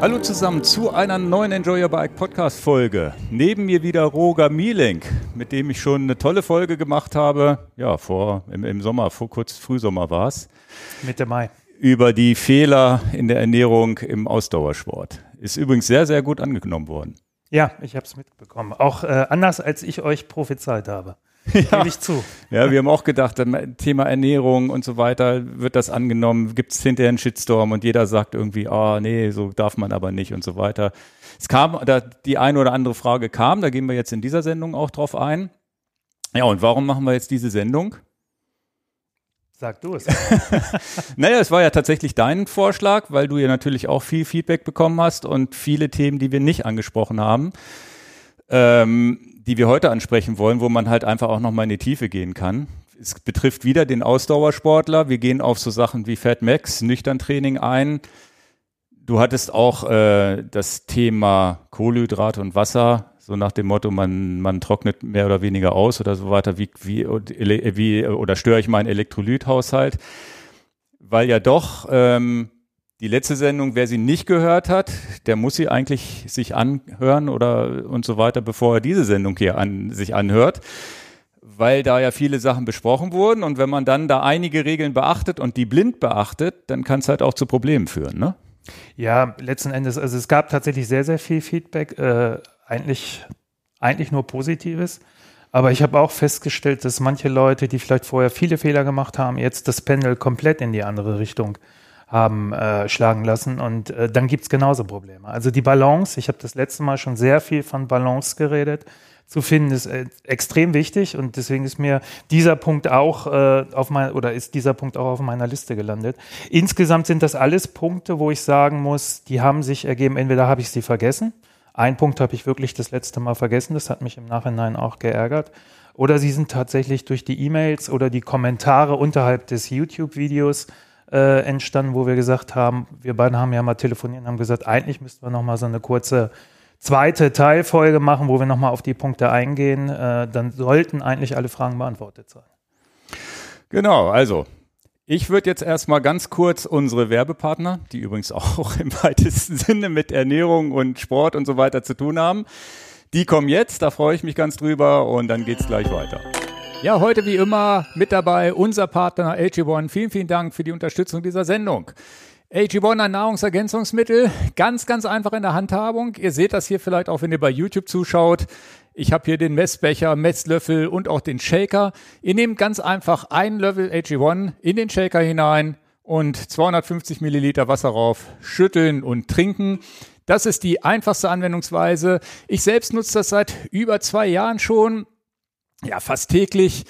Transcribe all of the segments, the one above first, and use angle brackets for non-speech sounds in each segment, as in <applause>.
Hallo zusammen zu einer neuen Enjoy Your Bike Podcast Folge. Neben mir wieder Roger Mielenk, mit dem ich schon eine tolle Folge gemacht habe. Ja, vor im, im Sommer, vor kurz Frühsommer war es. Mitte Mai. Über die Fehler in der Ernährung im Ausdauersport. Ist übrigens sehr, sehr gut angenommen worden. Ja, ich habe es mitbekommen. Auch äh, anders, als ich euch prophezeit habe. Ja. Ich zu. Ja, wir haben auch gedacht, Thema Ernährung und so weiter, wird das angenommen, gibt es hinterher einen Shitstorm und jeder sagt irgendwie, ah, oh, nee, so darf man aber nicht und so weiter. Es kam, da die eine oder andere Frage kam, da gehen wir jetzt in dieser Sendung auch drauf ein. Ja, und warum machen wir jetzt diese Sendung? Sag du es. <laughs> naja, es war ja tatsächlich dein Vorschlag, weil du ja natürlich auch viel Feedback bekommen hast und viele Themen, die wir nicht angesprochen haben. Ähm, die wir heute ansprechen wollen, wo man halt einfach auch nochmal in die Tiefe gehen kann. Es betrifft wieder den Ausdauersportler. Wir gehen auf so Sachen wie Fat Max, Nüchterntraining ein. Du hattest auch äh, das Thema Kohlenhydrate und Wasser, so nach dem Motto, man, man trocknet mehr oder weniger aus oder so weiter, wie, wie, wie oder störe ich meinen Elektrolythaushalt? Weil ja doch ähm, die letzte Sendung, wer sie nicht gehört hat, der muss sie eigentlich sich anhören oder und so weiter, bevor er diese Sendung hier an, sich anhört, weil da ja viele Sachen besprochen wurden und wenn man dann da einige Regeln beachtet und die blind beachtet, dann kann es halt auch zu Problemen führen, ne? Ja, letzten Endes, also es gab tatsächlich sehr, sehr viel Feedback, äh, eigentlich, eigentlich nur Positives. Aber ich habe auch festgestellt, dass manche Leute, die vielleicht vorher viele Fehler gemacht haben, jetzt das Panel komplett in die andere Richtung haben äh, schlagen lassen. Und äh, dann gibt's genauso Probleme. Also die Balance, ich habe das letzte Mal schon sehr viel von Balance geredet, zu finden, ist äh, extrem wichtig und deswegen ist mir dieser Punkt auch äh, auf mein, oder ist dieser Punkt auch auf meiner Liste gelandet. Insgesamt sind das alles Punkte, wo ich sagen muss, die haben sich ergeben, entweder habe ich sie vergessen, ein Punkt habe ich wirklich das letzte Mal vergessen, das hat mich im Nachhinein auch geärgert. Oder sie sind tatsächlich durch die E-Mails oder die Kommentare unterhalb des YouTube-Videos äh, entstanden, wo wir gesagt haben, wir beiden haben ja mal telefoniert und haben gesagt, eigentlich müssten wir noch mal so eine kurze zweite Teilfolge machen, wo wir noch mal auf die Punkte eingehen. Äh, dann sollten eigentlich alle Fragen beantwortet sein. Genau, also ich würde jetzt erstmal ganz kurz unsere Werbepartner, die übrigens auch <laughs> im weitesten Sinne mit Ernährung und Sport und so weiter zu tun haben, die kommen jetzt, da freue ich mich ganz drüber und dann geht's gleich weiter. Ja, heute wie immer mit dabei unser Partner AG1. Vielen, vielen Dank für die Unterstützung dieser Sendung. AG1 ein Nahrungsergänzungsmittel, ganz, ganz einfach in der Handhabung. Ihr seht das hier vielleicht auch, wenn ihr bei YouTube zuschaut. Ich habe hier den Messbecher, Messlöffel und auch den Shaker. Ihr nehmt ganz einfach einen Löffel AG1 in den Shaker hinein und 250 Milliliter Wasser rauf, schütteln und trinken. Das ist die einfachste Anwendungsweise. Ich selbst nutze das seit über zwei Jahren schon ja fast täglich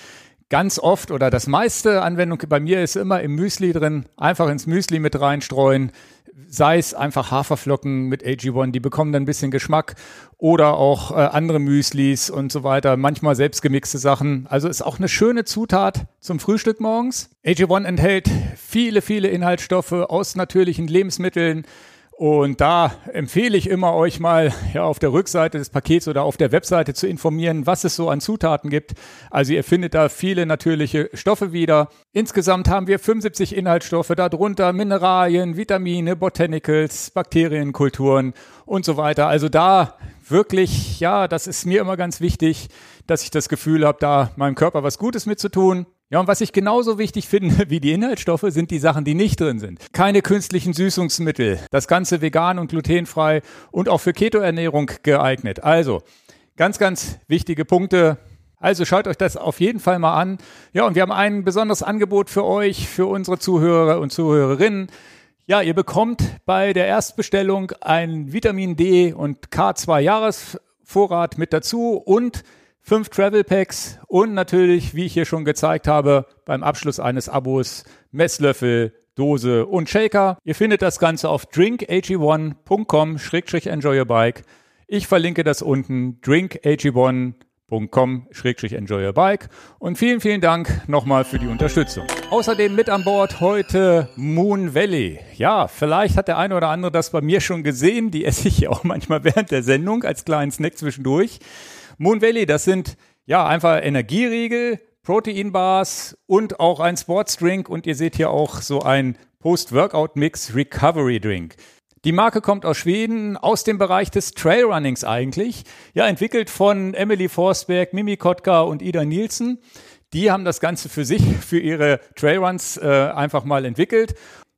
ganz oft oder das meiste Anwendung bei mir ist immer im Müsli drin, einfach ins Müsli mit reinstreuen, sei es einfach Haferflocken mit AG1, die bekommen dann ein bisschen Geschmack oder auch äh, andere Müslis und so weiter, manchmal selbstgemixte Sachen. Also ist auch eine schöne Zutat zum Frühstück morgens. AG1 enthält viele, viele Inhaltsstoffe aus natürlichen Lebensmitteln, und da empfehle ich immer euch mal ja, auf der Rückseite des Pakets oder auf der Webseite zu informieren, was es so an Zutaten gibt. Also ihr findet da viele natürliche Stoffe wieder. Insgesamt haben wir 75 Inhaltsstoffe, darunter Mineralien, Vitamine, Botanicals, Bakterienkulturen und so weiter. Also da wirklich, ja, das ist mir immer ganz wichtig, dass ich das Gefühl habe, da meinem Körper was Gutes mitzutun. Ja, und was ich genauso wichtig finde <laughs> wie die Inhaltsstoffe, sind die Sachen, die nicht drin sind. Keine künstlichen Süßungsmittel. Das Ganze vegan und glutenfrei und auch für Ketoernährung geeignet. Also, ganz, ganz wichtige Punkte. Also schaut euch das auf jeden Fall mal an. Ja, und wir haben ein besonderes Angebot für euch, für unsere Zuhörer und Zuhörerinnen. Ja, ihr bekommt bei der Erstbestellung ein Vitamin D und K2 Jahresvorrat mit dazu und fünf Travel Packs und natürlich, wie ich hier schon gezeigt habe, beim Abschluss eines Abos Messlöffel, Dose und Shaker. Ihr findet das Ganze auf drinkag1.com-enjoy your bike. Ich verlinke das unten, drinkag1.com-enjoy your bike. Und vielen, vielen Dank nochmal für die Unterstützung. Außerdem mit an Bord heute Moon Valley. Ja, vielleicht hat der eine oder andere das bei mir schon gesehen. Die esse ich ja auch manchmal während der Sendung als kleinen Snack zwischendurch. Moon Valley, das sind ja einfach Energieriegel, Proteinbars und auch ein Sportsdrink und ihr seht hier auch so ein Post-Workout-Mix Recovery Drink. Die Marke kommt aus Schweden, aus dem Bereich des Trailrunnings eigentlich. Ja, entwickelt von Emily Forsberg, Mimi Kotka und Ida Nielsen. Die haben das Ganze für sich, für ihre Trailruns äh, einfach mal entwickelt.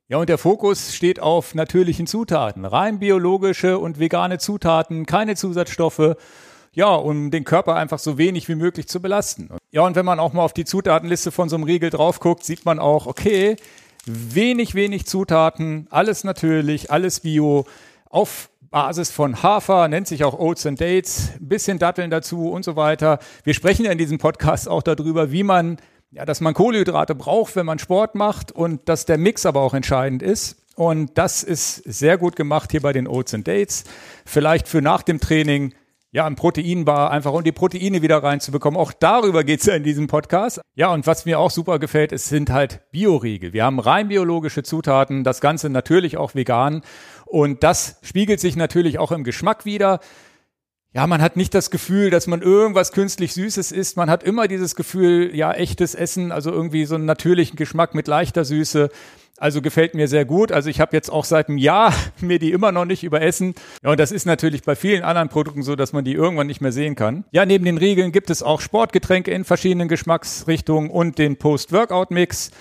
Ja, und der Fokus steht auf natürlichen Zutaten, rein biologische und vegane Zutaten, keine Zusatzstoffe. Ja, um den Körper einfach so wenig wie möglich zu belasten. Ja, und wenn man auch mal auf die Zutatenliste von so einem Riegel drauf guckt, sieht man auch, okay, wenig, wenig Zutaten, alles natürlich, alles bio, auf Basis von Hafer, nennt sich auch Oats and Dates, bisschen Datteln dazu und so weiter. Wir sprechen ja in diesem Podcast auch darüber, wie man, ja, dass man Kohlenhydrate braucht, wenn man Sport macht und dass der Mix aber auch entscheidend ist. Und das ist sehr gut gemacht hier bei den Oats and Dates. Vielleicht für nach dem Training ja, ein Proteinbar einfach um die Proteine wieder reinzubekommen. Auch darüber geht's ja in diesem Podcast. Ja, und was mir auch super gefällt, es sind halt Bioriegel. Wir haben rein biologische Zutaten, das Ganze natürlich auch vegan. Und das spiegelt sich natürlich auch im Geschmack wieder. Ja, man hat nicht das Gefühl, dass man irgendwas künstlich Süßes isst. Man hat immer dieses Gefühl, ja, echtes Essen, also irgendwie so einen natürlichen Geschmack mit leichter Süße. Also gefällt mir sehr gut. Also ich habe jetzt auch seit einem Jahr <laughs> mir die immer noch nicht überessen. Ja, und das ist natürlich bei vielen anderen Produkten so, dass man die irgendwann nicht mehr sehen kann. Ja, neben den Regeln gibt es auch Sportgetränke in verschiedenen Geschmacksrichtungen und den Post-Workout-Mix.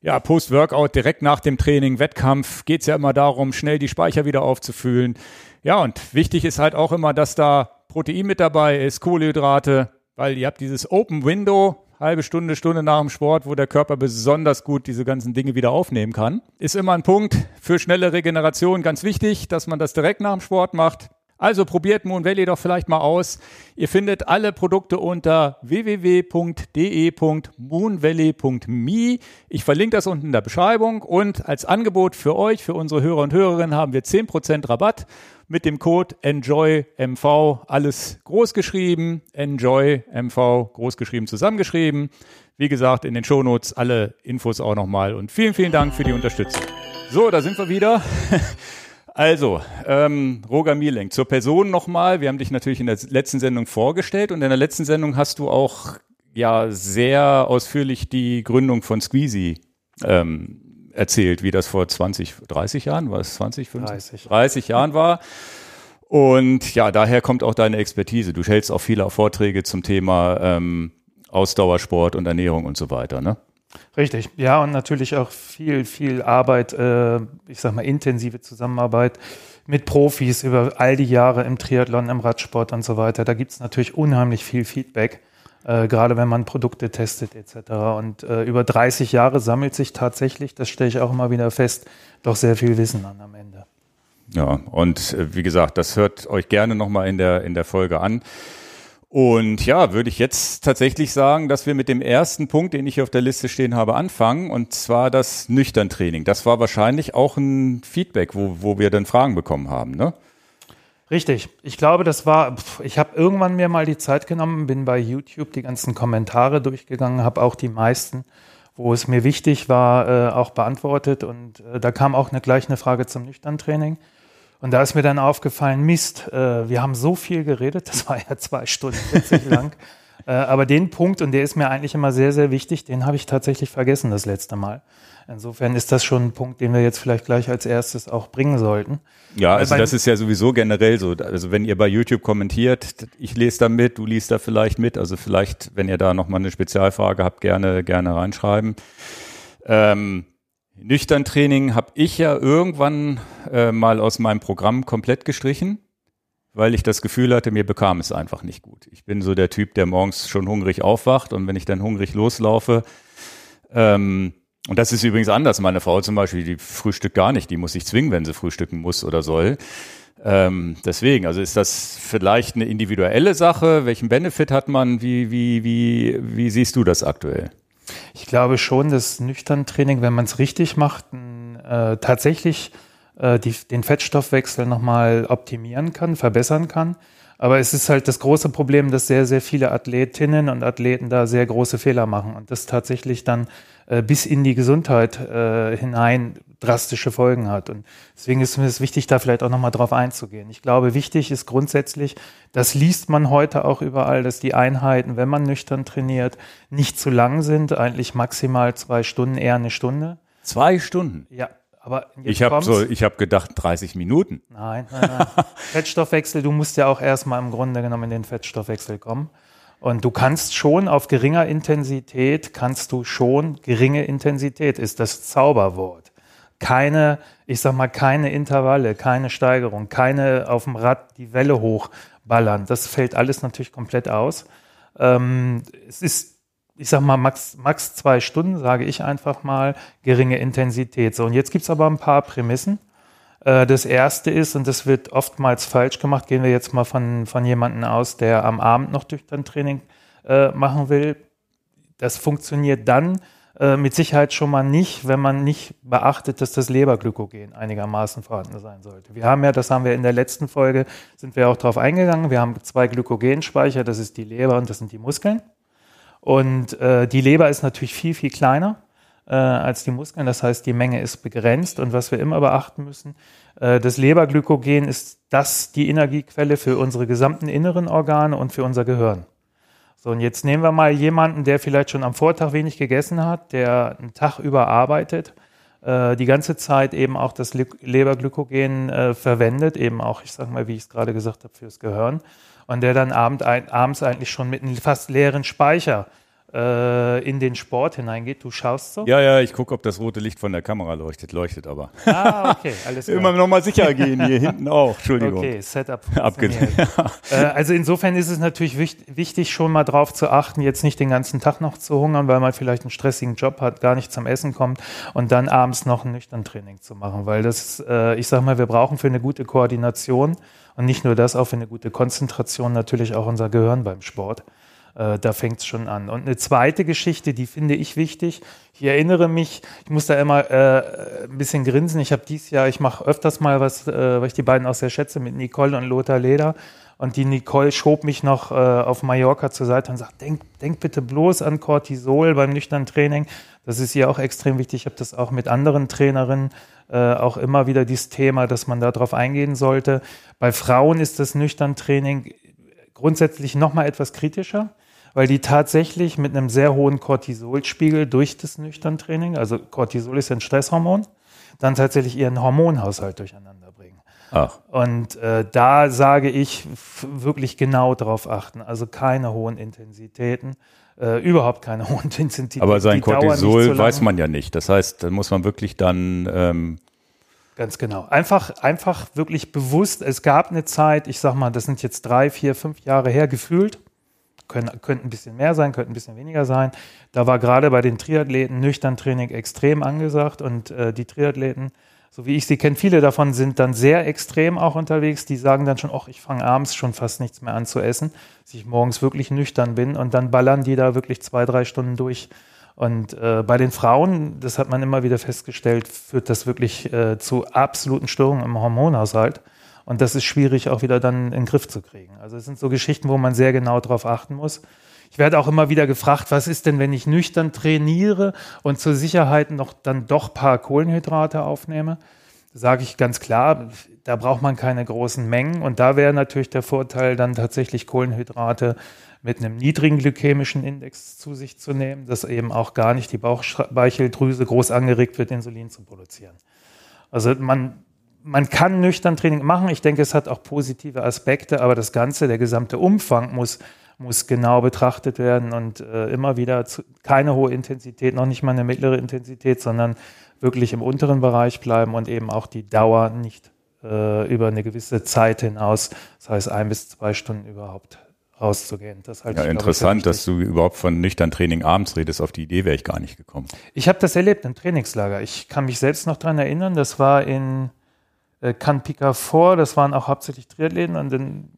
Ja, Post-Workout direkt nach dem Training, Wettkampf, geht's ja immer darum, schnell die Speicher wieder aufzufüllen. Ja, und wichtig ist halt auch immer, dass da Protein mit dabei ist, Kohlenhydrate, weil ihr habt dieses Open Window, halbe Stunde, Stunde nach dem Sport, wo der Körper besonders gut diese ganzen Dinge wieder aufnehmen kann. Ist immer ein Punkt für schnelle Regeneration ganz wichtig, dass man das direkt nach dem Sport macht. Also probiert Moon Valley doch vielleicht mal aus. Ihr findet alle Produkte unter www.de.moonvalley.me. Ich verlinke das unten in der Beschreibung und als Angebot für euch, für unsere Hörer und Hörerinnen haben wir 10% Rabatt mit dem Code ENJOYMV, alles großgeschrieben, ENJOYMV großgeschrieben zusammengeschrieben. Wie gesagt, in den Shownotes alle Infos auch nochmal und vielen, vielen Dank für die Unterstützung. So, da sind wir wieder. <laughs> Also, ähm, Roger Mielenk, zur Person nochmal. Wir haben dich natürlich in der letzten Sendung vorgestellt und in der letzten Sendung hast du auch ja sehr ausführlich die Gründung von Squeezy ähm, erzählt, wie das vor 20, 30 Jahren war es 20, 50? 30. 30 Jahren war. Und ja, daher kommt auch deine Expertise. Du hältst auch viele Vorträge zum Thema ähm, Ausdauersport und Ernährung und so weiter, ne? Richtig, ja, und natürlich auch viel, viel Arbeit, äh, ich sag mal intensive Zusammenarbeit mit Profis über all die Jahre im Triathlon, im Radsport und so weiter. Da gibt's natürlich unheimlich viel Feedback äh, gerade wenn man Produkte testet etc. Und äh, über 30 Jahre sammelt sich tatsächlich, das stelle ich auch immer wieder fest, doch sehr viel Wissen an am Ende. Ja, und äh, wie gesagt, das hört euch gerne nochmal in der, in der Folge an. Und ja, würde ich jetzt tatsächlich sagen, dass wir mit dem ersten Punkt, den ich hier auf der Liste stehen habe, anfangen, und zwar das Nüchtern-Training. Das war wahrscheinlich auch ein Feedback, wo, wo wir dann Fragen bekommen haben, ne? Richtig. Ich glaube, das war, ich habe irgendwann mir mal die Zeit genommen, bin bei YouTube die ganzen Kommentare durchgegangen, habe auch die meisten, wo es mir wichtig war, äh, auch beantwortet. Und äh, da kam auch eine, gleich eine Frage zum Nüchtern-Training. Und da ist mir dann aufgefallen, Mist, äh, wir haben so viel geredet, <laughs> das war ja zwei Stunden 40 lang. <laughs> Äh, aber den Punkt, und der ist mir eigentlich immer sehr, sehr wichtig, den habe ich tatsächlich vergessen das letzte Mal. Insofern ist das schon ein Punkt, den wir jetzt vielleicht gleich als erstes auch bringen sollten. Ja, also das ist ja sowieso generell so. Also wenn ihr bei YouTube kommentiert, ich lese da mit, du liest da vielleicht mit. Also vielleicht, wenn ihr da nochmal eine Spezialfrage habt, gerne, gerne reinschreiben. Ähm, Nüchtern Training habe ich ja irgendwann äh, mal aus meinem Programm komplett gestrichen, weil ich das Gefühl hatte, mir bekam es einfach nicht gut. Ich bin so der Typ, der morgens schon hungrig aufwacht und wenn ich dann hungrig loslaufe, ähm, und das ist übrigens anders. Meine Frau zum Beispiel, die frühstückt gar nicht. Die muss sich zwingen, wenn sie frühstücken muss oder soll. Ähm, deswegen, also ist das vielleicht eine individuelle Sache? Welchen Benefit hat man? Wie, wie, wie, wie siehst du das aktuell? Ich glaube schon, dass nüchtern Training, wenn man es richtig macht, äh, tatsächlich äh, die, den Fettstoffwechsel nochmal optimieren kann, verbessern kann. Aber es ist halt das große Problem, dass sehr, sehr viele Athletinnen und Athleten da sehr große Fehler machen und das tatsächlich dann äh, bis in die Gesundheit äh, hinein drastische Folgen hat. Und deswegen ist es wichtig, da vielleicht auch nochmal drauf einzugehen. Ich glaube, wichtig ist grundsätzlich, das liest man heute auch überall, dass die Einheiten, wenn man nüchtern trainiert, nicht zu lang sind, eigentlich maximal zwei Stunden, eher eine Stunde. Zwei Stunden? Ja, Aber ich habe so, ich habe gedacht 30 Minuten. Nein, nein, nein. <laughs> Fettstoffwechsel, du musst ja auch erstmal im Grunde genommen in den Fettstoffwechsel kommen. Und du kannst schon auf geringer Intensität, kannst du schon, geringe Intensität ist das Zauberwort. Keine, ich sag mal, keine Intervalle, keine Steigerung, keine auf dem Rad die Welle hochballern. Das fällt alles natürlich komplett aus. Ähm, es ist ich sag mal, max, max zwei Stunden, sage ich einfach mal, geringe Intensität. So, und jetzt gibt's aber ein paar Prämissen. Äh, das erste ist, und das wird oftmals falsch gemacht, gehen wir jetzt mal von, von jemandem aus, der am Abend noch durch dein Training äh, machen will. Das funktioniert dann äh, mit Sicherheit schon mal nicht, wenn man nicht beachtet, dass das Leberglykogen einigermaßen vorhanden sein sollte. Wir haben ja, das haben wir in der letzten Folge, sind wir auch drauf eingegangen, wir haben zwei Glykogenspeicher, das ist die Leber und das sind die Muskeln. Und äh, die Leber ist natürlich viel, viel kleiner äh, als die Muskeln. Das heißt, die Menge ist begrenzt. Und was wir immer beachten müssen, äh, das Leberglykogen ist das die Energiequelle für unsere gesamten inneren Organe und für unser Gehirn. So, und jetzt nehmen wir mal jemanden, der vielleicht schon am Vortag wenig gegessen hat, der einen Tag über arbeitet, äh, die ganze Zeit eben auch das Leberglykogen äh, verwendet, eben auch, ich sag mal, wie ich es gerade gesagt habe, fürs Gehirn und der dann abend, abends eigentlich schon mit einem fast leeren Speicher in den Sport hineingeht. Du schaust so? Ja, ja, ich gucke, ob das rote Licht von der Kamera leuchtet. Leuchtet aber. Ah, okay, alles <laughs> klar. Immer nochmal sicher gehen, hier hinten auch. Entschuldigung. Okay, Setup. <laughs> Abgedreht. äh, also insofern ist es natürlich wichtig, schon mal drauf zu achten, jetzt nicht den ganzen Tag noch zu hungern, weil man vielleicht einen stressigen Job hat, gar nicht zum Essen kommt und dann abends noch ein nüchtern Training zu machen. Weil das, äh, ich sag mal, wir brauchen für eine gute Koordination und nicht nur das, auch für eine gute Konzentration natürlich auch unser Gehirn beim Sport. Äh, da fängt es schon an. Und eine zweite Geschichte, die finde ich wichtig. Ich erinnere mich, ich muss da immer äh, ein bisschen grinsen. Ich habe dieses Jahr, ich mache öfters mal was, äh, weil ich die beiden auch sehr schätze, mit Nicole und Lothar Leder. Und die Nicole schob mich noch äh, auf Mallorca zur Seite und sagt, denk, denk bitte bloß an Cortisol beim nüchternen Training. Das ist ihr auch extrem wichtig. Ich habe das auch mit anderen Trainerinnen äh, auch immer wieder dieses Thema, dass man darauf eingehen sollte. Bei Frauen ist das nüchtern Training grundsätzlich nochmal etwas kritischer, weil die tatsächlich mit einem sehr hohen Cortisolspiegel durch das nüchtern Training, also Cortisol ist ein Stresshormon, dann tatsächlich ihren Hormonhaushalt durcheinander bringen. Ach. Und äh, da sage ich wirklich genau darauf achten. Also keine hohen Intensitäten, äh, überhaupt keine hohen Intensitäten. Aber sein Cortisol so weiß man ja nicht. Das heißt, da muss man wirklich dann ähm Ganz genau. Einfach, einfach wirklich bewusst. Es gab eine Zeit, ich sag mal, das sind jetzt drei, vier, fünf Jahre her gefühlt. Können, könnte ein bisschen mehr sein, könnte ein bisschen weniger sein. Da war gerade bei den Triathleten nüchtern Training extrem angesagt und äh, die Triathleten so wie ich sie kenne, viele davon sind dann sehr extrem auch unterwegs. Die sagen dann schon, ach, ich fange abends schon fast nichts mehr an zu essen, dass ich morgens wirklich nüchtern bin und dann ballern die da wirklich zwei, drei Stunden durch. Und äh, bei den Frauen, das hat man immer wieder festgestellt, führt das wirklich äh, zu absoluten Störungen im Hormonhaushalt. Und das ist schwierig auch wieder dann in den Griff zu kriegen. Also es sind so Geschichten, wo man sehr genau drauf achten muss. Ich werde auch immer wieder gefragt, was ist denn, wenn ich nüchtern trainiere und zur Sicherheit noch dann doch paar Kohlenhydrate aufnehme? Da sage ich ganz klar, da braucht man keine großen Mengen. Und da wäre natürlich der Vorteil, dann tatsächlich Kohlenhydrate mit einem niedrigen glykämischen Index zu sich zu nehmen, dass eben auch gar nicht die Bauchspeicheldrüse groß angeregt wird, Insulin zu produzieren. Also man, man kann nüchtern Training machen. Ich denke, es hat auch positive Aspekte, aber das Ganze, der gesamte Umfang muss muss genau betrachtet werden und äh, immer wieder zu, keine hohe Intensität, noch nicht mal eine mittlere Intensität, sondern wirklich im unteren Bereich bleiben und eben auch die Dauer nicht äh, über eine gewisse Zeit hinaus, das heißt ein bis zwei Stunden überhaupt rauszugehen. Das halt ja, interessant, dass du überhaupt von nüchtern Training abends redest. Auf die Idee wäre ich gar nicht gekommen. Ich habe das erlebt im Trainingslager. Ich kann mich selbst noch daran erinnern. Das war in äh, vor. Das waren auch hauptsächlich Triathleten. Und dann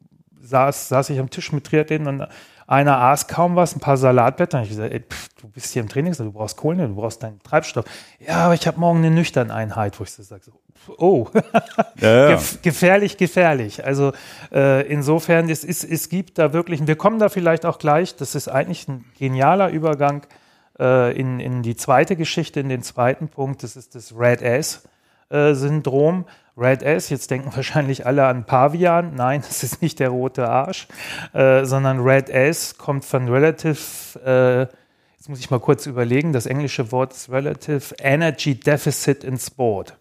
saß, saß ich am Tisch mit Triathleten und einer aß kaum was, ein paar Salatblätter. Und ich gesagt, ey, pff, du bist hier im Training, du brauchst Kohlen, du brauchst deinen Treibstoff. Ja, aber ich habe morgen eine nüchterne Einheit, wo ich so sage, so, oh, <laughs> ja, ja. gefährlich, gefährlich. Also äh, insofern, es, ist, es gibt da wirklich, wir kommen da vielleicht auch gleich, das ist eigentlich ein genialer Übergang äh, in, in die zweite Geschichte, in den zweiten Punkt, das ist das Red S-Syndrom. Äh, Red S, jetzt denken <laughs> wahrscheinlich alle an Pavian. Nein, das ist nicht der rote Arsch, äh, sondern Red S kommt von Relative, äh, jetzt muss ich mal kurz überlegen, das englische Wort ist Relative Energy Deficit in Sport.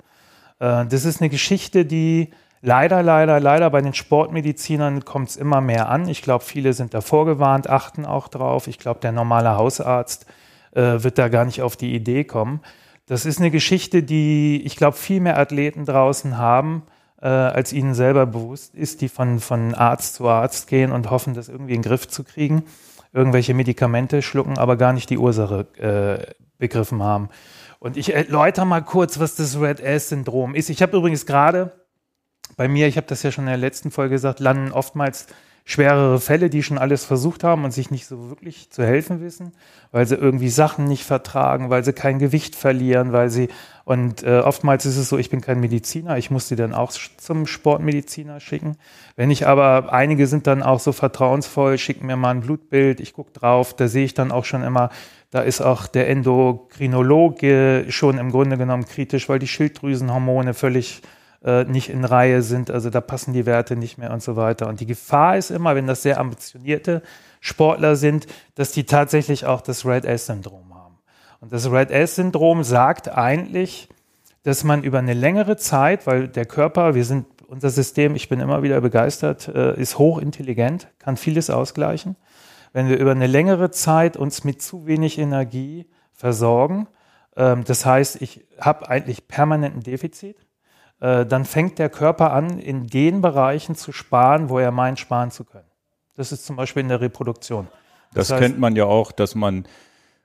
Äh, das ist eine Geschichte, die leider, leider, leider bei den Sportmedizinern kommt es immer mehr an. Ich glaube, viele sind davor gewarnt, achten auch drauf. Ich glaube, der normale Hausarzt äh, wird da gar nicht auf die Idee kommen. Das ist eine Geschichte, die ich glaube, viel mehr Athleten draußen haben, äh, als ihnen selber bewusst ist, die von, von Arzt zu Arzt gehen und hoffen, das irgendwie in den Griff zu kriegen, irgendwelche Medikamente schlucken, aber gar nicht die Ursache äh, begriffen haben. Und ich erläutere mal kurz, was das Red Ass-Syndrom ist. Ich habe übrigens gerade bei mir, ich habe das ja schon in der letzten Folge gesagt, landen oftmals schwerere Fälle, die schon alles versucht haben und sich nicht so wirklich zu helfen wissen, weil sie irgendwie Sachen nicht vertragen, weil sie kein Gewicht verlieren, weil sie und äh, oftmals ist es so, ich bin kein Mediziner, ich muss sie dann auch zum Sportmediziner schicken. Wenn ich aber, einige sind dann auch so vertrauensvoll, schicken mir mal ein Blutbild, ich gucke drauf, da sehe ich dann auch schon immer, da ist auch der Endokrinologe schon im Grunde genommen kritisch, weil die Schilddrüsenhormone völlig äh, nicht in Reihe sind, also da passen die Werte nicht mehr und so weiter. Und die Gefahr ist immer, wenn das sehr ambitionierte Sportler sind, dass die tatsächlich auch das Red S-Syndrom. Und das Red S-Syndrom sagt eigentlich, dass man über eine längere Zeit, weil der Körper, wir sind, unser System, ich bin immer wieder begeistert, äh, ist hochintelligent, kann vieles ausgleichen. Wenn wir über eine längere Zeit uns mit zu wenig Energie versorgen, ähm, das heißt, ich habe eigentlich permanenten Defizit, äh, dann fängt der Körper an, in den Bereichen zu sparen, wo er meint, sparen zu können. Das ist zum Beispiel in der Reproduktion. Das, das heißt, kennt man ja auch, dass man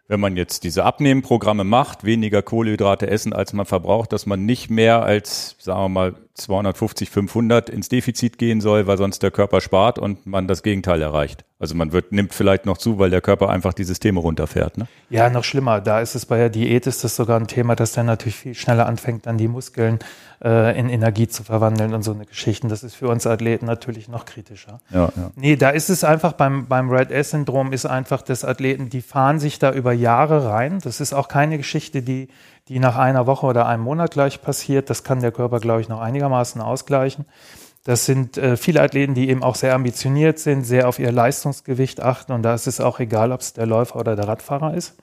wenn man jetzt diese Abnehmprogramme macht, weniger Kohlenhydrate essen, als man verbraucht, dass man nicht mehr als, sagen wir mal, 250, 500 ins Defizit gehen soll, weil sonst der Körper spart und man das Gegenteil erreicht. Also man wird, nimmt vielleicht noch zu, weil der Körper einfach die Systeme runterfährt. Ne? Ja, noch schlimmer. Da ist es bei der Diät ist das sogar ein Thema, dass der natürlich viel schneller anfängt, dann die Muskeln äh, in Energie zu verwandeln und so eine Geschichten. Das ist für uns Athleten natürlich noch kritischer. Ja, ja. Nee, da ist es einfach beim, beim Red S-Syndrom ist einfach, dass Athleten, die fahren sich da über Jahre rein. Das ist auch keine Geschichte, die die nach einer Woche oder einem Monat gleich passiert. Das kann der Körper, glaube ich, noch einigermaßen ausgleichen. Das sind äh, viele Athleten, die eben auch sehr ambitioniert sind, sehr auf ihr Leistungsgewicht achten. Und da ist es auch egal, ob es der Läufer oder der Radfahrer ist.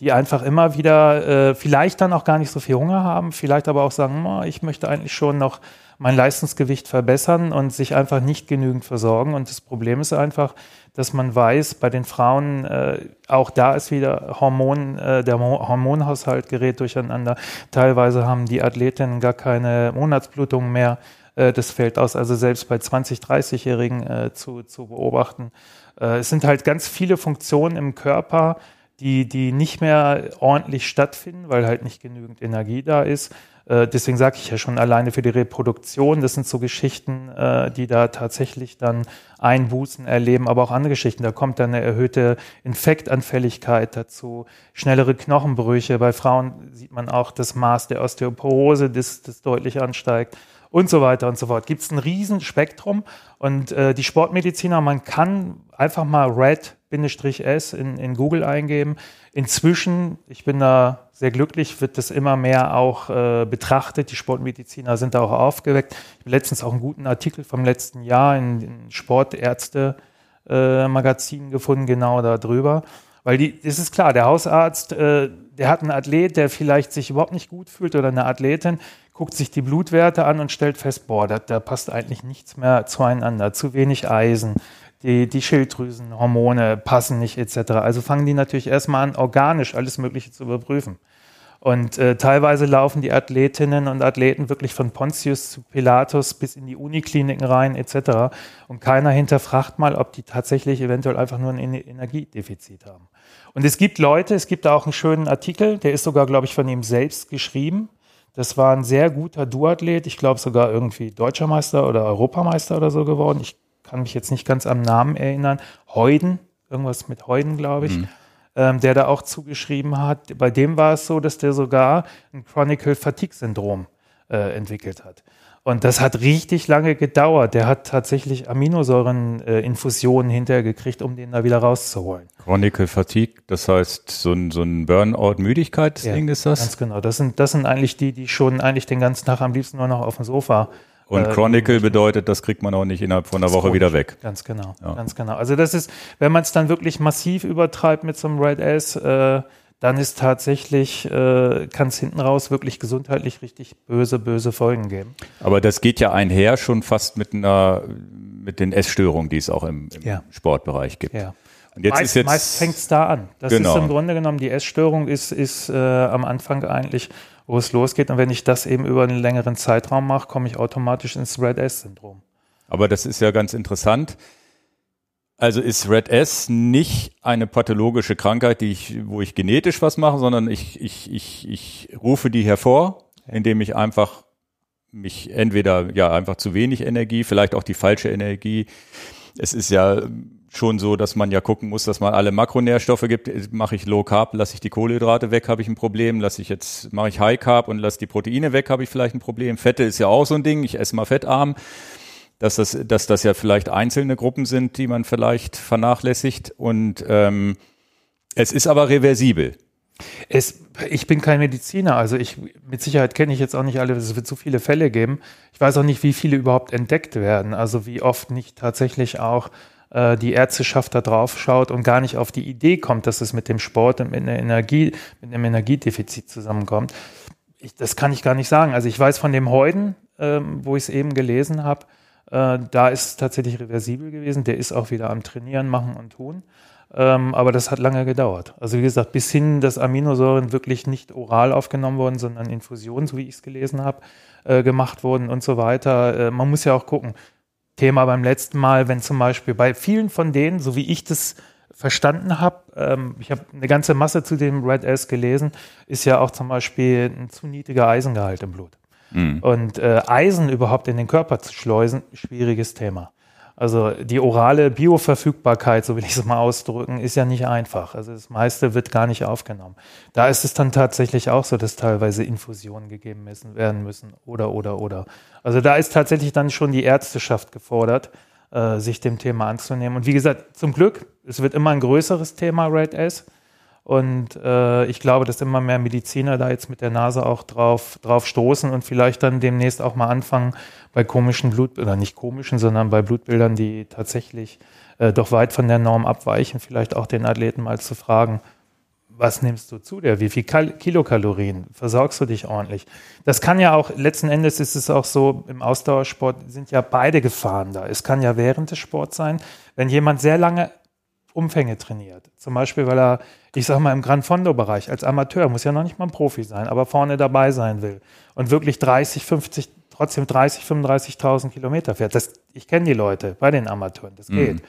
Die einfach immer wieder äh, vielleicht dann auch gar nicht so viel Hunger haben, vielleicht aber auch sagen, oh, ich möchte eigentlich schon noch mein Leistungsgewicht verbessern und sich einfach nicht genügend versorgen. Und das Problem ist einfach, dass man weiß, bei den Frauen, äh, auch da ist wieder Hormon, äh, der Hormonhaushalt gerät durcheinander. Teilweise haben die Athletinnen gar keine Monatsblutungen mehr. Äh, das fällt aus, also selbst bei 20-, 30-Jährigen äh, zu, zu beobachten. Äh, es sind halt ganz viele Funktionen im Körper, die, die nicht mehr ordentlich stattfinden, weil halt nicht genügend Energie da ist. Äh, deswegen sage ich ja schon alleine für die Reproduktion, das sind so Geschichten, äh, die da tatsächlich dann Einbußen erleben, aber auch andere Geschichten. Da kommt dann eine erhöhte Infektanfälligkeit dazu, schnellere Knochenbrüche. Bei Frauen sieht man auch das Maß der Osteoporose, das, das deutlich ansteigt und so weiter und so fort. Gibt es ein Riesenspektrum und äh, die Sportmediziner, man kann einfach mal Red-S in, in Google eingeben. Inzwischen, ich bin da sehr glücklich, wird das immer mehr auch äh, betrachtet. Die Sportmediziner sind da auch aufgeweckt. Ich habe letztens auch einen guten Artikel vom letzten Jahr in, in Sportärzte-Magazin äh, gefunden, genau darüber. Weil es ist klar, der Hausarzt, äh, der hat einen Athlet, der vielleicht sich überhaupt nicht gut fühlt oder eine Athletin, guckt sich die Blutwerte an und stellt fest, boah, da, da passt eigentlich nichts mehr zueinander, zu wenig Eisen, die, die Schilddrüsenhormone passen nicht etc. Also fangen die natürlich erstmal an, organisch alles Mögliche zu überprüfen. Und äh, teilweise laufen die Athletinnen und Athleten wirklich von Pontius zu Pilatus bis in die Unikliniken rein etc. Und keiner hinterfragt mal, ob die tatsächlich eventuell einfach nur ein Energiedefizit haben. Und es gibt Leute, es gibt da auch einen schönen Artikel, der ist sogar, glaube ich, von ihm selbst geschrieben. Das war ein sehr guter Duathlet, ich glaube sogar irgendwie Deutscher Meister oder Europameister oder so geworden. Ich kann mich jetzt nicht ganz am Namen erinnern. Heuden, irgendwas mit Heuden, glaube ich. Mhm. Ähm, der da auch zugeschrieben hat. Bei dem war es so, dass der sogar ein Chronicle Fatigue Syndrom äh, entwickelt hat. Und das hat richtig lange gedauert. Der hat tatsächlich Aminosäureninfusionen äh, hinterher gekriegt, um den da wieder rauszuholen. Chronicle Fatigue, das heißt so ein, so ein Burnout-Müdigkeitsding ja, ist das? Ganz genau. Das sind, das sind eigentlich die, die schon eigentlich den ganzen Tag am liebsten nur noch auf dem Sofa und äh, Chronicle bedeutet, das kriegt man auch nicht innerhalb von einer Woche wieder weg. Ganz genau, ja. ganz genau. Also das ist, wenn man es dann wirklich massiv übertreibt mit so einem Red S, äh, dann ist tatsächlich, äh, kann es hinten raus wirklich gesundheitlich richtig böse, böse Folgen geben. Aber das geht ja einher schon fast mit einer, mit den Essstörungen, die es auch im, im ja. Sportbereich gibt. Ja. Und jetzt meist, ist jetzt, meist fängt es da an. Das genau. ist im Grunde genommen, die Essstörung ist, ist äh, am Anfang eigentlich, wo es losgeht. Und wenn ich das eben über einen längeren Zeitraum mache, komme ich automatisch ins Red S-Syndrom. Aber das ist ja ganz interessant. Also ist Red S nicht eine pathologische Krankheit, die ich, wo ich genetisch was mache, sondern ich, ich, ich, ich rufe die hervor, indem ich einfach mich entweder ja einfach zu wenig Energie, vielleicht auch die falsche Energie. Es ist ja schon so, dass man ja gucken muss, dass man alle Makronährstoffe gibt. Mache ich Low Carb, lasse ich die Kohlenhydrate weg, habe ich ein Problem. Lasse ich jetzt mache ich High Carb und lasse die Proteine weg, habe ich vielleicht ein Problem. Fette ist ja auch so ein Ding. Ich esse mal fettarm dass das, dass das ja vielleicht einzelne Gruppen sind, die man vielleicht vernachlässigt. Und ähm, es ist aber reversibel. Es, ich bin kein Mediziner, also ich mit Sicherheit kenne ich jetzt auch nicht alle, es wird so viele Fälle geben. Ich weiß auch nicht, wie viele überhaupt entdeckt werden, also wie oft nicht tatsächlich auch äh, die Ärzteschaft da drauf schaut und gar nicht auf die Idee kommt, dass es mit dem Sport und mit einer Energie, mit einem Energiedefizit zusammenkommt. Ich, das kann ich gar nicht sagen. Also ich weiß von dem Heuden, ähm, wo ich es eben gelesen habe, äh, da ist es tatsächlich reversibel gewesen. Der ist auch wieder am Trainieren, Machen und Tun. Ähm, aber das hat lange gedauert. Also wie gesagt, bis hin, dass Aminosäuren wirklich nicht oral aufgenommen wurden, sondern Infusionen, so wie ich es gelesen habe, äh, gemacht wurden und so weiter. Äh, man muss ja auch gucken. Thema beim letzten Mal, wenn zum Beispiel bei vielen von denen, so wie ich das verstanden habe, ähm, ich habe eine ganze Masse zu dem Red S gelesen, ist ja auch zum Beispiel ein zu niedriger Eisengehalt im Blut. Mhm. Und äh, Eisen überhaupt in den Körper zu schleusen, schwieriges Thema. Also die orale Bioverfügbarkeit, so will ich es mal ausdrücken, ist ja nicht einfach. Also das meiste wird gar nicht aufgenommen. Da ist es dann tatsächlich auch so, dass teilweise Infusionen gegeben müssen, werden müssen oder oder oder. Also da ist tatsächlich dann schon die Ärzteschaft gefordert, äh, sich dem Thema anzunehmen. Und wie gesagt, zum Glück, es wird immer ein größeres Thema Red S. Und äh, ich glaube, dass immer mehr Mediziner da jetzt mit der Nase auch drauf, drauf stoßen und vielleicht dann demnächst auch mal anfangen, bei komischen Blut, oder nicht komischen, sondern bei Blutbildern, die tatsächlich äh, doch weit von der Norm abweichen, vielleicht auch den Athleten mal zu fragen, was nimmst du zu dir? Wie viel Kal Kilokalorien? Versorgst du dich ordentlich? Das kann ja auch, letzten Endes ist es auch so, im Ausdauersport sind ja beide Gefahren da. Es kann ja während des Sports sein, wenn jemand sehr lange Umfänge trainiert. Zum Beispiel, weil er, ich sag mal, im Gran Fondo-Bereich als Amateur, muss ja noch nicht mal ein Profi sein, aber vorne dabei sein will und wirklich 30, 50, trotzdem 30, 35.000 Kilometer fährt. Das, ich kenne die Leute bei den Amateuren, das geht.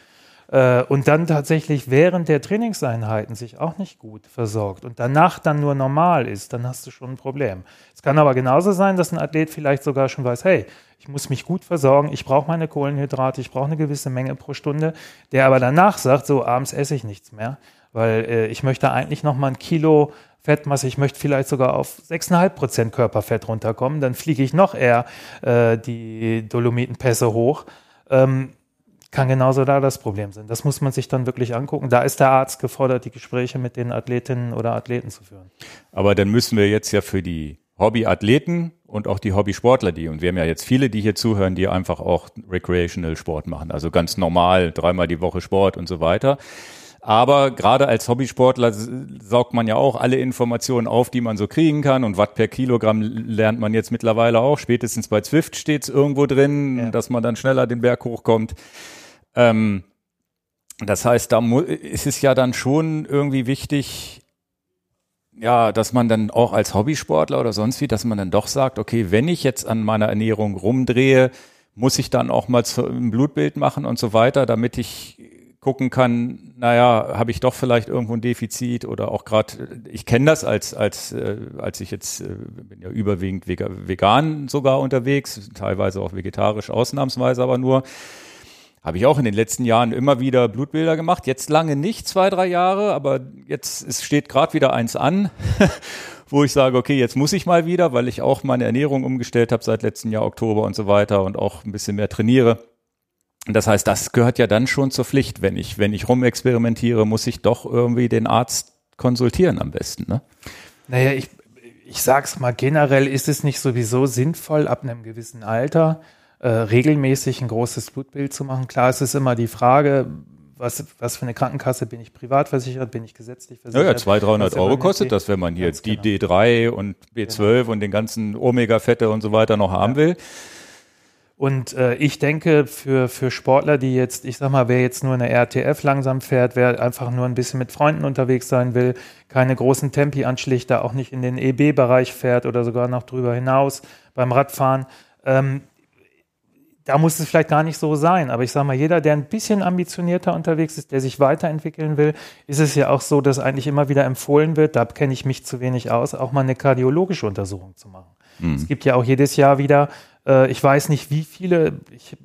Äh, und dann tatsächlich während der Trainingseinheiten sich auch nicht gut versorgt und danach dann nur normal ist, dann hast du schon ein Problem. Es kann aber genauso sein, dass ein Athlet vielleicht sogar schon weiß, hey, ich muss mich gut versorgen, ich brauche meine Kohlenhydrate, ich brauche eine gewisse Menge pro Stunde, der aber danach sagt, so abends esse ich nichts mehr, weil äh, ich möchte eigentlich noch mal ein Kilo Fettmasse, ich möchte vielleicht sogar auf 6,5 Prozent Körperfett runterkommen, dann fliege ich noch eher äh, die Dolomitenpässe hoch. Ähm, kann genauso da das Problem sein. Das muss man sich dann wirklich angucken. Da ist der Arzt gefordert, die Gespräche mit den Athletinnen oder Athleten zu führen. Aber dann müssen wir jetzt ja für die Hobbyathleten und auch die Hobbysportler, die, und wir haben ja jetzt viele, die hier zuhören, die einfach auch Recreational Sport machen, also ganz normal, dreimal die Woche Sport und so weiter. Aber gerade als Hobbysportler saugt man ja auch alle Informationen auf, die man so kriegen kann. Und Watt per Kilogramm lernt man jetzt mittlerweile auch. Spätestens bei Zwift steht es irgendwo drin, ja. dass man dann schneller den Berg hochkommt. Ähm, das heißt, da ist es ja dann schon irgendwie wichtig, ja, dass man dann auch als Hobbysportler oder sonst wie, dass man dann doch sagt, okay, wenn ich jetzt an meiner Ernährung rumdrehe, muss ich dann auch mal ein Blutbild machen und so weiter, damit ich gucken kann, naja, habe ich doch vielleicht irgendwo ein Defizit oder auch gerade, ich kenne das als, als, äh, als ich jetzt äh, bin ja überwiegend vegan sogar unterwegs, teilweise auch vegetarisch, ausnahmsweise aber nur. Habe ich auch in den letzten Jahren immer wieder Blutbilder gemacht. Jetzt lange nicht, zwei, drei Jahre, aber jetzt es steht gerade wieder eins an, <laughs> wo ich sage, okay, jetzt muss ich mal wieder, weil ich auch meine Ernährung umgestellt habe seit letztem Jahr Oktober und so weiter und auch ein bisschen mehr trainiere. Das heißt, das gehört ja dann schon zur Pflicht. Wenn ich, wenn ich rumexperimentiere, muss ich doch irgendwie den Arzt konsultieren am besten, ne? Naja, ich, ich sag's mal, generell ist es nicht sowieso sinnvoll, ab einem gewissen Alter äh, regelmäßig ein großes Blutbild zu machen. Klar, es ist immer die Frage, was, was für eine Krankenkasse bin ich privat versichert, bin ich gesetzlich versichert. Ja, ja 200, 300 Euro kostet das, wenn man hier jetzt die genau. D3 und B12 genau. und den ganzen Omega-Fette und so weiter noch haben ja. will. Und äh, ich denke, für, für Sportler, die jetzt, ich sag mal, wer jetzt nur eine RTF langsam fährt, wer einfach nur ein bisschen mit Freunden unterwegs sein will, keine großen Tempi anschlichter, auch nicht in den EB-Bereich fährt oder sogar noch drüber hinaus beim Radfahren, ähm, da muss es vielleicht gar nicht so sein. Aber ich sage mal, jeder, der ein bisschen ambitionierter unterwegs ist, der sich weiterentwickeln will, ist es ja auch so, dass eigentlich immer wieder empfohlen wird, da kenne ich mich zu wenig aus, auch mal eine kardiologische Untersuchung zu machen. Mhm. Es gibt ja auch jedes Jahr wieder, äh, ich weiß nicht wie viele, ich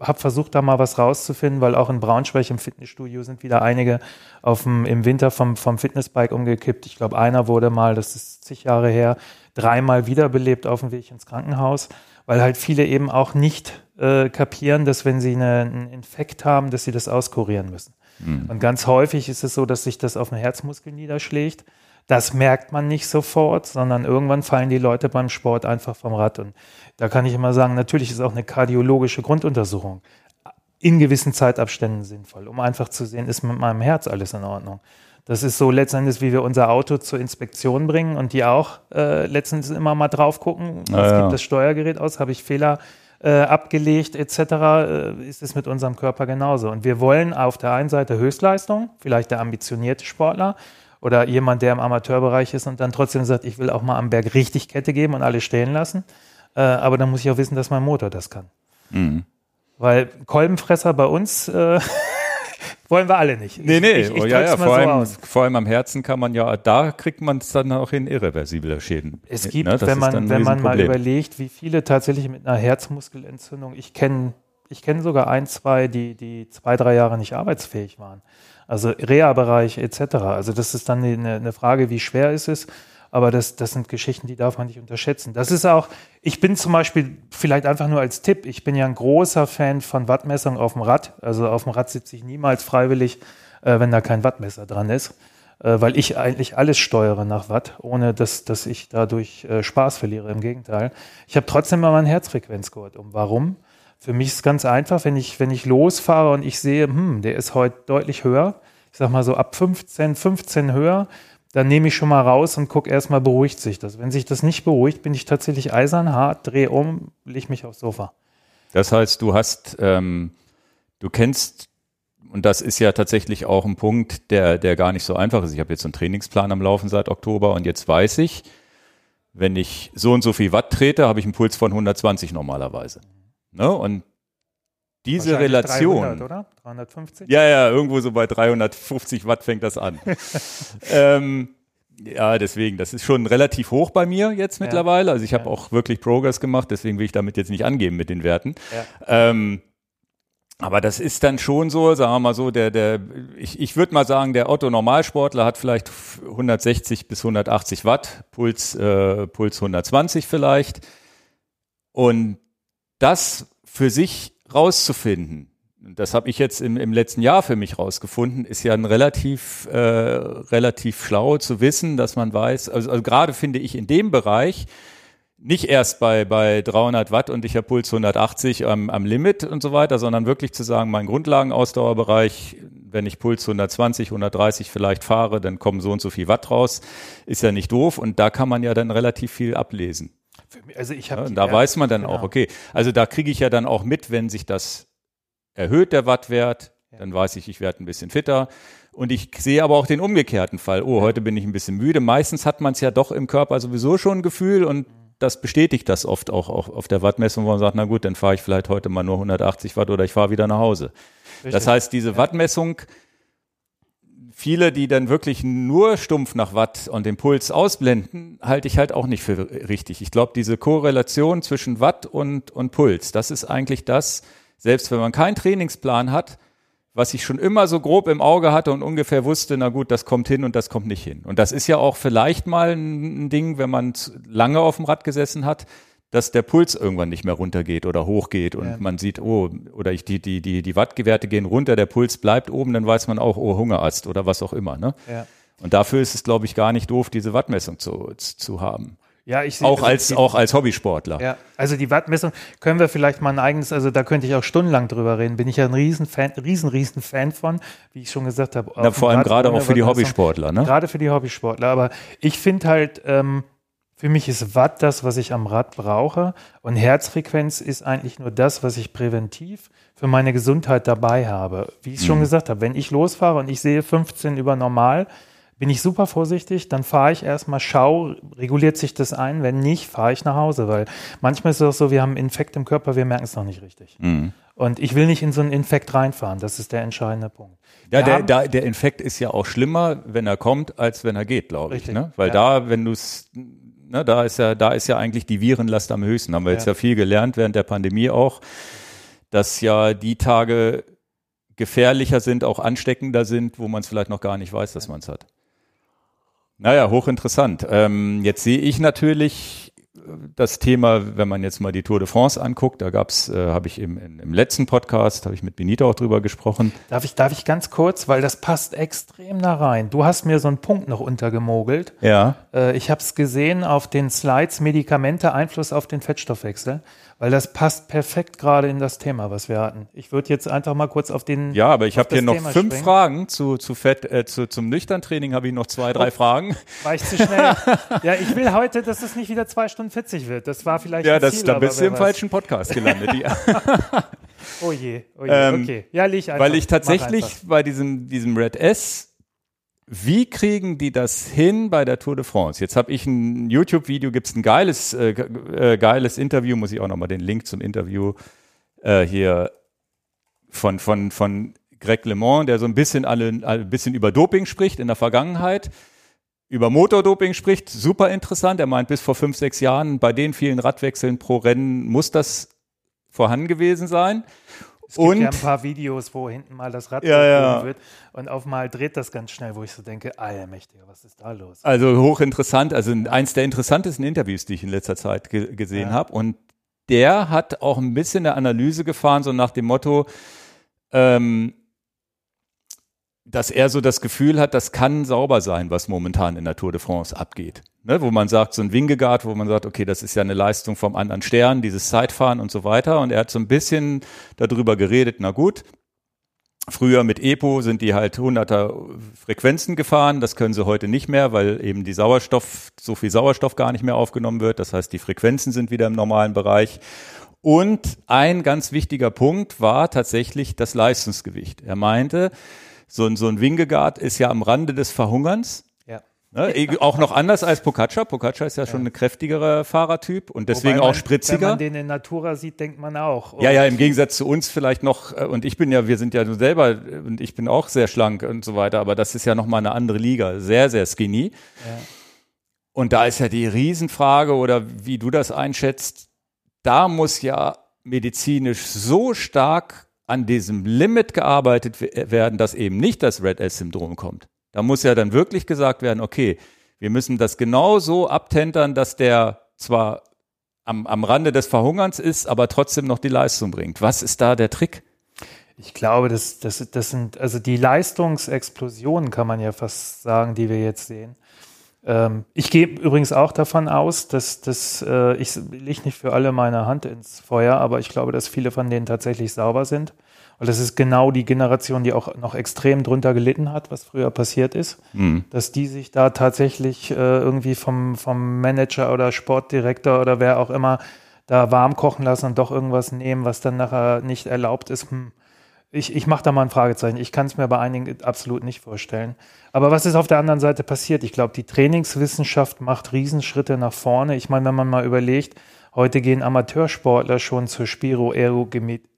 habe versucht, da mal was rauszufinden, weil auch in Braunschweig im Fitnessstudio sind wieder einige auf dem, im Winter vom, vom Fitnessbike umgekippt. Ich glaube, einer wurde mal, das ist zig Jahre her, dreimal wiederbelebt auf dem Weg ins Krankenhaus, weil halt viele eben auch nicht äh, kapieren, dass wenn sie eine, einen Infekt haben, dass sie das auskurieren müssen. Mhm. Und ganz häufig ist es so, dass sich das auf den Herzmuskel niederschlägt. Das merkt man nicht sofort, sondern irgendwann fallen die Leute beim Sport einfach vom Rad. Und da kann ich immer sagen, natürlich ist auch eine kardiologische Grunduntersuchung in gewissen Zeitabständen sinnvoll, um einfach zu sehen, ist mit meinem Herz alles in Ordnung. Das ist so letztendlich, wie wir unser Auto zur Inspektion bringen und die auch äh, letztendlich immer mal drauf gucken. Was ja, gibt das Steuergerät aus? Habe ich Fehler äh, abgelegt etc., äh, ist es mit unserem Körper genauso. Und wir wollen auf der einen Seite Höchstleistung, vielleicht der ambitionierte Sportler oder jemand, der im Amateurbereich ist und dann trotzdem sagt, ich will auch mal am Berg richtig Kette geben und alle stehen lassen. Äh, aber dann muss ich auch wissen, dass mein Motor das kann. Mhm. Weil Kolbenfresser bei uns äh, wollen wir alle nicht. Nee, nee, ich, ich, oh, ja, ja, vor, so allem, vor allem am Herzen kann man ja, da kriegt man es dann auch in irreversible Schäden. Es gibt, ne? wenn man, wenn man mal überlegt, wie viele tatsächlich mit einer Herzmuskelentzündung, ich kenne ich kenne sogar ein, zwei, die, die zwei, drei Jahre nicht arbeitsfähig waren. Also Reha-Bereich etc. Also das ist dann eine, eine Frage, wie schwer ist es. Aber das, das sind Geschichten, die darf man nicht unterschätzen. Das ist auch, ich bin zum Beispiel, vielleicht einfach nur als Tipp, ich bin ja ein großer Fan von Wattmessung auf dem Rad. Also auf dem Rad sitze ich niemals freiwillig, äh, wenn da kein Wattmesser dran ist, äh, weil ich eigentlich alles steuere nach Watt, ohne dass, dass ich dadurch äh, Spaß verliere. Im Gegenteil. Ich habe trotzdem mal meine Herzfrequenz gehört. Um warum? Für mich ist es ganz einfach, wenn ich, wenn ich losfahre und ich sehe, hm, der ist heute deutlich höher, ich sag mal so ab 15, 15 höher, dann nehme ich schon mal raus und gucke erstmal, beruhigt sich das. Wenn sich das nicht beruhigt, bin ich tatsächlich eisern, hart, drehe um, lege mich aufs Sofa. Das heißt, du hast, ähm, du kennst, und das ist ja tatsächlich auch ein Punkt, der, der gar nicht so einfach ist. Ich habe jetzt einen Trainingsplan am Laufen seit Oktober und jetzt weiß ich, wenn ich so und so viel Watt trete, habe ich einen Puls von 120 normalerweise. Ne? Und diese Relation. 300, oder? 350? Ja, ja, irgendwo so bei 350 Watt fängt das an. <laughs> ähm, ja, deswegen, das ist schon relativ hoch bei mir jetzt mittlerweile. Also ich habe ja. auch wirklich Progress gemacht, deswegen will ich damit jetzt nicht angeben mit den Werten. Ja. Ähm, aber das ist dann schon so, sagen wir mal so, der, der, ich, ich würde mal sagen, der Otto-Normalsportler hat vielleicht 160 bis 180 Watt, Puls, äh, Puls 120 vielleicht. Und das für sich rauszufinden, das habe ich jetzt im, im letzten Jahr für mich rausgefunden, ist ja ein relativ, äh, relativ schlau zu wissen, dass man weiß, also, also gerade finde ich in dem Bereich, nicht erst bei, bei 300 Watt und ich habe Puls 180 am, am Limit und so weiter, sondern wirklich zu sagen, mein Grundlagenausdauerbereich, wenn ich Puls 120, 130 vielleicht fahre, dann kommen so und so viel Watt raus, ist ja nicht doof. Und da kann man ja dann relativ viel ablesen. Also ich habe ja, da weiß man dann genau. auch, okay, also da kriege ich ja dann auch mit, wenn sich das erhöht, der Wattwert, ja. dann weiß ich, ich werde ein bisschen fitter. Und ich sehe aber auch den umgekehrten Fall. Oh, heute bin ich ein bisschen müde. Meistens hat man es ja doch im Körper sowieso schon ein Gefühl und das bestätigt das oft auch, auch auf der Wattmessung, wo man sagt, na gut, dann fahre ich vielleicht heute mal nur 180 Watt oder ich fahre wieder nach Hause. Richtig. Das heißt, diese ja. Wattmessung viele, die dann wirklich nur stumpf nach Watt und den Puls ausblenden, halte ich halt auch nicht für richtig. Ich glaube, diese Korrelation zwischen Watt und, und Puls, das ist eigentlich das, selbst wenn man keinen Trainingsplan hat, was ich schon immer so grob im Auge hatte und ungefähr wusste, na gut, das kommt hin und das kommt nicht hin. Und das ist ja auch vielleicht mal ein Ding, wenn man lange auf dem Rad gesessen hat, dass der Puls irgendwann nicht mehr runtergeht oder hochgeht und ja. man sieht, oh, oder ich, die, die, die, die Wattgewerte gehen runter, der Puls bleibt oben, dann weiß man auch, oh, Hungerast oder was auch immer. Ne? Ja. Und dafür ist es, glaube ich, gar nicht doof, diese Wattmessung zu, zu haben. Ja, ich sehe auch als, auch als Hobbysportler. Ja, also die Wattmessung können wir vielleicht mal ein eigenes, also da könnte ich auch stundenlang drüber reden. Bin ich ja ein riesen Fan, riesen, riesen Fan von, wie ich schon gesagt habe. Na, vor allem gerade auch für die Hobbysportler, ne? Gerade für die Hobbysportler. Aber ich finde halt, ähm, für mich ist Watt das, was ich am Rad brauche. Und Herzfrequenz ist eigentlich nur das, was ich präventiv für meine Gesundheit dabei habe. Wie ich mhm. schon gesagt habe, wenn ich losfahre und ich sehe 15 über normal, bin ich super vorsichtig, dann fahre ich erstmal, schau, reguliert sich das ein, wenn nicht, fahre ich nach Hause, weil manchmal ist es auch so, wir haben einen Infekt im Körper, wir merken es noch nicht richtig. Mhm. Und ich will nicht in so einen Infekt reinfahren, das ist der entscheidende Punkt. Ja, der, der, der Infekt ist ja auch schlimmer, wenn er kommt, als wenn er geht, glaube ich. Ne? Weil ja. da, wenn du es, ne, da ist ja, da ist ja eigentlich die Virenlast am höchsten. Haben wir ja. jetzt ja viel gelernt während der Pandemie auch, dass ja die Tage gefährlicher sind, auch ansteckender sind, wo man es vielleicht noch gar nicht weiß, dass man es hat. Naja, hochinteressant. Ähm, jetzt sehe ich natürlich das Thema, wenn man jetzt mal die Tour de France anguckt, da gab's, äh, habe ich im, im letzten Podcast, habe ich mit Benito auch drüber gesprochen. Darf ich, darf ich ganz kurz, weil das passt extrem da rein. Du hast mir so einen Punkt noch untergemogelt. Ja. Äh, ich habe es gesehen auf den Slides Medikamente Einfluss auf den Fettstoffwechsel weil das passt perfekt gerade in das Thema, was wir hatten. Ich würde jetzt einfach mal kurz auf den. Ja, aber ich habe hier noch Thema fünf springen. Fragen zu, zu Fett, äh, zu, zum Nüchtern-Training habe ich noch zwei, drei oh, Fragen. War ich zu schnell? <laughs> ja, ich will heute, dass es nicht wieder zwei Stunden 40 wird. Das war vielleicht. Ja, das, Ziel, da bist du im was. falschen Podcast gelandet. <laughs> oh je, oh je, ähm, okay. Ja, leg einfach. Weil ich tatsächlich bei diesem, diesem Red S wie kriegen die das hin bei der Tour de France? Jetzt habe ich ein YouTube-Video, gibt es ein geiles, äh, äh, geiles Interview, muss ich auch nochmal den Link zum Interview äh, hier von, von, von Greg LeMond, der so ein bisschen alle, ein bisschen über Doping spricht in der Vergangenheit, über Motordoping spricht, super interessant. Er meint, bis vor fünf, sechs Jahren bei den vielen Radwechseln pro Rennen muss das vorhanden gewesen sein. Es gibt und, ja ein paar Videos, wo hinten mal das Rad ja, ja. wird und auf mal dreht das ganz schnell, wo ich so denke, ah ja, mächtiger, was ist da los? Also hochinteressant, also eins der interessantesten Interviews, die ich in letzter Zeit ge gesehen ja. habe. Und der hat auch ein bisschen eine Analyse gefahren, so nach dem Motto, ähm, dass er so das Gefühl hat, das kann sauber sein, was momentan in der Tour de France abgeht. Ne, wo man sagt, so ein Wingegaard, wo man sagt, okay, das ist ja eine Leistung vom anderen Stern, dieses Zeitfahren und so weiter. Und er hat so ein bisschen darüber geredet, na gut, früher mit EPO sind die halt hunderter Frequenzen gefahren. Das können sie heute nicht mehr, weil eben die Sauerstoff, so viel Sauerstoff gar nicht mehr aufgenommen wird. Das heißt, die Frequenzen sind wieder im normalen Bereich. Und ein ganz wichtiger Punkt war tatsächlich das Leistungsgewicht. Er meinte, so ein, so ein Wingegaard ist ja am Rande des Verhungerns. Ne, <laughs> auch noch anders als Pocaccia. Pocaccia ist ja, schon ein kräftigerer Fahrertyp und deswegen man, auch spritziger. Wenn man den in Natura sieht, denkt man auch. Ja, ja, im Gegensatz zu uns vielleicht noch, äh, und ich bin ja, wir sind ja selber, und ich bin auch sehr schlank und so weiter, aber das ist ja nochmal eine andere Liga. Sehr, sehr skinny. Ja. Und da ist ja die Riesenfrage, oder wie du das einschätzt, da muss ja medizinisch so stark an diesem Limit gearbeitet werden, dass eben nicht das Red S-Syndrom kommt. Da muss ja dann wirklich gesagt werden, okay, wir müssen das genau so abtentern, dass der zwar am, am Rande des Verhungerns ist, aber trotzdem noch die Leistung bringt. Was ist da der Trick? Ich glaube, das, das, das sind, also die Leistungsexplosionen kann man ja fast sagen, die wir jetzt sehen. Ähm, ich gehe übrigens auch davon aus, dass, dass äh, ich lege nicht für alle meine Hand ins Feuer, aber ich glaube, dass viele von denen tatsächlich sauber sind. Und das ist genau die Generation, die auch noch extrem drunter gelitten hat, was früher passiert ist, mhm. dass die sich da tatsächlich äh, irgendwie vom, vom Manager oder Sportdirektor oder wer auch immer da warm kochen lassen und doch irgendwas nehmen, was dann nachher nicht erlaubt ist. Hm ich, ich mache da mal ein Fragezeichen. Ich kann es mir bei einigen absolut nicht vorstellen. Aber was ist auf der anderen Seite passiert? Ich glaube, die Trainingswissenschaft macht Riesenschritte nach vorne. Ich meine, wenn man mal überlegt, heute gehen Amateursportler schon zur Spiroergometrie.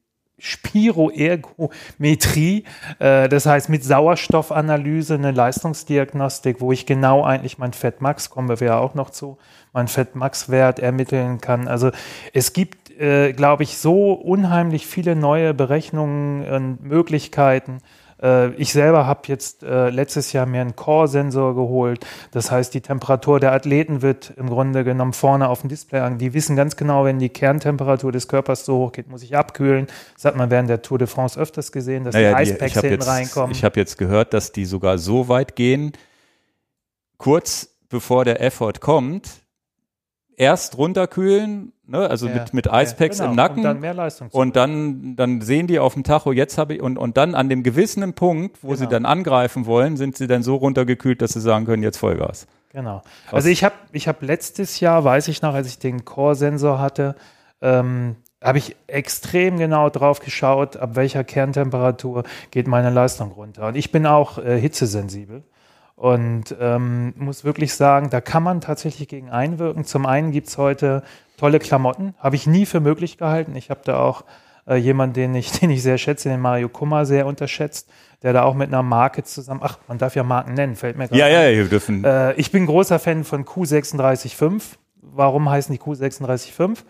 Spiroergometrie, äh, das heißt mit Sauerstoffanalyse, eine Leistungsdiagnostik, wo ich genau eigentlich mein Fettmax, kommen wir ja auch noch zu, mein Fettmax-Wert ermitteln kann. Also es gibt äh, glaube ich, so unheimlich viele neue Berechnungen und Möglichkeiten. Äh, ich selber habe jetzt äh, letztes Jahr mir einen Core-Sensor geholt. Das heißt, die Temperatur der Athleten wird im Grunde genommen vorne auf dem Display an. Die wissen ganz genau, wenn die Kerntemperatur des Körpers so hoch geht, muss ich abkühlen. Das hat man während der Tour de France öfters gesehen, dass naja, die Eispacks hinten jetzt, reinkommen. Ich habe jetzt gehört, dass die sogar so weit gehen, kurz bevor der Effort kommt, erst runterkühlen, ne, also Ja, mit, mit Eispacks ja, genau, im Nacken. Um dann mehr Leistung zu Und dann, dann sehen die auf dem Tacho, jetzt habe ich, und, und dann an dem gewissenen Punkt, wo sie Genau. dann angreifen wollen, sind sie dann so runtergekühlt, dass sie sagen können, jetzt Vollgas. Genau. Also ich habe ich hab letztes Jahr, weiß ich noch, als ich den Core-Sensor hatte, ähm, habe ich extrem genau drauf geschaut, ab welcher Kerntemperatur geht meine Leistung runter. Und ich bin auch äh, hitzesensibel und ähm, muss wirklich sagen, da kann man tatsächlich gegen einwirken. Zum einen gibt's heute tolle Klamotten, habe ich nie für möglich gehalten. Ich habe da auch äh, jemanden, den ich, <laughs> den ich sehr schätze, den Mario Kummer sehr unterschätzt, der da auch mit einer Marke zusammen, ach, man darf ja Marken nennen, fällt mir gerade Ja, ja, wir dürfen. Äh, ich bin großer Fan von Q365. Warum heißen die Q365?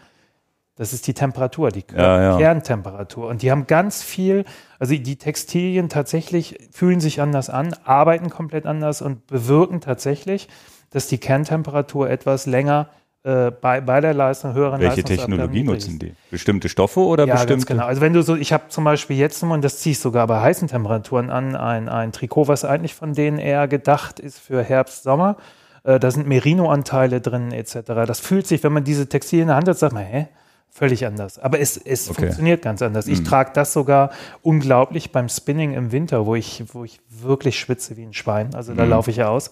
Das ist die Temperatur, die Ja, ja. Kerntemperatur. Und die haben ganz viel, also die Textilien tatsächlich fühlen sich anders an, arbeiten komplett anders und bewirken tatsächlich, dass die Kerntemperatur etwas länger äh, bei, bei der Leistung, höheren welche Technologie nutzen die? Bestimmte Stoffe oder Ja, bestimmte? ganz genau. Also wenn du so, ich habe zum Beispiel jetzt, und das ziehe ich sogar bei heißen Temperaturen an, ein, ein Trikot, was eigentlich von denen eher gedacht ist für Herbst, Sommer. Äh, da sind Merino-Anteile drin etc. Das fühlt sich, wenn man diese Textilien in der Hand hat, sagt man, hä? Völlig anders. Aber es, es Okay. funktioniert ganz anders. Ich trage das sogar unglaublich beim Spinning im Winter, wo ich, wo ich wirklich schwitze wie ein Schwein. Also da laufe ich aus.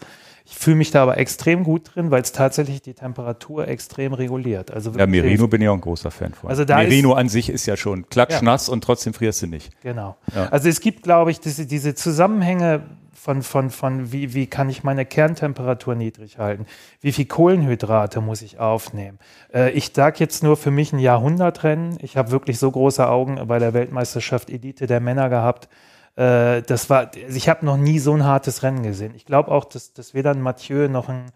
Ich fühle mich da aber extrem gut drin, weil es tatsächlich die Temperatur extrem reguliert. Also ja, Merino bin ich auch ein großer Fan von. Also da Merino an sich ist ja schon klatschnass und trotzdem frierst du nicht. Genau. Ja. Also es gibt, glaube ich, diese, diese Zusammenhänge von, von, von wie, wie kann ich meine Kerntemperatur niedrig halten? Wie viel Kohlenhydrate muss ich aufnehmen? Äh, ich sage jetzt nur für mich ein Jahrhundertrennen. Ich habe wirklich so große Augen bei der Weltmeisterschaft Elite der Männer gehabt. Äh, das war, ich habe noch nie so ein hartes Rennen gesehen. Ich glaube auch, dass, dass weder ein Mathieu noch ein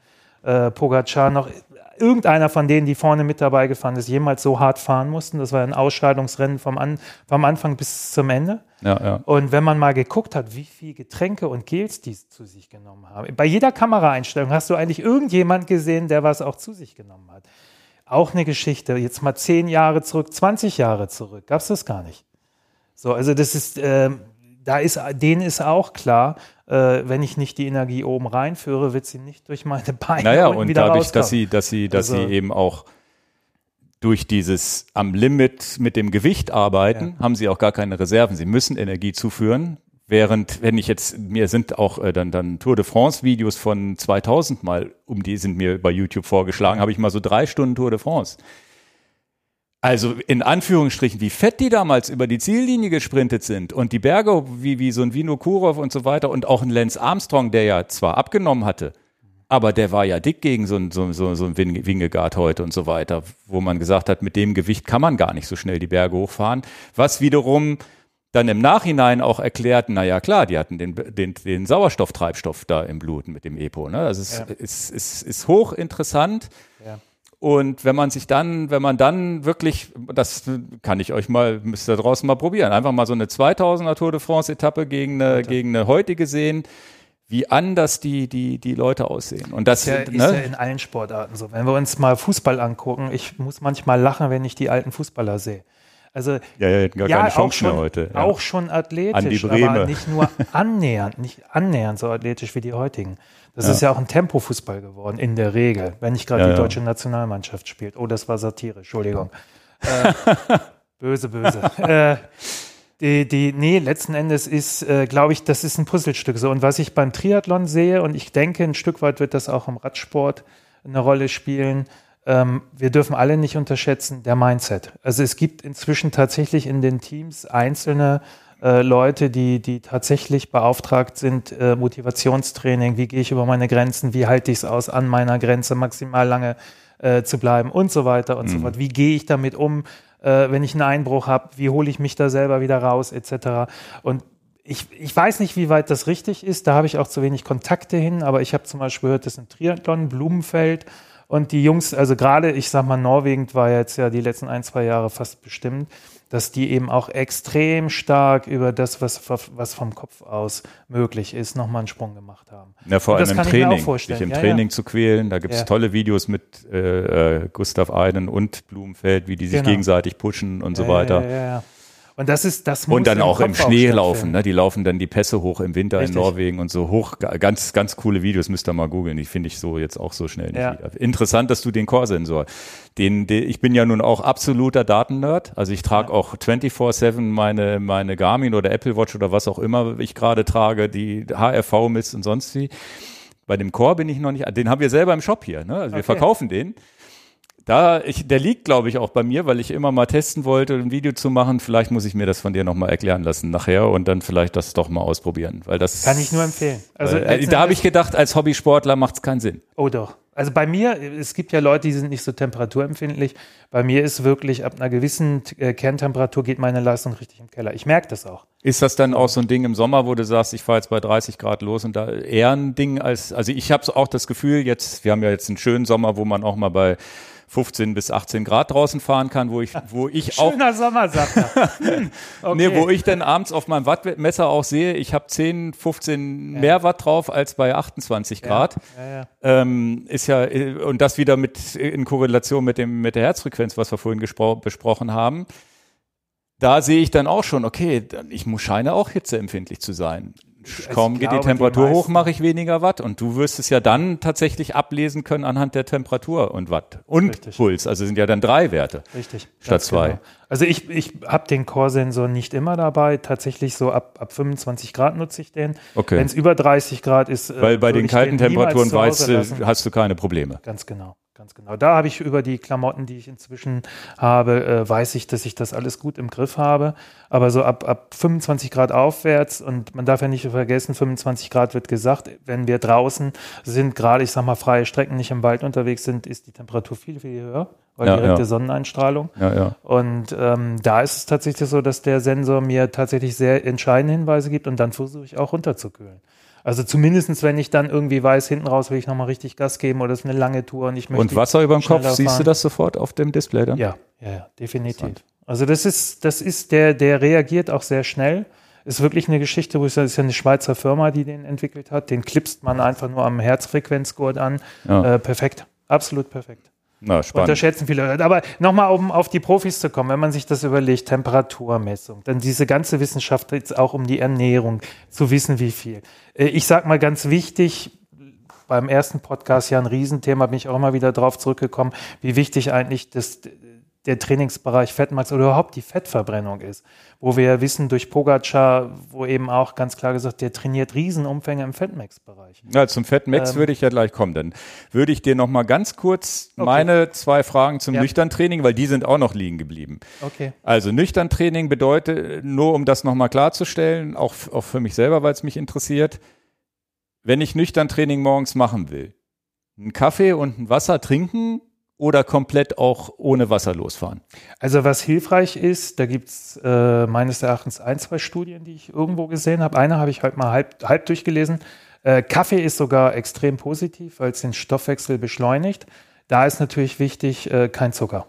äh, Pogacar noch irgendeiner von denen, die vorne mit dabei gefahren ist, jemals so hart fahren mussten. Das war ein Ausscheidungsrennen vom, An vom Anfang bis zum Ende. Ja, ja. Und wenn man mal geguckt hat, wie viel Getränke und Gels die zu sich genommen haben, bei jeder Kameraeinstellung hast du eigentlich irgendjemand gesehen, der was auch zu sich genommen hat. Auch eine Geschichte, jetzt mal zehn Jahre zurück, 20 Jahre zurück, gab es das gar nicht. So, also das ist, ähm, da ist, denen ist auch klar, äh, wenn ich nicht die Energie oben reinführe, wird sie nicht durch meine Beine Naja, und wieder dadurch, rauskommen. dass sie, dass sie, dass Also- sie eben auch durch dieses am Limit mit dem Gewicht arbeiten, haben sie auch gar keine Reserven. Sie müssen Energie zuführen. Während, wenn ich jetzt, mir sind auch äh, dann, dann Tour de France Videos von 2000 mal, um die sind mir bei YouTube vorgeschlagen, habe ich mal so drei Stunden Tour de France. Also in Anführungsstrichen, wie fett die damals über die Ziellinie gesprintet sind und die Berge wie, wie so ein Vino Kurov und so weiter und auch ein Lance Armstrong, der ja zwar abgenommen hatte, aber der war ja dick gegen so ein, so, so, so ein Win- Wingegaard heute und so weiter, wo man gesagt hat, mit dem Gewicht kann man gar nicht so schnell die Berge hochfahren. Was wiederum dann im Nachhinein auch erklärt, na ja klar, die hatten den, den, den Sauerstofftreibstoff da im Blut mit dem EPO. Ne? Also es Ja. ist, ist, ist hochinteressant. Ja. Und wenn man sich dann, wenn man dann wirklich, das kann ich euch mal, müsst ihr draußen mal probieren, einfach mal so eine 2000er Tour de France Etappe gegen eine, gegen eine heutige sehen, wie anders die, die, die Leute aussehen. Und das, Ist ja, ist ne? ja in allen Sportarten so. Wenn wir uns mal Fußball angucken, ich muss manchmal lachen, wenn ich die alten Fußballer sehe. Also ja, ja, gar keine auch Chance schon, mehr heute. Ja. auch schon athletisch, aber nicht nur annähernd, nicht annähernd so athletisch wie die heutigen. Das ist ja auch ein Tempofußball geworden, in der Regel, wenn nicht gerade Ja, die ja. deutsche Nationalmannschaft spielt. Oh, das war Satire, Entschuldigung. <laughs> Äh, böse, böse. äh, die, die, nee, letzten Endes ist, äh, glaube ich, das ist ein Puzzlestück so. Und was ich beim Triathlon sehe, und ich denke, ein Stück weit wird das auch im Radsport eine Rolle spielen, ähm, wir dürfen alle nicht unterschätzen, der Mindset. Also es gibt inzwischen tatsächlich in den Teams einzelne äh, Leute, die, die tatsächlich beauftragt sind, äh, Motivationstraining, wie gehe ich über meine Grenzen, wie halte ich es aus, an meiner Grenze maximal lange äh, zu bleiben und so weiter und so fort. Wie gehe ich damit um, äh, wenn ich einen Einbruch habe, wie hole ich mich da selber wieder raus, etc. Und ich, ich weiß nicht, wie weit das richtig ist, da habe ich auch zu wenig Kontakte hin, aber ich habe zum Beispiel gehört, dass im Triathlon Blumenfeld und die Jungs, also gerade, ich sag mal, Norwegen war jetzt ja die letzten ein, zwei Jahre fast bestimmt, dass die eben auch extrem stark über das, was, was vom Kopf aus möglich ist, nochmal einen Sprung gemacht haben. Ja, vor allem im Training, sich im Ja, Training zu quälen. Da gibt es Ja. tolle Videos mit äh, äh, Gustav Eiden und Blumenfeld, wie die sich Genau. gegenseitig pushen und so Ja, weiter. Ja, ja, ja. Und das ist, das muss Und dann auch im Kopf Schnee stattfinden. laufen, ne? Die laufen dann die Pässe hoch im Winter Richtig. in Norwegen und so hoch. Ga- Ganz, ganz coole Videos, müsst ihr mal googeln. Die finde ich so jetzt auch so schnell nicht Ja. wieder. Interessant, dass du den Core-Sensor, den, den, ich bin ja nun auch absoluter Datennerd. Also ich trage auch 24-7 meine, meine Garmin oder Apple Watch oder was auch immer ich gerade trage, die HRV misst und sonst wie. Bei dem Core bin ich noch nicht, den haben wir selber im Shop hier, ne? Also wir Okay. verkaufen den. Da, ich, der liegt, glaube ich, auch bei mir, weil ich immer mal testen wollte, ein Video zu machen. Vielleicht muss ich mir das von dir nochmal erklären lassen nachher und dann vielleicht das doch mal ausprobieren. Weil das Kann ich nur empfehlen. Also weil, äh, da habe ich gedacht, als Hobbysportler macht es keinen Sinn. Oh doch. Also bei mir, es gibt ja Leute, die sind nicht so temperaturempfindlich. Bei mir ist wirklich, ab einer gewissen äh, Kerntemperatur geht meine Leistung richtig im Keller. Ich merke das auch. Ist das dann auch so ein Ding im Sommer, wo du sagst, ich fahre jetzt bei 30 Grad los und da eher ein Ding als, also ich habe auch das Gefühl, jetzt, wir haben ja jetzt einen schönen Sommer, wo man auch mal bei 15 bis 18 Grad draußen fahren kann, wo ich, wo ich <laughs> auch Schöner Sommer, sagt er. <laughs> Hm, okay. Nee, wo ich dann abends auf meinem Wattmesser auch sehe, ich habe 10, 15 mehr Watt drauf als bei 28 Grad. Ja, ja. Ähm, ist ja, äh, und das wieder mit in Korrelation mit dem, mit der Herzfrequenz, was wir vorhin besprochen haben. Da sehe ich dann auch schon, okay, ich muss scheine auch hitzeempfindlich zu sein. Kaum geht die glaube, die Temperatur hoch, mache ich weniger Watt. Und du wirst es ja dann tatsächlich ablesen können anhand der Temperatur und Watt. Und Richtig. Puls. Also sind ja dann drei Werte. Richtig. Statt zwei. Genau. Also ich, ich habe den Core-Sensor nicht immer dabei. Tatsächlich so ab, ab 25 Grad nutze ich den. Okay. Wenn es über 30 Grad ist, äh, Weil bei den kalten den Temperaturen weißt du, hast du keine Probleme. Ganz genau, ganz genau. Da habe ich über die Klamotten, die ich inzwischen habe, äh, weiß ich, dass ich das alles gut im Griff habe. Aber so ab, ab 25 Grad aufwärts und man darf ja nicht vergessen, 25 Grad wird gesagt, wenn wir draußen sind, gerade ich sag mal freie Strecken nicht im Wald unterwegs sind, ist die Temperatur viel, viel höher, weil Ja, direkte ja. Sonneneinstrahlung. Ja, ja. Und ähm, da ist es tatsächlich so, dass der Sensor mir tatsächlich sehr entscheidende Hinweise gibt und dann versuche ich auch runterzukühlen. Also zumindestens, wenn ich dann irgendwie weiß, hinten raus will ich nochmal richtig Gas geben oder es ist eine lange Tour und ich möchte. Und Wasser über dem Kopf, schneller siehst du fahren. das sofort auf dem Display dann? Ja, ja, ja, definitiv. Also das ist, das ist der, der reagiert auch sehr schnell. Ist wirklich eine Geschichte, wo ich sage, es ist ja eine Schweizer Firma, die den entwickelt hat. Den klipst man einfach nur am Herzfrequenzgurt an. Ja. Äh, perfekt. Absolut perfekt. Na, spannend. Unterschätzen viele Leute. Aber nochmal, um auf die Profis zu kommen, wenn man sich das überlegt, Temperaturmessung, dann diese ganze Wissenschaft jetzt auch um die Ernährung, zu wissen, wie viel. Äh, Ich sag mal ganz wichtig, beim ersten Podcast ja ein Riesenthema, bin ich auch immer wieder drauf zurückgekommen, wie wichtig eigentlich das, der Trainingsbereich Fettmax oder überhaupt die Fettverbrennung ist. Wo wir ja wissen durch Pogacar, wo eben auch ganz klar gesagt, der trainiert Riesenumfänge im Fettmax-Bereich. Ja, zum Fat Max Ähm. würde ich ja gleich kommen. Dann würde ich dir noch mal ganz kurz Okay. meine zwei Fragen zum Ja. Nüchtern-Training, weil die sind auch noch liegen geblieben. Okay. Also Nüchtern-Training bedeutet, nur um das noch mal klarzustellen, auch, auch für mich selber, weil es mich interessiert, wenn ich Nüchtern-Training morgens machen will, einen Kaffee und ein Wasser trinken oder komplett auch ohne Wasser losfahren? Also was hilfreich ist, da gibt's äh, meines Erachtens ein, zwei Studien, die ich irgendwo gesehen habe. Eine habe ich heute mal halb, halb durchgelesen. Äh, Kaffee ist sogar extrem positiv, weil es den Stoffwechsel beschleunigt. Da ist natürlich wichtig, äh, kein Zucker.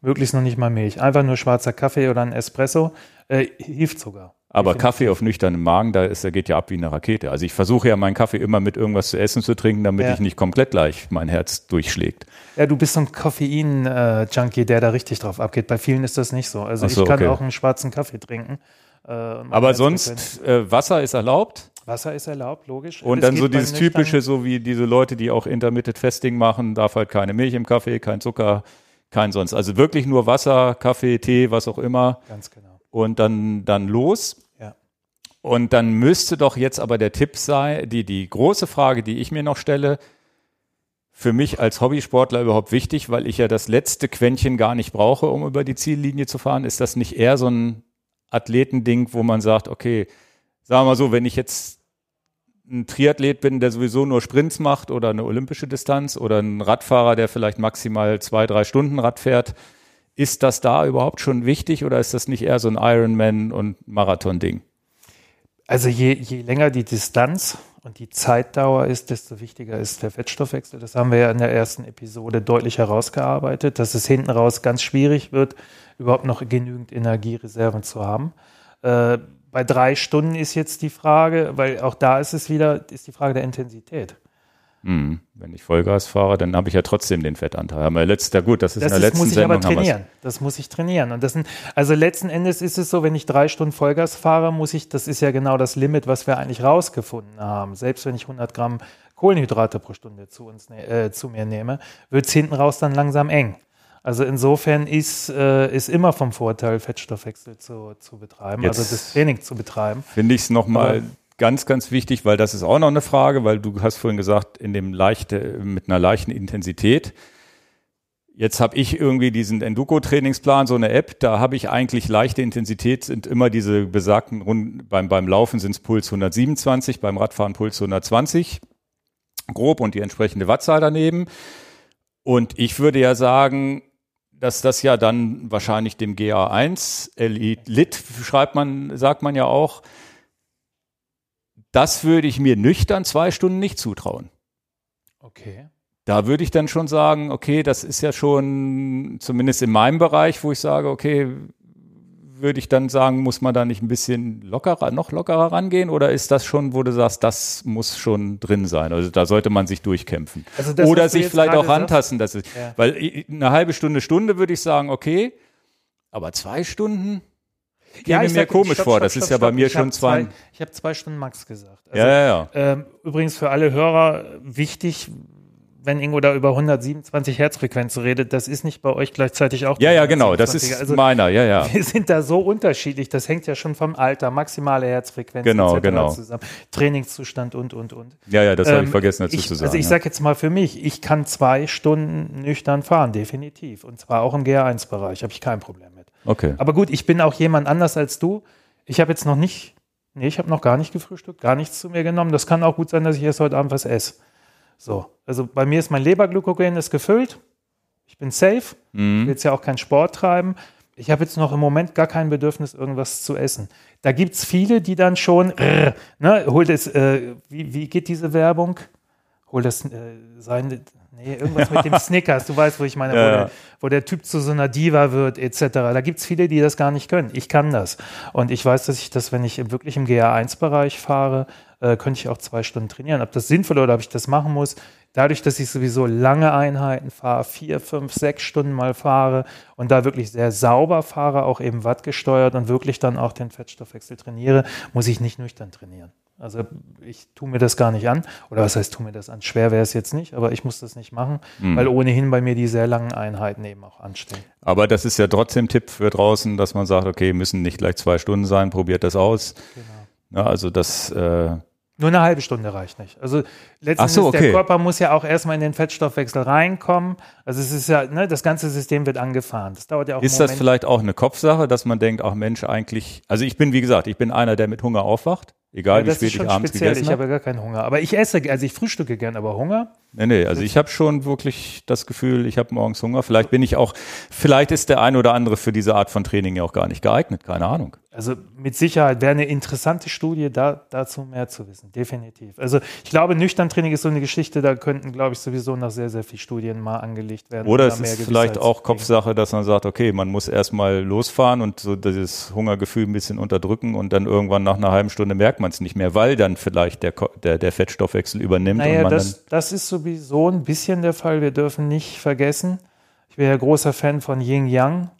Möglichst noch nicht mal Milch. Einfach nur schwarzer Kaffee oder ein Espresso äh, hilft sogar. Aber. Kaffee auf nüchternem Magen, da ist, der geht ja ab wie eine Rakete. Also ich versuche ja meinen Kaffee immer mit irgendwas zu essen zu trinken, damit Ja. ich nicht komplett gleich mein Herz durchschlägt. Ja, du bist so ein Koffein-Junkie, der da richtig drauf abgeht. Bei vielen ist das nicht so. Also so, ich kann okay. auch einen schwarzen Kaffee trinken. Äh, Aber Herzfrequenz- sonst, äh, Wasser ist erlaubt. Wasser ist erlaubt, logisch. Und Es dann so dieses typische, so wie diese Leute, die auch Intermittent Fasting machen, darf halt keine Milch im Kaffee, kein Zucker, kein sonst. Also wirklich nur Wasser, Kaffee, Tee, was auch immer. Ganz genau. Und dann, dann los. Und dann müsste doch jetzt aber der Tipp sein, die, die große Frage, die ich mir noch stelle, für mich als Hobbysportler überhaupt wichtig, weil ich ja das letzte Quäntchen gar nicht brauche, um über die Ziellinie zu fahren. Ist das nicht eher so ein Athletending, wo man sagt, okay, sagen wir mal so, wenn ich jetzt ein Triathlet bin, der sowieso nur Sprints macht oder eine olympische Distanz oder ein Radfahrer, der vielleicht maximal zwei, drei Stunden Rad fährt, ist das da überhaupt schon wichtig oder ist das nicht eher so ein Ironman und Marathon-Ding? Also je, je länger die Distanz und die Zeitdauer ist, desto wichtiger ist der Fettstoffwechsel. Das haben wir ja in der ersten Episode deutlich herausgearbeitet, dass es hinten raus ganz schwierig wird, überhaupt noch genügend Energiereserven zu haben. Äh, bei drei Stunden ist jetzt die Frage, weil auch da ist es wieder, ist die Frage der Intensität. Mhm. Wenn ich Vollgas fahre, dann habe ich ja trotzdem den Fettanteil. Haben wir letzter gut, das ist das in der letzten muss ich Sendung. aber trainieren. Das muss ich trainieren. Und das sind, also letzten Endes ist es so, wenn ich drei Stunden Vollgas fahre, muss ich, das ist ja genau das Limit, was wir eigentlich rausgefunden haben. Selbst wenn ich 100 Gramm Kohlenhydrate pro Stunde zu uns, ne, äh, zu mir nehme, wird es hinten raus dann langsam eng. Also insofern ist, äh, ist immer vom Vorteil, Fettstoffwechsel zu, zu betreiben, Jetzt also das Training zu betreiben. Finde ich es nochmal Aber- ganz, ganz wichtig, weil das ist auch noch eine Frage, weil du hast vorhin gesagt, in dem leichte, mit einer leichten Intensität. Jetzt habe ich irgendwie diesen Enduko-Trainingsplan, so eine App, da habe ich eigentlich leichte Intensität, sind immer diese besagten Runden, beim, beim Laufen sind es Puls 127, beim Radfahren Puls 120, grob und die entsprechende Wattzahl daneben. Und ich würde ja sagen, dass das ja dann wahrscheinlich dem GA1 Elite Lit schreibt man, sagt man ja auch, das würde ich mir nüchtern zwei Stunden nicht zutrauen. Okay. Da würde ich dann schon sagen, okay, das ist ja schon zumindest in meinem Bereich, wo ich sage, okay, würde ich dann sagen, muss man da nicht ein bisschen lockerer, noch lockerer rangehen oder ist das schon, wo du sagst, das muss schon drin sein? Also da sollte man sich durchkämpfen. Also das, oder sich vielleicht auch rantasten. Das ist, Ja. Weil eine halbe Stunde, Stunde würde ich sagen, okay, aber zwei Stunden käme ich mir komisch stopp, vor. stopp, das stopp, ist ja bei mir Ich schon zwei. Ich habe zwei Stunden Max gesagt. Also, ja, ja, ja. Ähm, übrigens für alle Hörer wichtig, wenn Ingo da über 127 Herzfrequenzen redet, das ist nicht bei euch gleichzeitig auch. Ja, ja, genau. Das 127er. ist also, meiner, ja, ja. wir sind da so unterschiedlich. Das hängt ja schon vom Alter, maximale Herzfrequenz Genau, genau. zusammen, Trainingszustand und und und. Ja, ja, das habe ich Ähm, vergessen dazu ich, zu sagen. Also ich ja. sage jetzt mal für mich, ich kann zwei Stunden nüchtern fahren, definitiv. Und zwar auch im GR1-Bereich, habe ich kein Problem. Okay. Aber gut, ich bin auch jemand anders als du. Ich habe jetzt noch nicht, nee, ich habe noch gar nicht gefrühstückt, gar nichts zu mir genommen. Das kann auch gut sein, dass ich erst heute Abend was esse. So, also bei mir ist mein Leberglykogen ist gefüllt. Ich bin safe. Ich will Mhm. jetzt ja auch keinen Sport treiben. Ich habe jetzt noch im Moment gar kein Bedürfnis, irgendwas zu essen. Da gibt es viele, die dann schon, ne, hol das, äh, wie, wie geht diese Werbung? Hol das, äh, sein, nee, irgendwas mit dem <laughs> Snickers, du weißt, wo ich meine, Ja, wo, der, wo der Typ zu so einer Diva wird, etc. Da gibt es viele, die das gar nicht können. Ich kann das. Und ich weiß, dass ich das, wenn ich wirklich im GA1-Bereich fahre, äh, könnte ich auch zwei Stunden trainieren. Ob das sinnvoll oder ob ich das machen muss, dadurch, dass ich sowieso lange Einheiten fahre, vier, fünf, sechs Stunden mal fahre und da wirklich sehr sauber fahre, auch eben wattgesteuert und wirklich dann auch den Fettstoffwechsel trainiere, muss ich nicht nüchtern trainieren. Also ich tue mir das gar nicht an. Oder was heißt, tue mir das an? Schwer wäre es jetzt nicht, aber ich muss das nicht machen, Mhm. weil ohnehin bei mir die sehr langen Einheiten eben auch anstehen. Aber das ist ja trotzdem Tipp für draußen, dass man sagt, okay, müssen nicht gleich zwei Stunden sein, probiert das aus. Genau. Ja, also das, äh, Nur eine halbe Stunde reicht nicht. Also letztendlich, so, okay. der Körper muss ja auch erstmal in den Fettstoffwechsel reinkommen. Also es ist ja, ne, das ganze System wird angefahren. Das dauert ja auch ist das vielleicht auch eine Kopfsache, dass man denkt, ach Mensch, eigentlich, also ich bin, wie gesagt, ich bin einer, der mit Hunger aufwacht, egal Ja, wie spät ich abends speziell. gegessen Ich habe. habe gar keinen Hunger. Aber ich esse, also ich frühstücke gern, aber Hunger? Nee, nee, also ich habe schon wirklich das Gefühl, ich habe morgens Hunger. Vielleicht bin ich auch, vielleicht ist der ein oder andere für diese Art von Training ja auch gar nicht geeignet, keine Ahnung. Also mit Sicherheit wäre eine interessante Studie, da, dazu mehr zu wissen, definitiv. Also ich glaube, Nüchtern-Training ist so eine Geschichte, da könnten, glaube ich, sowieso noch sehr, sehr viele Studien mal angelegt werden. Oder es ist vielleicht auch. Kopfsache, dass man sagt, okay, man muss erstmal losfahren und so dieses Hungergefühl ein bisschen unterdrücken und dann irgendwann nach einer halben Stunde merkt man es nicht mehr, weil dann vielleicht der, der, der Fettstoffwechsel übernimmt Naja, man das, das ist sowieso ein bisschen der Fall. Wir dürfen nicht vergessen, ich bin ja großer Fan von Yin Yang.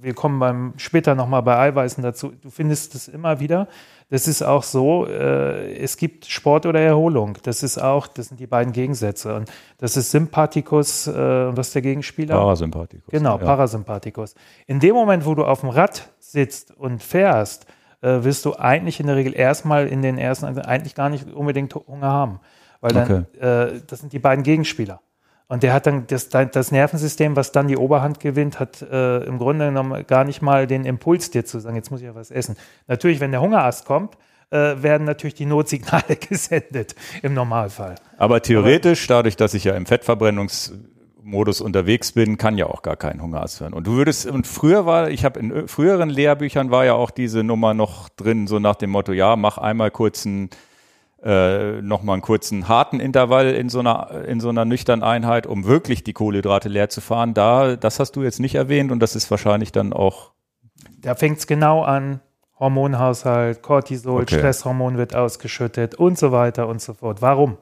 Wir kommen beim später nochmal bei Eiweißen dazu. Du findest es immer wieder. Das ist auch so, äh, es gibt Sport oder Erholung. Das ist auch, das sind die beiden Gegensätze. Und das ist Sympathikus, äh, und was ist der Gegenspieler? Parasympathikus. Genau, ja. Parasympathikus. In dem Moment, wo du auf dem Rad sitzt und fährst, äh, wirst du eigentlich in der Regel erstmal in den ersten, also eigentlich gar nicht unbedingt Hunger haben. Weil dann, äh, das sind die beiden Gegenspieler. Und der hat dann das, das Nervensystem, was dann die Oberhand gewinnt, hat äh, im Grunde genommen gar nicht mal den Impuls, dir zu sagen, jetzt muss ich ja was essen. Natürlich, wenn der Hungerast kommt, äh, werden natürlich die Notsignale <laughs> gesendet im Normalfall. Aber theoretisch, dadurch, dass ich ja im Fettverbrennungsmodus unterwegs bin, kann ja auch gar kein Hungerast hören. Und du würdest, und früher war, ich habe in früheren Lehrbüchern war ja auch diese Nummer noch drin, so nach dem Motto, ja, mach einmal kurz einen, äh, nochmal einen kurzen harten Intervall in so einer, in so einer nüchternen Einheit, um wirklich die Kohlenhydrate leer zu fahren. Da, das hast du jetzt nicht erwähnt und das ist wahrscheinlich dann auch, Da fängt es genau an. Hormonhaushalt, Cortisol, Okay. Stresshormon wird ausgeschüttet und so weiter und so fort. Warum?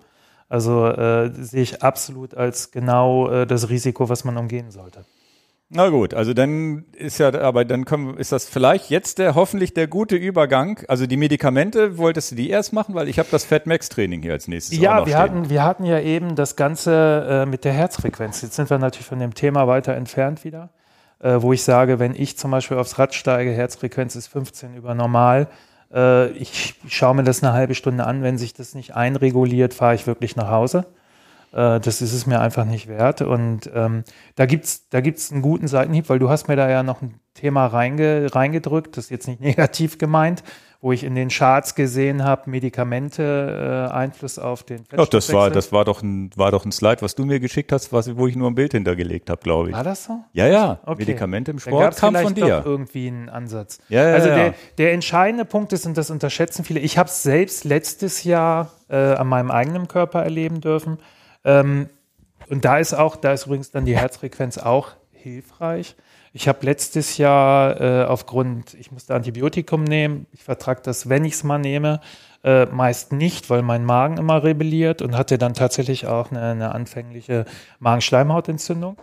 Also äh, sehe ich absolut als genau äh, das Risiko, was man umgehen sollte. Na gut, also dann ist ja, aber dann können, ist das vielleicht jetzt der hoffentlich der gute Übergang. Also die Medikamente wolltest du die erst machen, weil ich habe das Fatmax Training hier als nächstes. Ja, wir stehen. hatten wir hatten ja eben das Ganze äh, mit der Herzfrequenz. Jetzt sind wir natürlich von dem Thema weiter entfernt wieder, äh, wo ich sage, wenn ich zum Beispiel aufs Rad steige, Herzfrequenz ist 15 über normal. Äh, ich schaue mir das eine halbe Stunde an. Wenn sich das nicht einreguliert, fahre ich wirklich nach Hause. Äh, das ist es mir einfach nicht wert. Und ähm, da gibt's da gibt's einen guten Seitenhieb, weil du hast mir da ja noch ein Thema reinge, reingedrückt, das ist jetzt nicht <laughs> negativ gemeint, wo ich in den Charts gesehen habe, Medikamente äh, Einfluss auf den Ach, das war das war doch ein war doch ein Slide, was du mir geschickt hast, was, wo ich nur ein Bild hintergelegt habe, glaube ich. War das so? Ja, ja. Okay. Medikamente im Sport kam von dir. Doch irgendwie einen Ansatz. Ja, ja, also ja. Der, der entscheidende Punkt ist und das unterschätzen viele. Ich habe es selbst letztes Jahr äh, an meinem eigenen Körper erleben dürfen ähm, und da ist auch, da ist übrigens dann die Herzfrequenz auch hilfreich. Ich habe letztes Jahr äh, aufgrund, ich musste Antibiotikum nehmen, ich vertrage das, wenn ich es mal nehme, äh, meist nicht, weil mein Magen immer rebelliert und hatte dann tatsächlich auch eine, eine anfängliche Magenschleimhautentzündung.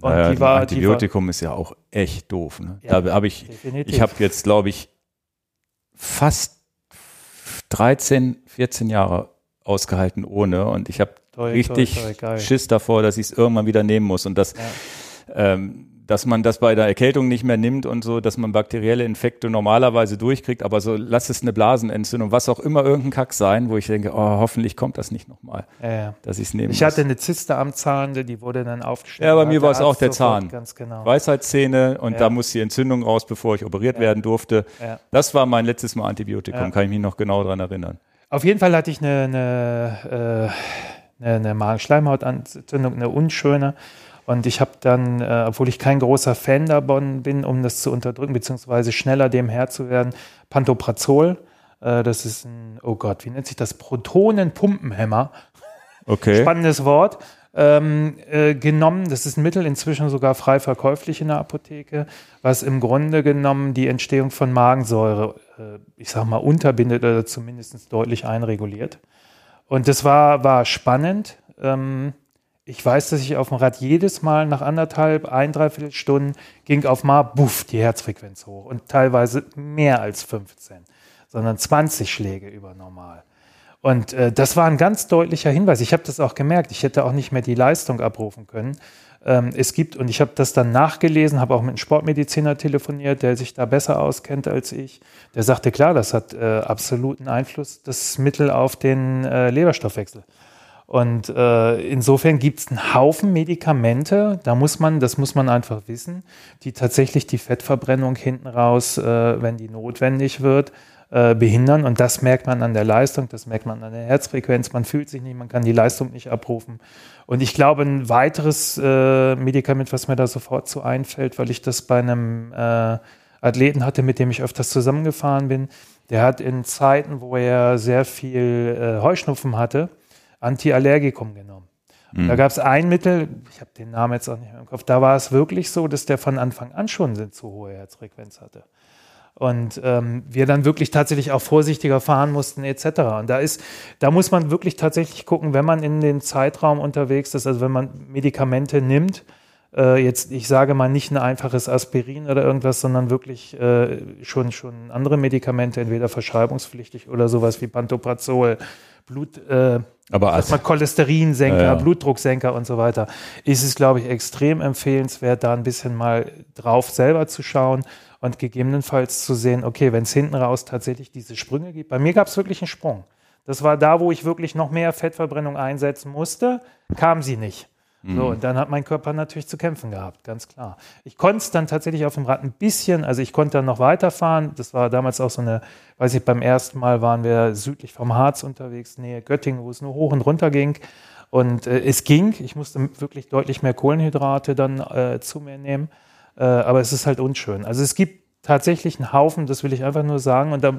Und naja, die war, Antibiotikum die war, ist ja auch echt doof. Ne? Ja, da habe ich, definitiv. ich habe jetzt, glaube ich, fast 13, 14 Jahre ausgehalten ohne und ich habe richtig toi, toi, Schiss davor, dass ich es irgendwann wieder nehmen muss und das ja. ähm, dass man das bei der Erkältung nicht mehr nimmt und so, dass man bakterielle Infekte normalerweise durchkriegt, aber so lass es eine Blasenentzündung, was auch immer irgendein Kack sein, wo ich denke, oh, hoffentlich kommt das nicht nochmal, ja, ja. dass ich es nehme. Ich hatte eine Zyste am Zahn, die wurde dann aufgestellt. Ja, bei mir war es auch der Zahn. Ganz genau. Weisheitszähne und ja. da muss die Entzündung raus, bevor ich operiert werden durfte. Das war mein letztes Mal Antibiotikum, kann ich mich noch genau dran erinnern. Auf jeden Fall hatte ich eine, eine, äh, eine, eine Magenschleimhautentzündung, eine unschöne. Und ich habe dann, äh, obwohl ich kein großer Fan davon bin, um das zu unterdrücken, beziehungsweise schneller dem Herr zu werden, Pantoprazol. Äh, das ist ein, oh Gott, wie nennt sich das? Protonenpumpenhemmer. Okay. Spannendes Wort ähm, äh, genommen. Das ist ein Mittel inzwischen sogar frei verkäuflich in der Apotheke, was im Grunde genommen die Entstehung von Magensäure, äh, ich sag mal, unterbindet oder zumindest deutlich einreguliert. Und das war, war spannend. Ähm, ich weiß, dass ich auf dem Rad jedes Mal nach anderthalb, ein, dreiviertel Stunden ging auf mal, buff, die Herzfrequenz hoch und teilweise mehr als 15, sondern 20 Schläge über normal. Und äh, das war ein ganz deutlicher Hinweis. Ich habe das auch gemerkt. Ich hätte auch nicht mehr die Leistung abrufen können. Ähm, es gibt, und ich habe das dann nachgelesen, habe auch mit einem Sportmediziner telefoniert, der sich da besser auskennt als ich. Der sagte, klar, das hat äh, absoluten Einfluss, das Mittel auf den äh, Leberstoffwechsel. Und äh, insofern gibt es einen Haufen Medikamente, da muss man, das muss man einfach wissen, die tatsächlich die Fettverbrennung hinten raus, äh, wenn die notwendig wird, äh, behindern. Und das merkt man an der Leistung, das merkt man an der Herzfrequenz. Man fühlt sich nicht, man kann die Leistung nicht abrufen. Und ich glaube, ein weiteres äh, Medikament, was mir da sofort so einfällt, weil ich das bei einem äh, Athleten hatte, mit dem ich öfters zusammengefahren bin, der hat in Zeiten, wo er sehr viel äh, Heuschnupfen hatte, Antiallergikum genommen. Mhm. Da gab es ein Mittel, ich habe den Namen jetzt auch nicht mehr im Kopf, da war es wirklich so, dass der von Anfang an schon eine zu hohe Herzfrequenz hatte und ähm, wir dann wirklich tatsächlich auch vorsichtiger fahren mussten etc. Und da ist, da muss man wirklich tatsächlich gucken, wenn man in den Zeitraum unterwegs ist, also wenn man Medikamente nimmt, äh, jetzt ich sage mal nicht ein einfaches Aspirin oder irgendwas, sondern wirklich äh, schon schon andere Medikamente, entweder verschreibungspflichtig oder sowas wie Pantoprazol, Blut, äh, aber als mal Cholesterinsenker, ja, ja. Blutdrucksenker und so weiter, ist es glaube ich extrem empfehlenswert, da ein bisschen mal drauf selber zu schauen und gegebenenfalls zu sehen, okay, wenn es hinten raus tatsächlich diese Sprünge gibt. Bei mir gab es wirklich einen Sprung. Das war da, wo ich wirklich noch mehr Fettverbrennung einsetzen musste, kam sie nicht. Mhm. So, und dann hat mein Körper natürlich zu kämpfen gehabt, ganz klar. Ich konnte es dann tatsächlich auf dem Rad ein bisschen, also ich konnte dann noch weiterfahren. Das war damals auch so eine, weiß ich, beim ersten Mal waren wir südlich vom Harz unterwegs, Nähe Göttingen, wo es nur hoch und runter ging. Und äh, es ging. Ich musste wirklich deutlich mehr Kohlenhydrate dann äh, zu mir nehmen. Äh, aber es ist halt unschön. Also es gibt tatsächlich einen Haufen, das will ich einfach nur sagen, und da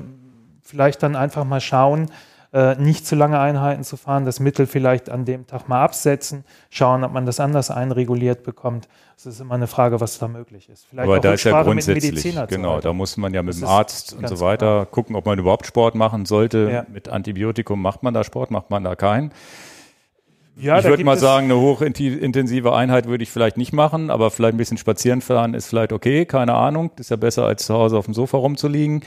vielleicht dann einfach mal schauen, äh, nicht zu lange Einheiten zu fahren, das Mittel vielleicht an dem Tag mal absetzen, schauen, ob man das anders einreguliert bekommt. Es ist immer eine Frage, was da möglich ist. Vielleicht Aber da ist ja grundsätzlich, genau, da muss man ja mit das dem Arzt und so weiter klar. gucken, ob man überhaupt Sport machen sollte. Ja. Mit Antibiotikum macht man da Sport, macht man da keinen. Ja, ich würde mal sagen, eine hochintensive Einheit würde ich vielleicht nicht machen, aber vielleicht ein bisschen spazieren fahren ist vielleicht okay, keine Ahnung. Das ist ja besser, als zu Hause auf dem Sofa rumzuliegen.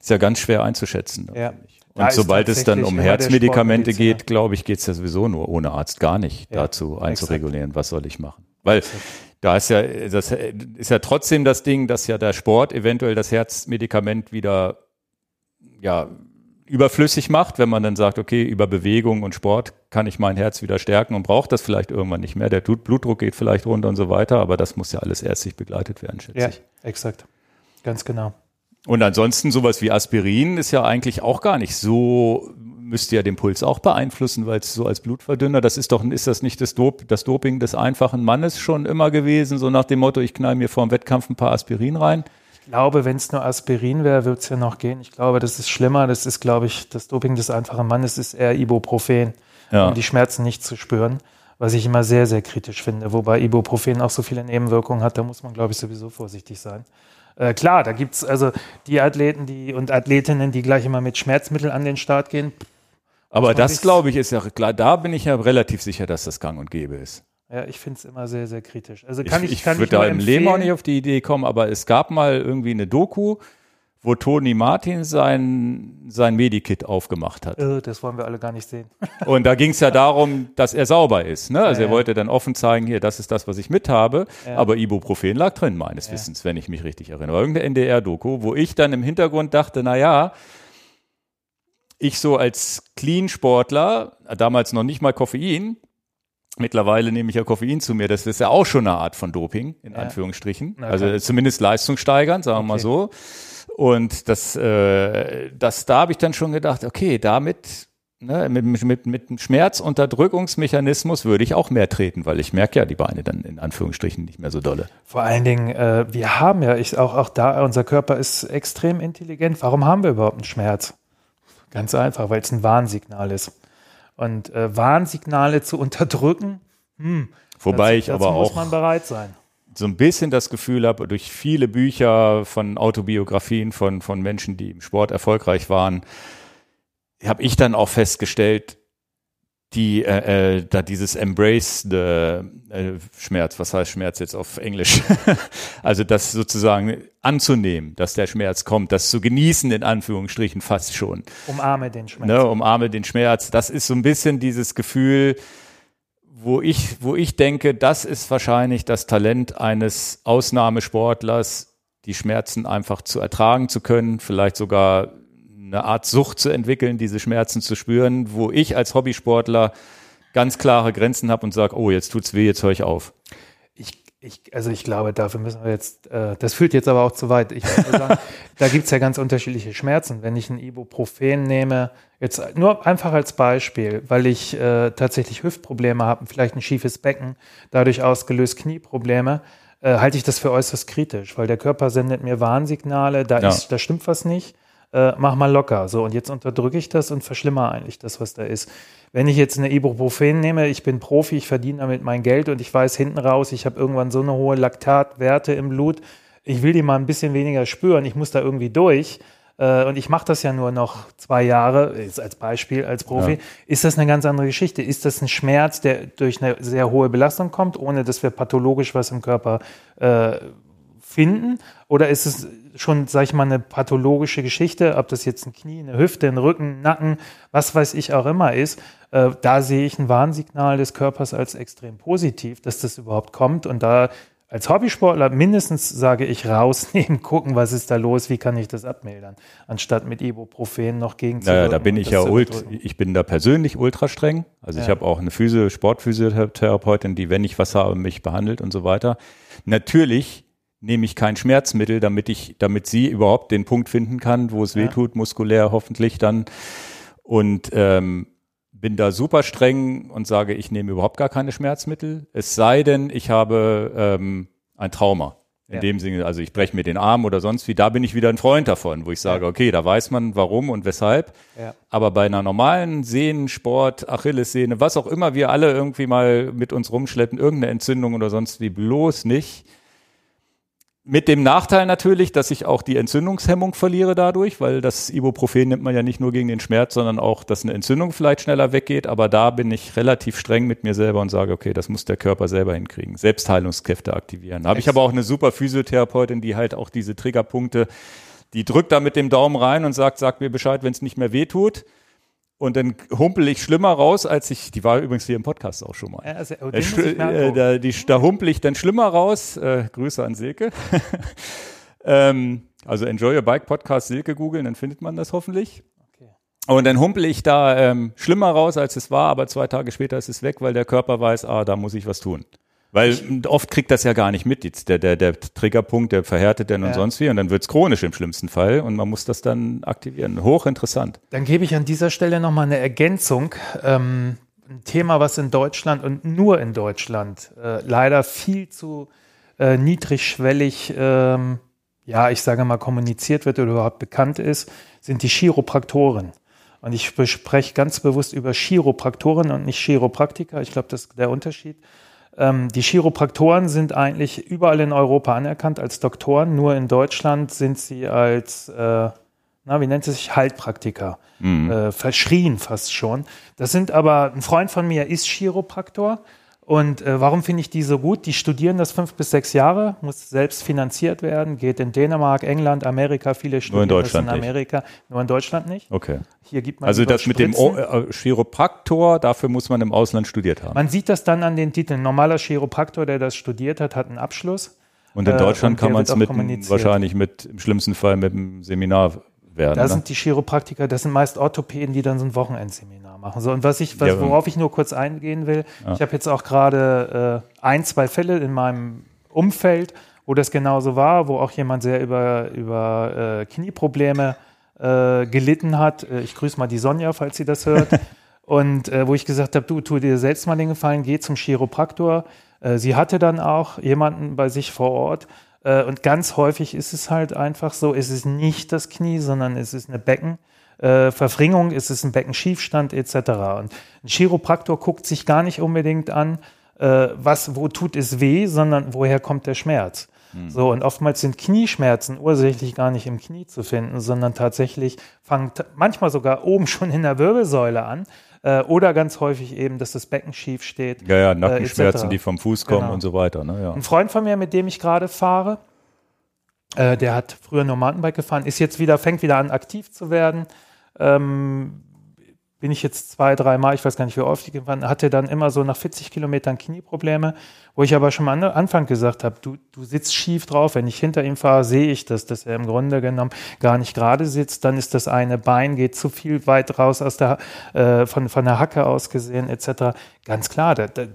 Ist ja ganz schwer einzuschätzen. Ja. Und da sobald es dann um Herzmedikamente geht, glaube ich, geht es ja sowieso nur ohne Arzt gar nicht ja, dazu einzuregulieren, exakt. was soll ich machen. Weil exakt. da ist ja, das ist ja trotzdem das Ding, dass ja der Sport eventuell das Herzmedikament wieder ja, überflüssig macht, wenn man dann sagt, okay, über Bewegung und Sport kann ich mein Herz wieder stärken und braucht das vielleicht irgendwann nicht mehr. Der Blutdruck geht vielleicht runter und so weiter, aber das muss ja alles ärztlich begleitet werden, schätze ja, ich. Exakt. Ganz genau. Und ansonsten sowas wie Aspirin ist ja eigentlich auch gar nicht so, müsste ja den Puls auch beeinflussen, weil es so als Blutverdünner, das ist doch, ist das nicht das, Dop, das Doping des einfachen Mannes schon immer gewesen, so nach dem Motto, ich knall mir vor dem Wettkampf ein paar Aspirin rein? glaube, wenn es nur Aspirin wäre, würde es ja noch gehen. Ich glaube, das ist schlimmer. Das ist, glaube ich, das Doping des einfachen Mannes ist eher Ibuprofen, ja. um die Schmerzen nicht zu spüren. Was ich immer sehr, sehr kritisch finde. Wobei Ibuprofen auch so viele Nebenwirkungen hat, da muss man, glaube ich, sowieso vorsichtig sein. Äh, klar, da gibt es also die Athleten die, und Athletinnen, die gleich immer mit Schmerzmitteln an den Start gehen. Aber das, glaube ich, ist ja klar, da bin ich ja relativ sicher, dass das gang und gäbe ist. Ja, ich finde es immer sehr, sehr kritisch. Also kann ich, ich, ich würde da im Leben auch nicht auf die Idee kommen, aber es gab mal irgendwie eine Doku, wo Toni Martin sein, sein Medikit aufgemacht hat. Äh, das wollen wir alle gar nicht sehen. <laughs> Und da ging es ja darum, dass er sauber ist. Ne? Also ja, er wollte dann offen zeigen, hier, das ist das, was ich mit habe. Ja. Aber Ibuprofen lag drin, meines. Wissens, wenn ich mich richtig erinnere. Irgendeine NDR-Doku, wo ich dann im Hintergrund dachte, na ja, ich so als Clean-Sportler, damals noch nicht mal Koffein, Mittlerweile nehme ich ja Koffein zu mir. Das ist ja auch schon eine Art von Doping, in. Anführungsstrichen. Okay. Also zumindest leistungssteigernd, sagen wir okay. mal so. Und das, äh, das, da habe ich dann schon gedacht, okay, damit, ne, mit, mit, mit einem Schmerzunterdrückungsmechanismus würde ich auch mehr treten, weil ich merke ja die Beine dann in Anführungsstrichen nicht mehr so dolle. Vor allen Dingen, äh, wir haben ja, ich, auch, auch da, unser Körper ist extrem intelligent. Warum haben wir überhaupt einen Schmerz? Ganz einfach, weil es ein Warnsignal ist. Und äh, Warnsignale zu unterdrücken, hm, Wobei dazu, ich aber muss auch man bereit sein. So ein bisschen das Gefühl habe, durch viele Bücher von Autobiografien von, von Menschen, die im Sport erfolgreich waren, habe ich dann auch festgestellt, die äh, äh, da dieses Embrace the äh, Schmerz, was heißt Schmerz jetzt auf Englisch? <laughs> also das sozusagen anzunehmen, dass der Schmerz kommt, das zu genießen in Anführungsstrichen fast schon. Umarme den Schmerz. Ne, umarme den Schmerz. Das ist so ein bisschen dieses Gefühl, wo ich, wo ich denke, das ist wahrscheinlich das Talent eines Ausnahmesportlers, die Schmerzen einfach zu ertragen zu können, vielleicht sogar eine Art Sucht zu entwickeln, diese Schmerzen zu spüren, wo ich als Hobbysportler ganz klare Grenzen habe und sage, oh, jetzt tut's weh, jetzt höre ich auf. Ich, ich, also ich glaube, dafür müssen wir jetzt, äh, das führt jetzt aber auch zu weit. Ich würde sagen, <laughs> da gibt's ja ganz unterschiedliche Schmerzen. Wenn ich ein Ibuprofen nehme, jetzt nur einfach als Beispiel, weil ich äh, tatsächlich Hüftprobleme habe, vielleicht ein schiefes Becken, dadurch ausgelöst Knieprobleme, äh, halte ich das für äußerst kritisch, weil der Körper sendet mir Warnsignale, da, ja. ist, da stimmt was nicht äh, mach mal locker. So, und jetzt unterdrücke ich das und verschlimmer eigentlich das, was da ist. Wenn ich jetzt eine Ibuprofen nehme, ich bin Profi, ich verdiene damit mein Geld und ich weiß hinten raus, ich habe irgendwann so eine hohe Laktatwerte im Blut, ich will die mal ein bisschen weniger spüren, ich muss da irgendwie durch äh, und ich mache das ja nur noch zwei Jahre, jetzt als Beispiel, als Profi, ja. ist das eine ganz andere Geschichte. Ist das ein Schmerz, der durch eine sehr hohe Belastung kommt, ohne dass wir pathologisch was im Körper äh, finden? Oder ist es schon, sag ich mal, eine pathologische Geschichte, ob das jetzt ein Knie, eine Hüfte, ein Rücken, Nacken, was weiß ich auch immer ist? Äh, da sehe ich ein Warnsignal des Körpers als extrem positiv, dass das überhaupt kommt. Und da als Hobbysportler mindestens sage ich rausnehmen, <laughs> gucken, was ist da los, wie kann ich das abmildern, anstatt mit Ibuprofen noch gegen zu naja, da bin ich ja ult, ich bin da persönlich ultra streng. Also ja. ich habe auch eine Physio Sportphysiotherapeutin, die, wenn ich was habe, mich behandelt und so weiter. Natürlich nehme ich kein Schmerzmittel, damit ich, damit sie überhaupt den Punkt finden kann, wo es ja. weh tut, muskulär hoffentlich dann. Und ähm, bin da super streng und sage, ich nehme überhaupt gar keine Schmerzmittel. Es sei denn, ich habe ähm, ein Trauma. In ja. dem Sinne, also ich breche mir den Arm oder sonst wie, da bin ich wieder ein Freund davon, wo ich sage, ja. okay, da weiß man warum und weshalb. Ja. Aber bei einer normalen Sehnensport, Achillessehne, was auch immer wir alle irgendwie mal mit uns rumschleppen, irgendeine Entzündung oder sonst wie, bloß nicht mit dem Nachteil natürlich, dass ich auch die Entzündungshemmung verliere dadurch, weil das Ibuprofen nimmt man ja nicht nur gegen den Schmerz, sondern auch, dass eine Entzündung vielleicht schneller weggeht. Aber da bin ich relativ streng mit mir selber und sage, okay, das muss der Körper selber hinkriegen. Selbstheilungskräfte aktivieren. Da habe ich aber auch eine super Physiotherapeutin, die halt auch diese Triggerpunkte, die drückt da mit dem Daumen rein und sagt, sag mir Bescheid, wenn es nicht mehr weh tut. Und dann humpel ich schlimmer raus, als ich, die war übrigens hier im Podcast auch schon mal. Ja, also, oh, äh, äh, da, die, da humpel ich dann schlimmer raus. Äh, Grüße an Silke. <laughs> ähm, also Enjoy Your Bike Podcast Silke googeln, dann findet man das hoffentlich. Okay. Und dann humpel ich da ähm, schlimmer raus, als es war, aber zwei Tage später ist es weg, weil der Körper weiß, ah, da muss ich was tun. Weil oft kriegt das ja gar nicht mit, jetzt der, der, der Triggerpunkt, der verhärtet dann ja. und sonst wie und dann wird's chronisch im schlimmsten Fall und man muss das dann aktivieren. Hochinteressant. Dann gebe ich an dieser Stelle nochmal eine Ergänzung. Ähm, ein Thema, was in Deutschland und nur in Deutschland äh, leider viel zu äh, niedrigschwellig, ähm, ja, ich sage mal, kommuniziert wird oder überhaupt bekannt ist, sind die Chiropraktoren. Und ich spreche ganz bewusst über Chiropraktoren und nicht Chiropraktiker. Ich glaube, das ist der Unterschied. Ähm, die Chiropraktoren sind eigentlich überall in Europa anerkannt als Doktoren, nur in Deutschland sind sie als, äh, na, wie nennt es sich, Heilpraktiker, mhm. äh, verschrien fast schon. Das sind aber, ein Freund von mir ist Chiropraktor und äh, warum finde ich die so gut? Die studieren das fünf bis sechs Jahre, muss selbst finanziert werden, geht in Dänemark, England, Amerika, viele studieren nur in Deutschland das in Amerika, nicht. nur in Deutschland nicht. Okay. Hier gibt man also das mit dem o äh, Chiropraktor, dafür muss man im Ausland studiert haben. Man sieht das dann an den Titeln. Ein normaler Chiropraktor, der das studiert hat, hat einen Abschluss. Und in Deutschland äh, und kann man es mit wahrscheinlich mit im schlimmsten Fall mit einem Seminar werden. Da ne? sind die Chiropraktiker, das sind meist Orthopäden, die dann so ein Wochenendseminar machen. So, und was ich, was, worauf ich nur kurz eingehen will, ja. ich habe jetzt auch gerade äh, ein, zwei Fälle in meinem Umfeld, wo das genauso war, wo auch jemand sehr über, über äh, Knieprobleme äh, gelitten hat. Äh, ich grüße mal die Sonja, falls sie das hört. <laughs> und äh, wo ich gesagt habe, du, tu dir selbst mal den Gefallen, geh zum Chiropraktor. Äh, sie hatte dann auch jemanden bei sich vor Ort, und ganz häufig ist es halt einfach so, es ist nicht das Knie, sondern es ist eine Beckenverfringung, äh, es ist ein Beckenschiefstand etc. Und ein Chiropraktor guckt sich gar nicht unbedingt an, äh, was, wo tut es weh, sondern woher kommt der Schmerz. Hm. So, und oftmals sind Knieschmerzen ursächlich gar nicht im Knie zu finden, sondern tatsächlich fangen manchmal sogar oben schon in der Wirbelsäule an. Äh, oder ganz häufig eben, dass das Becken schief steht. Ja, ja, Nackenschmerzen, äh, die vom Fuß kommen genau. und so weiter. Ne? Ja. Ein Freund von mir, mit dem ich gerade fahre, äh, der hat früher nur Mountainbike gefahren, ist jetzt wieder, fängt wieder an, aktiv zu werden. Ähm, bin ich jetzt zwei, dreimal, ich weiß gar nicht, wie oft hatte dann immer so nach 40 Kilometern Knieprobleme, wo ich aber schon am Anfang gesagt habe, du, du sitzt schief drauf, wenn ich hinter ihm fahre, sehe ich das, dass er im Grunde genommen gar nicht gerade sitzt, dann ist das eine Bein, geht zu viel weit raus aus der, äh, von, von der Hacke aus gesehen, etc. Ganz klar, da, da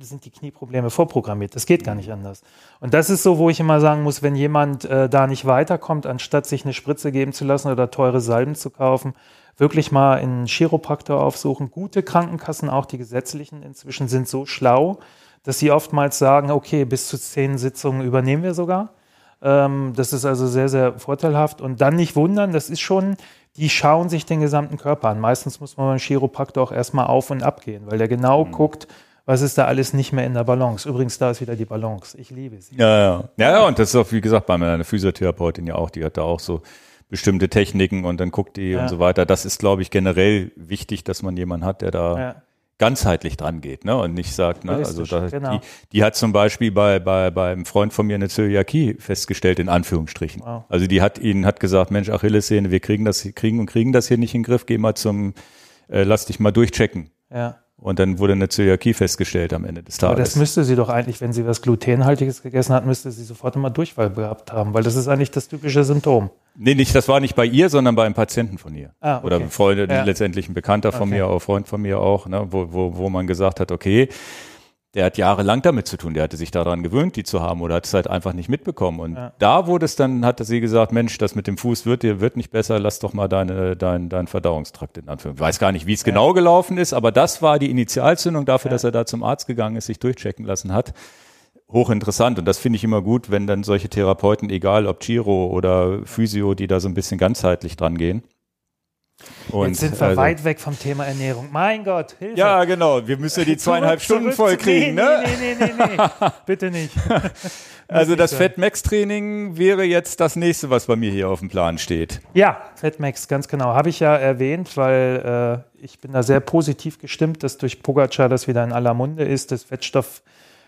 sind die Knieprobleme vorprogrammiert, das geht gar nicht anders. Und das ist so, wo ich immer sagen muss, wenn jemand äh, da nicht weiterkommt, anstatt sich eine Spritze geben zu lassen oder teure Salben zu kaufen, wirklich mal einen Chiropraktor aufsuchen. Gute Krankenkassen, auch die gesetzlichen inzwischen, sind so schlau, dass sie oftmals sagen, okay, bis zu zehn Sitzungen übernehmen wir sogar. Ähm, das ist also sehr, sehr vorteilhaft. Und dann nicht wundern, das ist schon, die schauen sich den gesamten Körper an. Meistens muss man beim Chiropraktor auch erstmal auf und ab gehen, weil der genau mhm. guckt, was ist da alles nicht mehr in der Balance. Übrigens, da ist wieder die Balance. Ich liebe sie. Ja, ja. Ja, ja und das ist auch, wie gesagt, bei meiner Physiotherapeutin ja auch, die hat da auch so bestimmte Techniken und dann guckt die ja. und so weiter. Das ist, glaube ich, generell wichtig, dass man jemanden hat, der da ja. ganzheitlich dran geht, ne? Und nicht sagt, ne, also da, genau. die, die hat zum Beispiel bei, bei, beim Freund von mir eine Zöliakie festgestellt, in Anführungsstrichen. Wow. Also die hat ihnen hat gesagt, Mensch, Achillessehne, wir kriegen das, kriegen und kriegen das hier nicht in den Griff, geh mal zum, äh, lass dich mal durchchecken. Ja. Und dann wurde eine Zöliakie festgestellt am Ende des Tages. Aber das müsste sie doch eigentlich, wenn sie was Glutenhaltiges gegessen hat, müsste sie sofort immer Durchfall gehabt haben, weil das ist eigentlich das typische Symptom. Nee, nicht, das war nicht bei ihr, sondern bei einem Patienten von ihr. Ah, okay. Oder Freunde, ja. letztendlich ein Bekannter von okay. mir, auch Freund von mir auch, ne, wo, wo, wo man gesagt hat, okay, der hat jahrelang damit zu tun, der hatte sich daran gewöhnt, die zu haben oder hat es halt einfach nicht mitbekommen. Und ja. da wurde es dann, hat sie gesagt, Mensch, das mit dem Fuß wird dir wird nicht besser, lass doch mal deine, dein, dein Verdauungstrakt in. Ich weiß gar nicht, wie es ja. genau gelaufen ist, aber das war die Initialzündung dafür, ja. dass er da zum Arzt gegangen ist, sich durchchecken lassen hat hochinteressant und das finde ich immer gut, wenn dann solche Therapeuten, egal ob Giro oder Physio, die da so ein bisschen ganzheitlich dran gehen, Und Jetzt sind wir also, weit weg vom Thema Ernährung. Mein Gott, Hilfe. Ja, genau. Wir müssen ja die <laughs> zweieinhalb zurück, Stunden voll kriegen, nee, ne? Nee, nee, nee, nee. <laughs> Bitte nicht. <laughs> also das Fatmax-Training wäre jetzt das nächste, was bei mir hier auf dem Plan steht. Ja, Fatmax, ganz genau. Habe ich ja erwähnt, weil äh, ich bin da sehr positiv gestimmt, dass durch Pogacar das wieder in aller Munde ist, das Fettstoff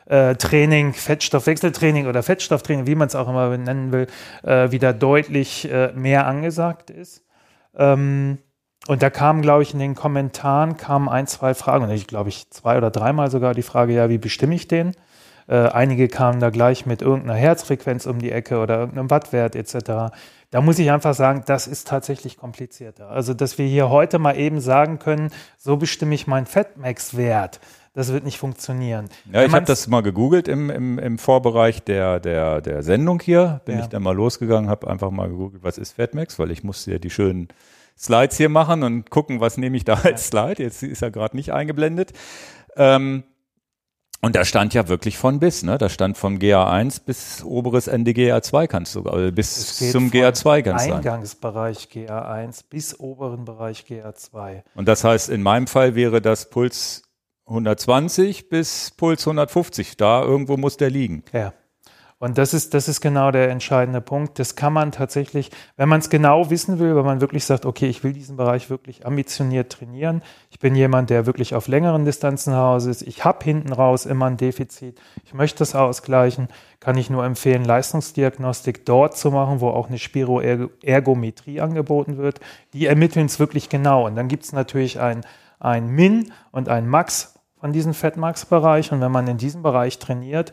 äh, Training, Fettstoffwechseltraining oder Fettstofftraining, wie man es auch immer nennen will, äh, wieder deutlich äh, mehr angesagt ist. Ähm, und da kamen, glaube ich, in den Kommentaren kamen ein, zwei Fragen, ich glaube ich zwei oder dreimal sogar die Frage, ja, wie bestimme ich den? Äh, einige kamen da gleich mit irgendeiner Herzfrequenz um die Ecke oder irgendeinem Wattwert etc. Da muss ich einfach sagen, das ist tatsächlich komplizierter. Also, dass wir hier heute mal eben sagen können, so bestimme ich meinen Fettmax-Wert. Das wird nicht funktionieren. Ja, ich habe das mal gegoogelt im, im, im Vorbereich der, der, der Sendung hier. Bin ja. ich dann mal losgegangen, habe einfach mal gegoogelt, was ist Fatmax, weil ich musste ja die schönen Slides hier machen und gucken, was nehme ich da als Slide. Jetzt ist er gerade nicht eingeblendet. Ähm, und da stand ja wirklich von bis, ne? Da stand vom GA1 bis oberes Ende GA2 kannst du, also bis zum GA2 kannst du. Eingangsbereich GA1 bis oberen Bereich GA2. Und das heißt, in meinem Fall wäre das Puls 120 bis Puls 150. Da irgendwo muss der liegen. Ja. Und das ist, das ist genau der entscheidende Punkt. Das kann man tatsächlich, wenn man es genau wissen will, wenn man wirklich sagt, okay, ich will diesen Bereich wirklich ambitioniert trainieren. Ich bin jemand, der wirklich auf längeren Distanzen Hause ist. Ich habe hinten raus immer ein Defizit. Ich möchte das ausgleichen. Kann ich nur empfehlen, Leistungsdiagnostik dort zu machen, wo auch eine Spiroergometrie angeboten wird. Die ermitteln es wirklich genau. Und dann gibt es natürlich ein, ein Min und ein Max von diesem Fettmax-Bereich. Und wenn man in diesem Bereich trainiert,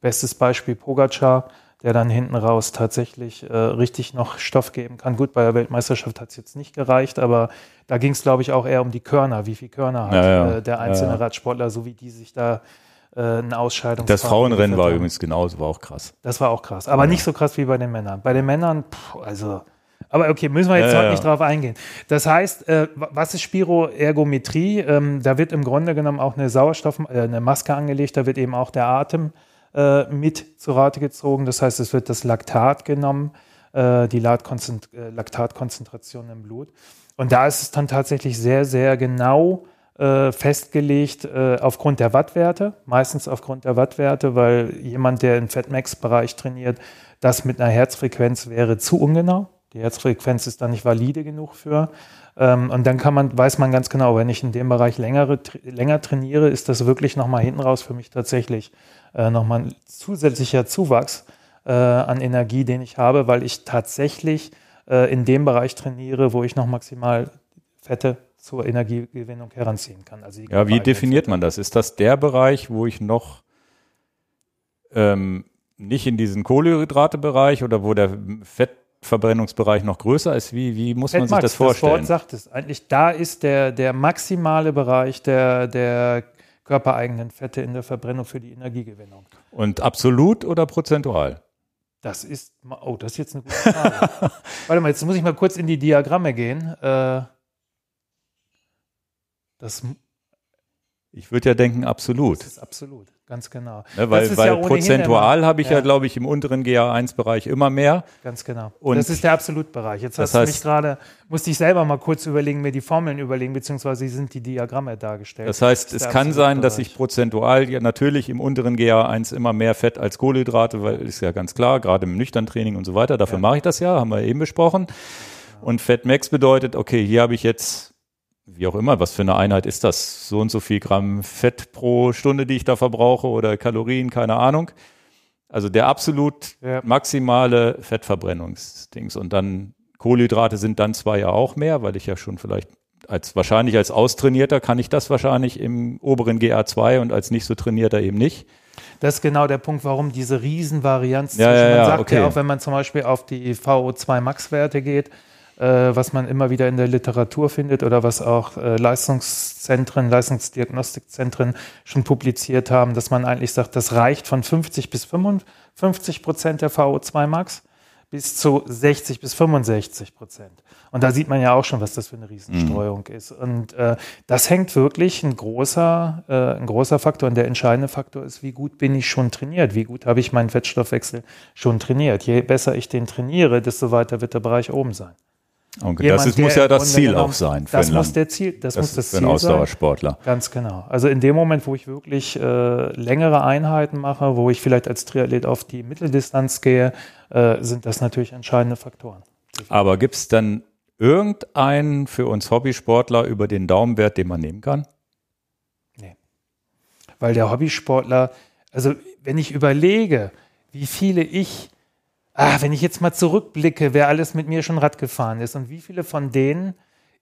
bestes Beispiel Pogacar, der dann hinten raus tatsächlich äh, richtig noch Stoff geben kann. Gut, bei der Weltmeisterschaft hat es jetzt nicht gereicht, aber da ging es, glaube ich, auch eher um die Körner, wie viel Körner hat ja, ja. Äh, der einzelne ja, Radsportler, so wie die sich da äh, eine Ausscheidung. Das Frauenrennen war übrigens genauso, war auch krass. Das war auch krass, aber nicht so krass wie bei den Männern. Bei den Männern, pff, also aber okay, müssen wir jetzt ja, heute ja. nicht drauf eingehen. Das heißt, äh, was ist Spiroergometrie? Ähm, da wird im Grunde genommen auch eine Sauerstoff, äh, eine Maske angelegt, da wird eben auch der Atem äh, mit zu Rate gezogen. Das heißt, es wird das Laktat genommen, äh, die äh, Laktatkonzentration im Blut. Und da ist es dann tatsächlich sehr, sehr genau äh, festgelegt aufgrund der Wattwerte, meistens aufgrund der Wattwerte, weil jemand, der im Fatmax-Bereich trainiert, das mit einer Herzfrequenz wäre zu ungenau. Die Herzfrequenz ist da nicht valide genug für. Ähm, und dann kann man, weiß man ganz genau, wenn ich in dem Bereich längere, länger trainiere, ist das wirklich nochmal hinten raus für mich tatsächlich äh, nochmal ein zusätzlicher Zuwachs äh, an Energie, den ich habe, weil ich tatsächlich äh, in dem Bereich trainiere, wo ich noch maximal Fette zur Energiegewinnung heranziehen kann. Also ja, wie definiert man das? Ist das der Bereich, wo ich noch ähm, nicht in diesen Kohlenhydrate-Bereich oder wo der Fett Verbrennungsbereich noch größer ist? Wie, wie muss man sich das vorstellen? Das Wort sagt es. Eigentlich da ist der, der maximale Bereich der, der körpereigenen Fette in der Verbrennung für die Energiegewinnung. Und absolut oder prozentual? Das ist, oh, das ist jetzt eine gute Frage. <laughs> Warte mal, jetzt muss ich mal kurz in die Diagramme gehen. Äh, das, ich würde ja denken, absolut. Das ist absolut. Ganz genau. Ne, weil weil ja prozentual habe ich ja, ja glaube ich, im unteren GA1-Bereich immer mehr. Ganz genau. Und das ist der Absolutbereich. Jetzt hast heißt, du mich gerade, musste ich selber mal kurz überlegen, mir die Formeln überlegen, beziehungsweise sind die Diagramme dargestellt. Das heißt, das es kann sein, dass ich prozentual ja natürlich im unteren GA1 immer mehr Fett als Kohlenhydrate, weil ist ja ganz klar, gerade im nüchtern Training und so weiter. Dafür ja. mache ich das ja, haben wir eben besprochen. Und Fettmax bedeutet, okay, hier habe ich jetzt wie auch immer, was für eine Einheit ist das? So und so viel Gramm Fett pro Stunde, die ich da verbrauche oder Kalorien, keine Ahnung. Also der absolut ja. maximale Fettverbrennungsdings. Und dann Kohlenhydrate sind dann zwar ja auch mehr, weil ich ja schon vielleicht als wahrscheinlich als Austrainierter kann ich das wahrscheinlich im oberen GA2 und als nicht so trainierter eben nicht. Das ist genau der Punkt, warum diese Riesenvarianz ja, ja, ja, man sagt okay. ja auch, wenn man zum Beispiel auf die VO2 Max-Werte geht, was man immer wieder in der Literatur findet oder was auch äh, Leistungszentren, Leistungsdiagnostikzentren schon publiziert haben, dass man eigentlich sagt, das reicht von 50 bis 55 Prozent der VO2 Max bis zu 60 bis 65 Prozent. Und da sieht man ja auch schon, was das für eine Riesenstreuung mhm. ist. Und äh, das hängt wirklich ein großer, äh, ein großer Faktor. Und der entscheidende Faktor ist, wie gut bin ich schon trainiert? Wie gut habe ich meinen Fettstoffwechsel schon trainiert? Je besser ich den trainiere, desto weiter wird der Bereich oben sein. Und Jemand, das ist, muss ja das Ziel genommen- auch sein. Für Das muss der Ziel, das, das muss das für Ziel einen sein. Ausdauersportler. Ganz genau. Also in dem Moment, wo ich wirklich äh, längere Einheiten mache, wo ich vielleicht als Triathlet auf die Mitteldistanz gehe, äh, sind das natürlich entscheidende Faktoren. Aber gibt es dann irgendeinen für uns Hobbysportler über den Daumenwert, den man nehmen kann? Weil der Hobbysportler, also wenn ich überlege, wie viele ich, ah, wenn ich jetzt mal zurückblicke, wer alles mit mir schon Rad gefahren ist und wie viele von denen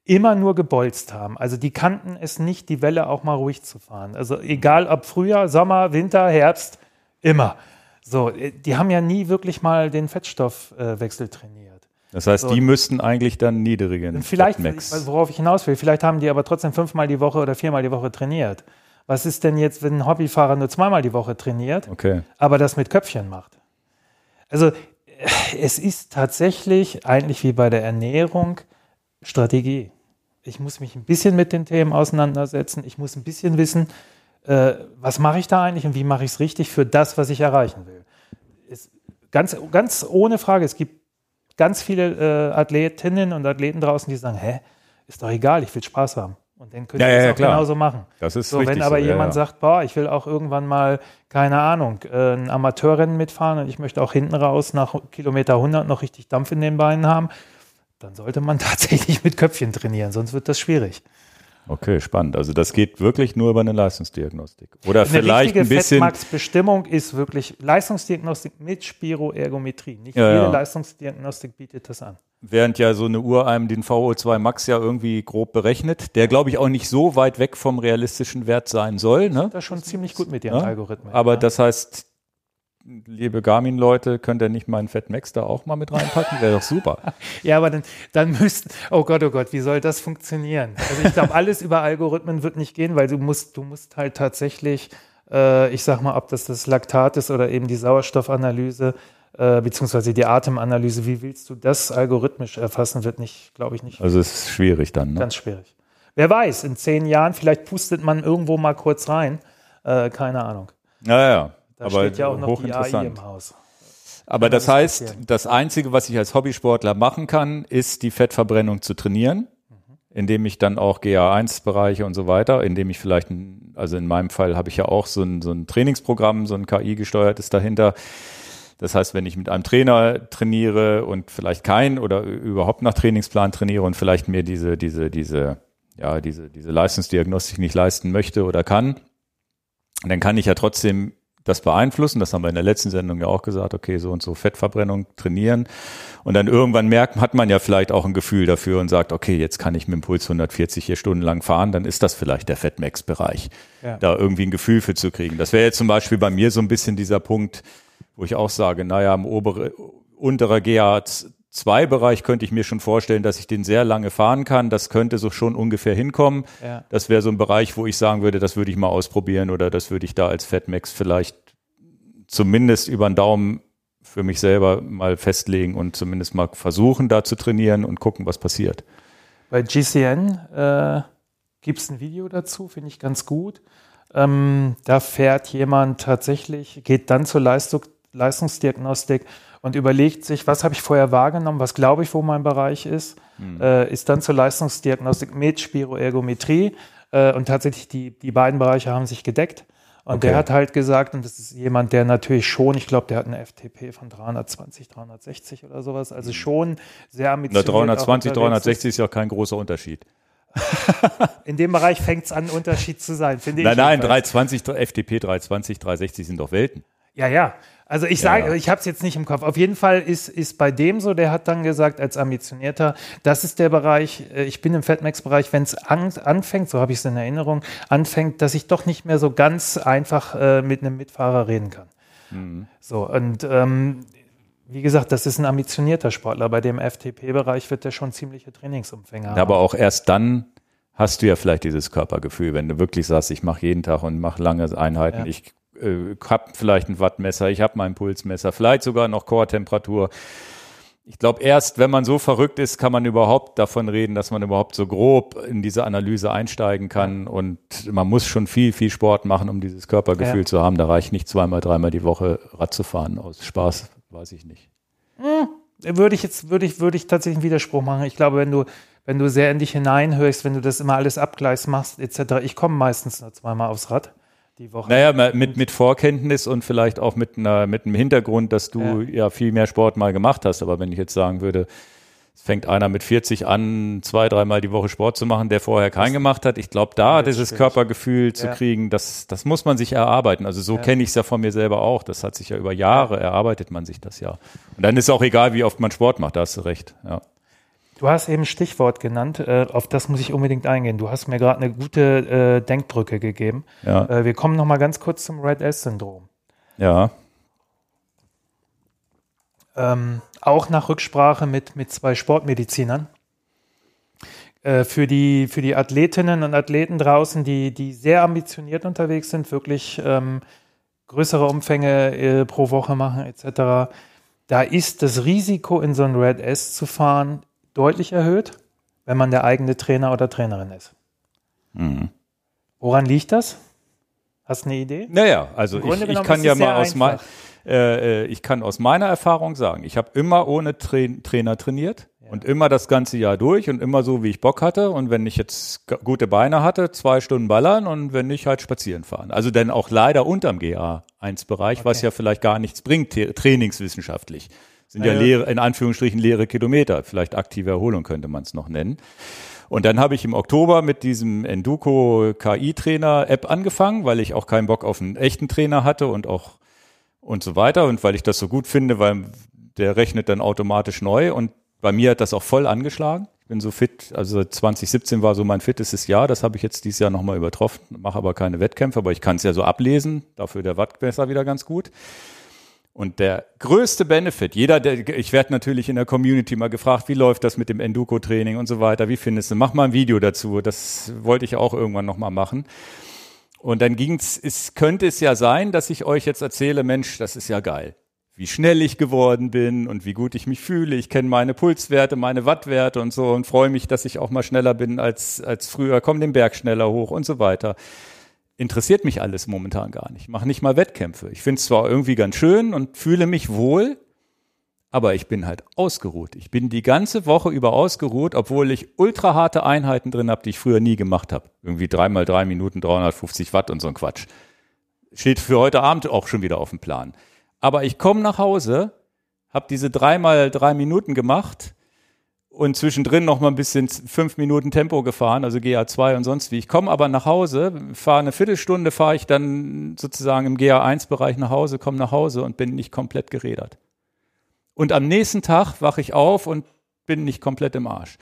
immer nur gebolzt haben. Also die kannten es nicht, die Welle auch mal ruhig zu fahren. Also egal ob Frühjahr, Sommer, Winter, Herbst, immer. So, äh, die haben ja nie wirklich mal den Fettstoffwechsel trainiert. Das heißt, So. die müssten eigentlich dann niedrigen Vielleicht, Max. worauf ich hinaus will, vielleicht haben die aber trotzdem fünfmal die Woche oder viermal die Woche trainiert. Was ist denn jetzt, wenn ein Hobbyfahrer nur zweimal die Woche trainiert, Okay. aber das mit Köpfchen macht? Also äh, es ist tatsächlich eigentlich wie bei der Ernährung Strategie. Ich muss mich ein bisschen mit den Themen auseinandersetzen. Ich muss ein bisschen wissen, äh, was mache ich da eigentlich und wie mache ich es richtig für das, was ich erreichen will. Es, ganz, ganz ohne Frage, es gibt ganz viele äh, Athletinnen und Athleten draußen, die sagen, hä, ist doch egal, ich will Spaß haben. Und dann Ja, wir ja, das ja, auch klar. genauso machen. Das ist So, richtig wenn aber so, jemand ja. sagt, boah, ich will auch irgendwann mal, keine Ahnung, äh, ein Amateurrennen mitfahren und ich möchte auch hinten raus nach Kilometer 100 noch richtig Dampf in den Beinen haben, dann sollte man <laughs> tatsächlich mit Köpfchen trainieren, sonst wird das schwierig. Okay, spannend. Also das geht wirklich nur über eine Leistungsdiagnostik. Oder Eine vielleicht ein bisschen. Fettmax-Bestimmung ist wirklich Leistungsdiagnostik mit Spiroergometrie. Nicht Ja, jede ja. Leistungsdiagnostik bietet das an. Während ja so eine Uhr einem den VO2 Max ja irgendwie grob berechnet, der glaube ich auch nicht so weit weg vom realistischen Wert sein soll. Ne? Das ist schon ziemlich gut mit ihren Ja? Algorithmen. Aber ja. das heißt, liebe Garmin-Leute, könnt ihr nicht meinen Fat Max da auch mal mit reinpacken? Wäre doch super. <laughs> Ja, aber dann, dann müssten, oh Gott, oh Gott, wie soll das funktionieren? Also ich glaube, alles über Algorithmen wird nicht gehen, weil du musst, du musst halt tatsächlich, äh, ich sag mal, ob das das Laktat ist oder eben die Sauerstoffanalyse, äh, beziehungsweise die Atemanalyse, wie willst du das algorithmisch erfassen, wird nicht, glaube ich, nicht Also es ist schwierig dann. Ne? ganz schwierig. Wer weiß, in zehn Jahren, vielleicht pustet man irgendwo mal kurz rein, äh, keine Ahnung. Naja, Da aber steht ja auch noch die AI im Haus. Aber das heißt, das Einzige, was ich als Hobbysportler machen kann, ist die Fettverbrennung zu trainieren, indem ich dann auch GA1-Bereiche und so weiter, indem ich vielleicht, also in meinem Fall habe ich ja auch so ein, so ein Trainingsprogramm, so ein KI-gesteuertes dahinter. Das heißt, wenn ich mit einem Trainer trainiere und vielleicht kein oder überhaupt nach Trainingsplan trainiere und vielleicht mir diese, diese, diese, ja, diese, diese Leistungsdiagnostik nicht leisten möchte oder kann, dann kann ich ja trotzdem das beeinflussen. Das haben wir in der letzten Sendung ja auch gesagt. Okay, so und so Fettverbrennung trainieren. Und dann irgendwann merkt, hat man ja vielleicht auch ein Gefühl dafür und sagt, okay, jetzt kann ich mit dem Puls 140 hier stundenlang fahren. Dann ist das vielleicht der Fettmax-Bereich. Ja. Da irgendwie ein Gefühl für zu kriegen. Das wäre jetzt zum Beispiel bei mir so ein bisschen dieser Punkt, wo ich auch sage, naja, im obere, unterer GA2-Bereich könnte ich mir schon vorstellen, dass ich den sehr lange fahren kann. Das könnte so schon ungefähr hinkommen. Ja. Das wäre so ein Bereich, wo ich sagen würde, das würde ich mal ausprobieren oder das würde ich da als Fatmax vielleicht zumindest über den Daumen für mich selber mal festlegen und zumindest mal versuchen, da zu trainieren und gucken, was passiert. Bei GCN äh, gibt es ein Video dazu, finde ich ganz gut. Ähm, da fährt jemand tatsächlich, geht dann zur Leistung, Leistungsdiagnostik und überlegt sich, was habe ich vorher wahrgenommen, was glaube ich, wo mein Bereich ist, äh, ist dann zur Leistungsdiagnostik mit Spiroergometrie äh, und tatsächlich die, die beiden Bereiche haben sich gedeckt. Und Okay. der hat halt gesagt, und das ist jemand, der natürlich schon, ich glaube, der hat eine FTP von 320, 360 oder sowas, also schon sehr Na, ambitioniert. auch 320, unterwegs ist. 360 ist ja kein großer Unterschied. <laughs> In dem Bereich fängt es an, ein Unterschied zu sein, finde ich. Nein, nein, jedenfalls. 320, FTP 320, 360 sind doch Welten. Ja, ja. Also ich sage, ja. ich habe es jetzt nicht im Kopf. Auf jeden Fall ist, ist bei dem so, der hat dann gesagt, als Ambitionierter, das ist der Bereich, äh, ich bin im Fatmax-Bereich, wenn es an, anfängt, so habe ich es in Erinnerung, anfängt, dass ich doch nicht mehr so ganz einfach äh, mit einem Mitfahrer reden kann. Mhm. So, und ähm, wie gesagt, das ist ein ambitionierter Sportler. Bei dem FTP-Bereich wird der schon ziemliche Trainingsumfänge haben. Aber auch erst dann hast du ja vielleicht dieses Körpergefühl, wenn du wirklich sagst, ich mache jeden Tag und mache lange Einheiten, Ja. ich äh, habe vielleicht ein Wattmesser, ich habe mein Pulsmesser, vielleicht sogar noch Core-Temperatur. Ich glaube, erst wenn man so verrückt ist, kann man überhaupt davon reden, dass man überhaupt so grob in diese Analyse einsteigen kann. Und man muss schon viel, viel Sport machen, um dieses Körpergefühl Ja. zu haben. Da reicht nicht zweimal, dreimal die Woche Rad zu fahren. Aus Spaß weiß ich nicht. würde ich jetzt, würde ich, würde ich tatsächlich einen Widerspruch machen. Ich glaube, wenn du, wenn du sehr in dich hineinhörst, wenn du das immer alles abgleichst machst, etc., ich komme meistens nur zweimal aufs Rad die Woche. Naja, mit, mit Vorkenntnis und vielleicht auch mit, einer, mit einem Hintergrund, dass du ja. ja viel mehr Sport mal gemacht hast. Aber wenn ich jetzt sagen würde, es fängt einer mit 40 an, zwei, dreimal die Woche Sport zu machen, der vorher keinen gemacht hat. Ich glaube, da dieses schwierig. Körpergefühl zu ja. kriegen, das, das muss man sich erarbeiten. Also so ja. kenne ich es ja von mir selber auch. Das hat sich ja über Jahre erarbeitet man sich das ja. Und dann ist auch egal, wie oft man Sport macht, da hast du recht. Ja. Du hast eben Stichwort genannt, äh, auf das muss ich unbedingt eingehen. Du hast mir gerade eine gute äh, Denkbrücke gegeben. Ja. Äh, wir kommen noch mal ganz kurz zum Red S-Syndrom. Ja. Ähm, auch nach Rücksprache mit, mit zwei Sportmedizinern. Äh, für, die, für die Athletinnen und Athleten draußen, die, die sehr ambitioniert unterwegs sind, wirklich ähm, größere Umfänge äh, pro Woche machen etc., da ist das Risiko, in so ein Red S zu fahren, deutlich erhöht, wenn man der eigene Trainer oder Trainerin ist. Mhm. Woran liegt das? Hast du eine Idee? Naja, also ich, ich, kann ja mal aus mein, äh, äh, ich kann aus meiner Erfahrung sagen, ich habe immer ohne Tra Trainer trainiert ja. und immer das ganze Jahr durch und immer so, wie ich Bock hatte. Und wenn ich jetzt gute Beine hatte, zwei Stunden ballern und wenn nicht, halt spazieren fahren. Also denn auch leider unterm GA1-Bereich, okay. was ja vielleicht gar nichts bringt, trainingswissenschaftlich. Sind ja, ja leere, in Anführungsstrichen leere Kilometer. Vielleicht aktive Erholung könnte man es noch nennen. Und dann habe ich im Oktober mit diesem Enduko KI-Trainer App angefangen, weil ich auch keinen Bock auf einen echten Trainer hatte und auch und so weiter und weil ich das so gut finde, weil der rechnet dann automatisch neu und bei mir hat das auch voll angeschlagen. Ich bin so fit, also 2017 war so mein fittestes Jahr, das habe ich jetzt dieses Jahr nochmal übertroffen, mache aber keine Wettkämpfe, aber ich kann es ja so ablesen, dafür der Wattmesser wieder ganz gut. Und der größte Benefit, jeder, der, ich werde natürlich in der Community mal gefragt, wie läuft das mit dem Enduko-Training und so weiter, wie findest du, mach mal ein Video dazu, das wollte ich auch irgendwann nochmal machen. Und dann ging's, es könnte es ja sein, dass ich euch jetzt erzähle, Mensch, das ist ja geil, wie schnell ich geworden bin und wie gut ich mich fühle. Ich kenne meine Pulswerte, meine Wattwerte und so und freue mich, dass ich auch mal schneller bin als, als früher, komm den Berg schneller hoch und so weiter interessiert mich alles momentan gar nicht. Ich mache nicht mal Wettkämpfe. Ich finde es zwar irgendwie ganz schön und fühle mich wohl, aber ich bin halt ausgeruht. Ich bin die ganze Woche über ausgeruht, obwohl ich ultra harte Einheiten drin habe, die ich früher nie gemacht habe. Irgendwie dreimal drei Minuten, 350 Watt und so ein Quatsch. Steht für heute Abend auch schon wieder auf dem Plan. Aber ich komme nach Hause, habe diese dreimal drei Minuten gemacht und zwischendrin noch mal ein bisschen fünf Minuten Tempo gefahren, also GA2 und sonst wie. Ich komme aber nach Hause, fahre eine Viertelstunde, fahre ich dann sozusagen im GA1-Bereich nach Hause, komme nach Hause und bin nicht komplett gerädert. Und am nächsten Tag wache ich auf und bin nicht komplett im Arsch.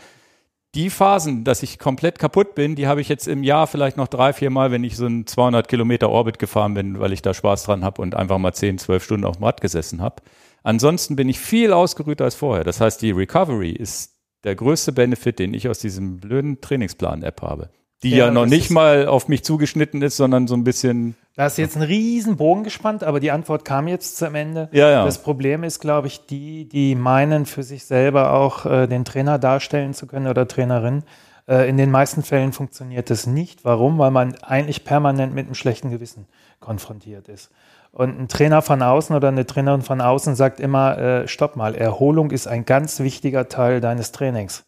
Die Phasen, dass ich komplett kaputt bin, die habe ich jetzt im Jahr vielleicht noch drei, vier Mal, wenn ich so einen 200 Kilometer Orbit gefahren bin, weil ich da Spaß dran habe und einfach mal 10, 12 Stunden auf dem Rad gesessen habe. Ansonsten bin ich viel ausgerühter als vorher. Das heißt, die Recovery ist der größte Benefit, den ich aus diesem blöden Trainingsplan-App habe. Die ja, ja noch nicht mal auf mich zugeschnitten ist, sondern so ein bisschen. Da hast du jetzt einen riesen Bogen gespannt, aber die Antwort kam jetzt zum Ende. Ja, ja. Das Problem ist, glaube ich, die, die meinen, für sich selber auch äh, den Trainer darstellen zu können oder Trainerin. Äh, in den meisten Fällen funktioniert das nicht. Warum? Weil man eigentlich permanent mit einem schlechten Gewissen konfrontiert ist. Und ein Trainer von außen oder eine Trainerin von außen sagt immer, äh, stopp mal, Erholung ist ein ganz wichtiger Teil deines Trainings.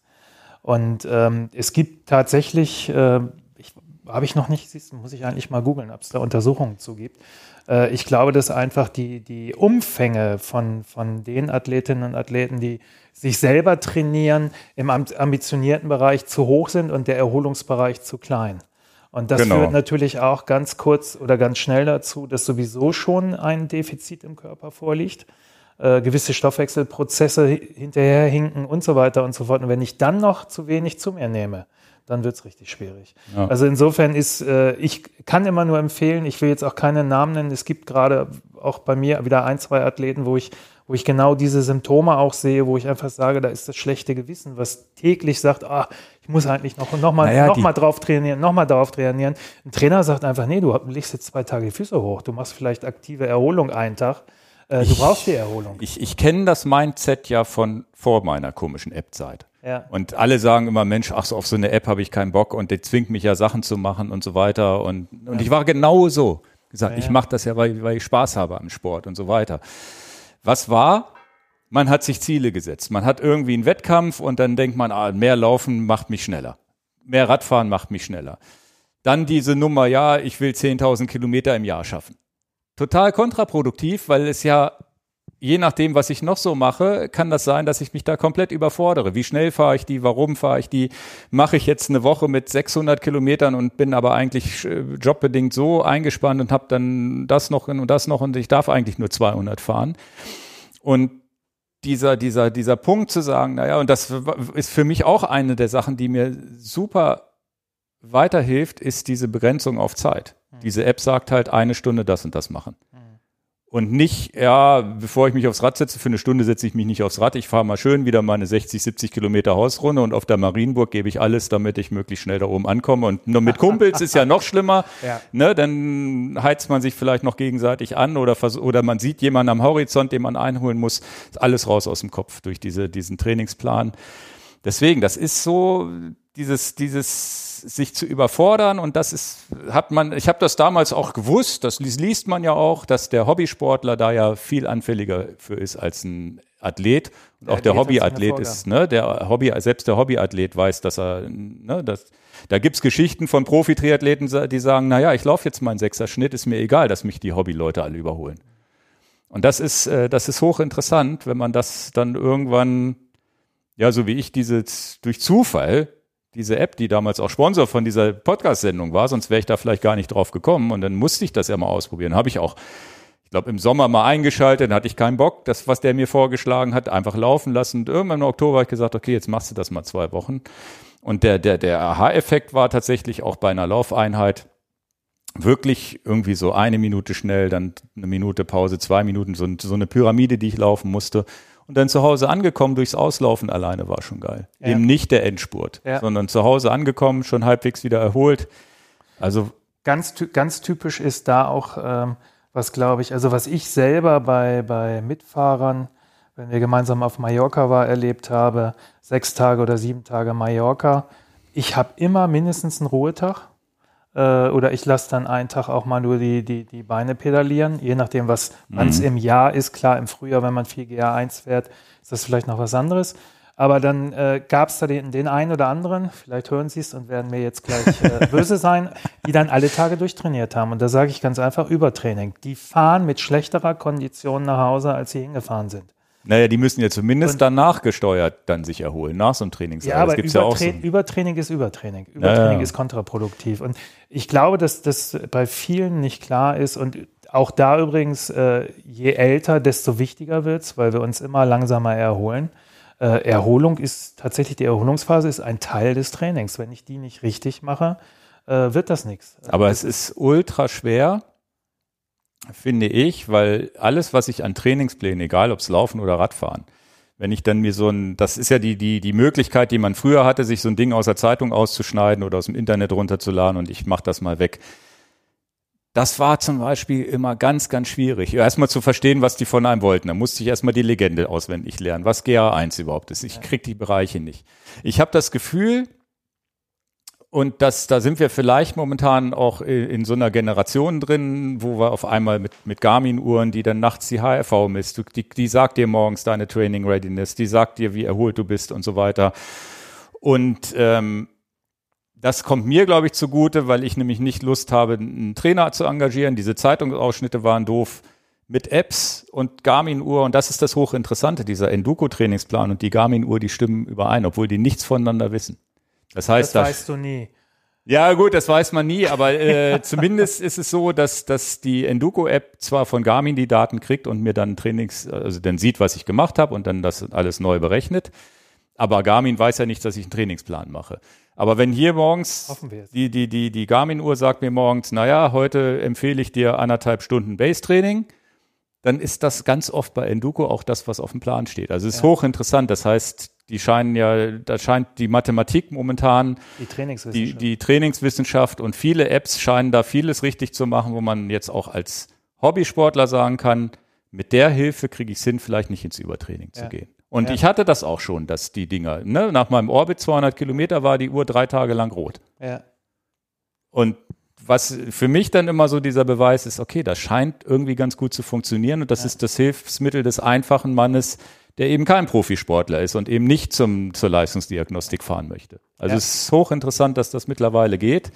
Und ähm, es gibt tatsächlich, äh, habe ich noch nicht, siehst, muss ich eigentlich mal googeln, ob es da Untersuchungen zu gibt. Äh, ich glaube, dass einfach die, die Umfänge von, von den Athletinnen und Athleten, die sich selber trainieren, im ambitionierten Bereich zu hoch sind und der Erholungsbereich zu klein. Und das genau. führt natürlich auch ganz kurz oder ganz schnell dazu, dass sowieso schon ein Defizit im Körper vorliegt, äh, gewisse Stoffwechselprozesse hinterherhinken und so weiter und so fort. Und wenn ich dann noch zu wenig zu mir nehme, dann wird's richtig schwierig. Ja. Also insofern ist, äh, ich kann immer nur empfehlen, ich will jetzt auch keine Namen nennen, es gibt gerade auch bei mir wieder ein, zwei Athleten, wo ich wo ich genau diese Symptome auch sehe, wo ich einfach sage, da ist das schlechte Gewissen, was täglich sagt, ah, ich muss eigentlich noch, noch mal, naja, noch mal drauf trainieren, noch mal drauf trainieren. Ein Trainer sagt einfach, nee, du legst jetzt zwei Tage die Füße hoch, du machst vielleicht aktive Erholung einen Tag. Äh, du brauchst die Erholung. Ich, ich kenne das Mindset ja von vor meiner komischen App-Zeit. Ja. Und alle sagen immer, Mensch, ach so, auf so eine App habe ich keinen Bock und die zwingt mich ja Sachen zu machen und so weiter. Und, und ja. ich war genau so. Gesagt, ja, ich mache das ja, weil, weil ich Spaß habe am Sport und so weiter. Was war? man hat sich Ziele gesetzt. Man hat irgendwie einen Wettkampf und dann denkt man, ah, mehr Laufen macht mich schneller. Mehr Radfahren macht mich schneller. Dann diese Nummer, ja, ich will 10.000 Kilometer im Jahr schaffen. Total kontraproduktiv, weil es ja je nachdem, was ich noch so mache, kann das sein, dass ich mich da komplett überfordere. Wie schnell fahre ich die? Warum fahre ich die? Mache ich jetzt eine Woche mit 600 Kilometern und bin aber eigentlich äh, jobbedingt so eingespannt und habe dann das noch und das noch und ich darf eigentlich nur 200 fahren. Und dieser, dieser, dieser Punkt zu sagen, naja, und das ist für mich auch eine der Sachen, die mir super weiterhilft, ist diese Begrenzung auf Zeit. Mhm. Diese App sagt halt eine Stunde das und das machen und nicht, ja, bevor ich mich aufs Rad setze, für eine Stunde setze ich mich nicht aufs Rad. Ich fahre mal schön wieder meine 60, 70 Kilometer Hausrunde und auf der Marienburg gebe ich alles, damit ich möglichst schnell da oben ankomme. Und nur mit <laughs> Kumpels ist ja noch schlimmer. Ja. Ne, dann heizt man sich vielleicht noch gegenseitig an oder, oder man sieht jemanden am Horizont, den man einholen muss. Alles raus aus dem Kopf durch diese, diesen Trainingsplan. Deswegen, das ist so dieses, dieses sich zu überfordern. Und das ist, hat man, ich habe das damals auch gewusst, das liest man ja auch, dass der Hobbysportler da ja viel anfälliger für ist als ein Athlet. Und auch der Hobbyathlet ist, ne, der Hobby, selbst der Hobbyathlet weiß, dass er, ne, das, da gibt's Geschichten von Profi-Triathleten, die sagen, na ja, ich laufe jetzt meinen Sechser-Schnitt, ist mir egal, dass mich die Hobbyleute alle überholen. Und das ist, äh, das ist hochinteressant, wenn man das dann irgendwann, ja, so wie ich dieses durch Zufall diese App, die damals auch Sponsor von dieser Podcast-Sendung war, sonst wäre ich da vielleicht gar nicht drauf gekommen und dann musste ich das ja mal ausprobieren. Habe ich auch, ich glaube, im Sommer mal eingeschaltet, dann hatte ich keinen Bock, das, was der mir vorgeschlagen hat, einfach laufen lassen. Und irgendwann im Oktober habe ich gesagt, okay, jetzt machst du das mal zwei Wochen. Und der, der, der Aha-Effekt war tatsächlich auch bei einer Laufeinheit wirklich irgendwie so eine Minute schnell, dann eine Minute Pause, zwei Minuten, so, so eine Pyramide, die ich laufen musste. Und dann zu Hause angekommen, durchs Auslaufen alleine war schon geil. Ja. Eben nicht der Endspurt, ja. sondern zu Hause angekommen, schon halbwegs wieder erholt. Also ganz, ganz typisch ist da auch, ähm, was glaube ich, also was ich selber bei, bei Mitfahrern, wenn wir gemeinsam auf Mallorca war, erlebt habe, sechs Tage oder sieben Tage Mallorca. Ich habe immer mindestens einen Ruhetag oder ich lasse dann einen Tag auch mal nur die, die, die Beine pedalieren, je nachdem, was mhm. es im Jahr ist. Klar, im Frühjahr, wenn man 4 GA1 fährt, ist das vielleicht noch was anderes. Aber dann äh, gab es da den, den einen oder anderen, vielleicht hören Sie es und werden mir jetzt gleich äh, <laughs> böse sein, die dann alle Tage durchtrainiert haben. Und da sage ich ganz einfach Übertraining. Die fahren mit schlechterer Kondition nach Hause, als sie hingefahren sind. Naja, die müssen ja zumindest und, danach gesteuert dann sich erholen, nach so einem Trainingslager. Ja, aber Übertra ja auch so Übertraining ist Übertraining. Übertraining ja, ja. ist kontraproduktiv. Und ich glaube, dass das bei vielen nicht klar ist und auch da übrigens, äh, je älter, desto wichtiger wird's, weil wir uns immer langsamer erholen. Äh, Erholung ist tatsächlich, die Erholungsphase ist ein Teil des Trainings. Wenn ich die nicht richtig mache, äh, wird das nichts. Aber es ist ultra schwer, finde ich, weil alles, was ich an Trainingsplänen, egal ob es Laufen oder Radfahren, wenn ich dann mir so ein, das ist ja die, die, die Möglichkeit, die man früher hatte, sich so ein Ding aus der Zeitung auszuschneiden oder aus dem Internet runterzuladen und ich mache das mal weg. Das war zum Beispiel immer ganz, ganz schwierig. Erstmal zu verstehen, was die von einem wollten. Da musste ich erstmal die Legende auswendig lernen, was GA1 überhaupt ist. Ich krieg die Bereiche nicht. Ich habe das Gefühl, und das, da sind wir vielleicht momentan auch in, so einer Generation drin, wo wir auf einmal mit, mit Garmin-Uhren, die dann nachts die HRV misst, die, die sagt dir morgens deine Training Readiness, die sagt dir, wie erholt du bist und so weiter. Und ähm, das kommt mir, glaube ich, zugute, weil ich nämlich nicht Lust habe, einen Trainer zu engagieren. Diese Zeitungsausschnitte waren doof mit Apps und Garmin-Uhr. Und das ist das Hochinteressante, dieser Enduko-Trainingsplan und die Garmin-Uhr, die stimmen überein, obwohl die nichts voneinander wissen. Das heißt, das weißt du nie. Ja, gut, das weiß man nie, aber äh, <laughs> zumindest ist es so, dass, dass die Enduko-App zwar von Garmin die Daten kriegt und mir dann Trainings, also dann sieht, was ich gemacht habe und dann das alles neu berechnet. Aber Garmin weiß ja nicht, dass ich einen Trainingsplan mache. Aber wenn hier morgens die, die, die, die Garmin-Uhr sagt mir morgens, naja, heute empfehle ich dir anderthalb Stunden Base-Training, dann ist das ganz oft bei Enduko auch das, was auf dem Plan steht. Also es ist ja. hochinteressant. Das heißt, die scheinen ja, da scheint die Mathematik momentan, die Trainingswissenschaft. Die, die Trainingswissenschaft und viele Apps scheinen da vieles richtig zu machen, wo man jetzt auch als Hobbysportler sagen kann, mit der Hilfe kriege ich es hin, vielleicht nicht ins Übertraining ja. zu gehen. Und ja. ich hatte das auch schon, dass die Dinger, ne, nach meinem Orbit 200 Kilometer war die Uhr drei Tage lang rot. Ja. Und was für mich dann immer so dieser Beweis ist, okay, das scheint irgendwie ganz gut zu funktionieren und das ja. ist das Hilfsmittel des einfachen Mannes, der eben kein Profisportler ist und eben nicht zum, zur Leistungsdiagnostik fahren möchte. Also ja. es ist hochinteressant, dass das mittlerweile geht.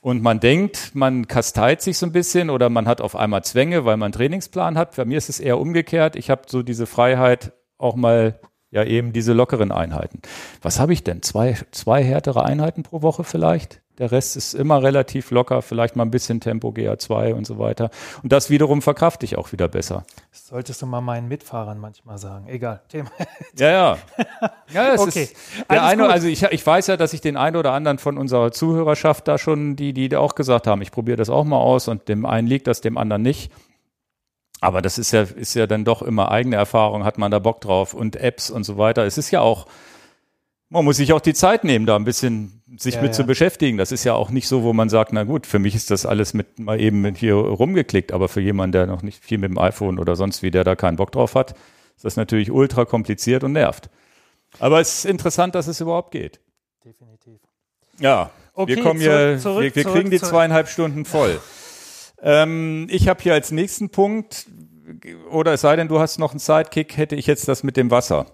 Und man denkt, man kasteit sich so ein bisschen oder man hat auf einmal Zwänge, weil man einen Trainingsplan hat. Bei mir ist es eher umgekehrt. Ich habe so diese Freiheit, auch mal ja eben diese lockeren Einheiten. Was habe ich denn? Zwei, zwei härtere Einheiten pro Woche vielleicht? Der Rest ist immer relativ locker, vielleicht mal ein bisschen Tempo, GA2 und so weiter. Und das wiederum verkrafte ich auch wieder besser. Das solltest du mal meinen Mitfahrern manchmal sagen. Egal, Thema. <laughs> Ja, ja. ja okay. Ist der eine, also ich, ich weiß ja, dass ich den einen oder anderen von unserer Zuhörerschaft da schon, die, die auch gesagt haben, ich probiere das auch mal aus und dem einen liegt das, dem anderen nicht. Aber das ist ja, ist ja dann doch immer eigene Erfahrung, hat man da Bock drauf und Apps und so weiter. Es ist ja auch, man muss sich auch die Zeit nehmen, da ein bisschen sich ja, mit ja. zu beschäftigen. Das ist ja auch nicht so, wo man sagt, na gut, für mich ist das alles mit mal eben hier rumgeklickt, aber für jemanden, der noch nicht viel mit dem iPhone oder sonst wie, der da keinen Bock drauf hat, ist das natürlich ultra kompliziert und nervt. Aber es ist interessant, dass es überhaupt geht. Definitiv. Ja, okay, wir kommen hier, zurück, wir, wir zurück, kriegen die zweieinhalb Stunden voll. Ähm, ich habe hier als nächsten Punkt, oder es sei denn, du hast noch einen Sidekick, hätte ich jetzt das mit dem Wasser.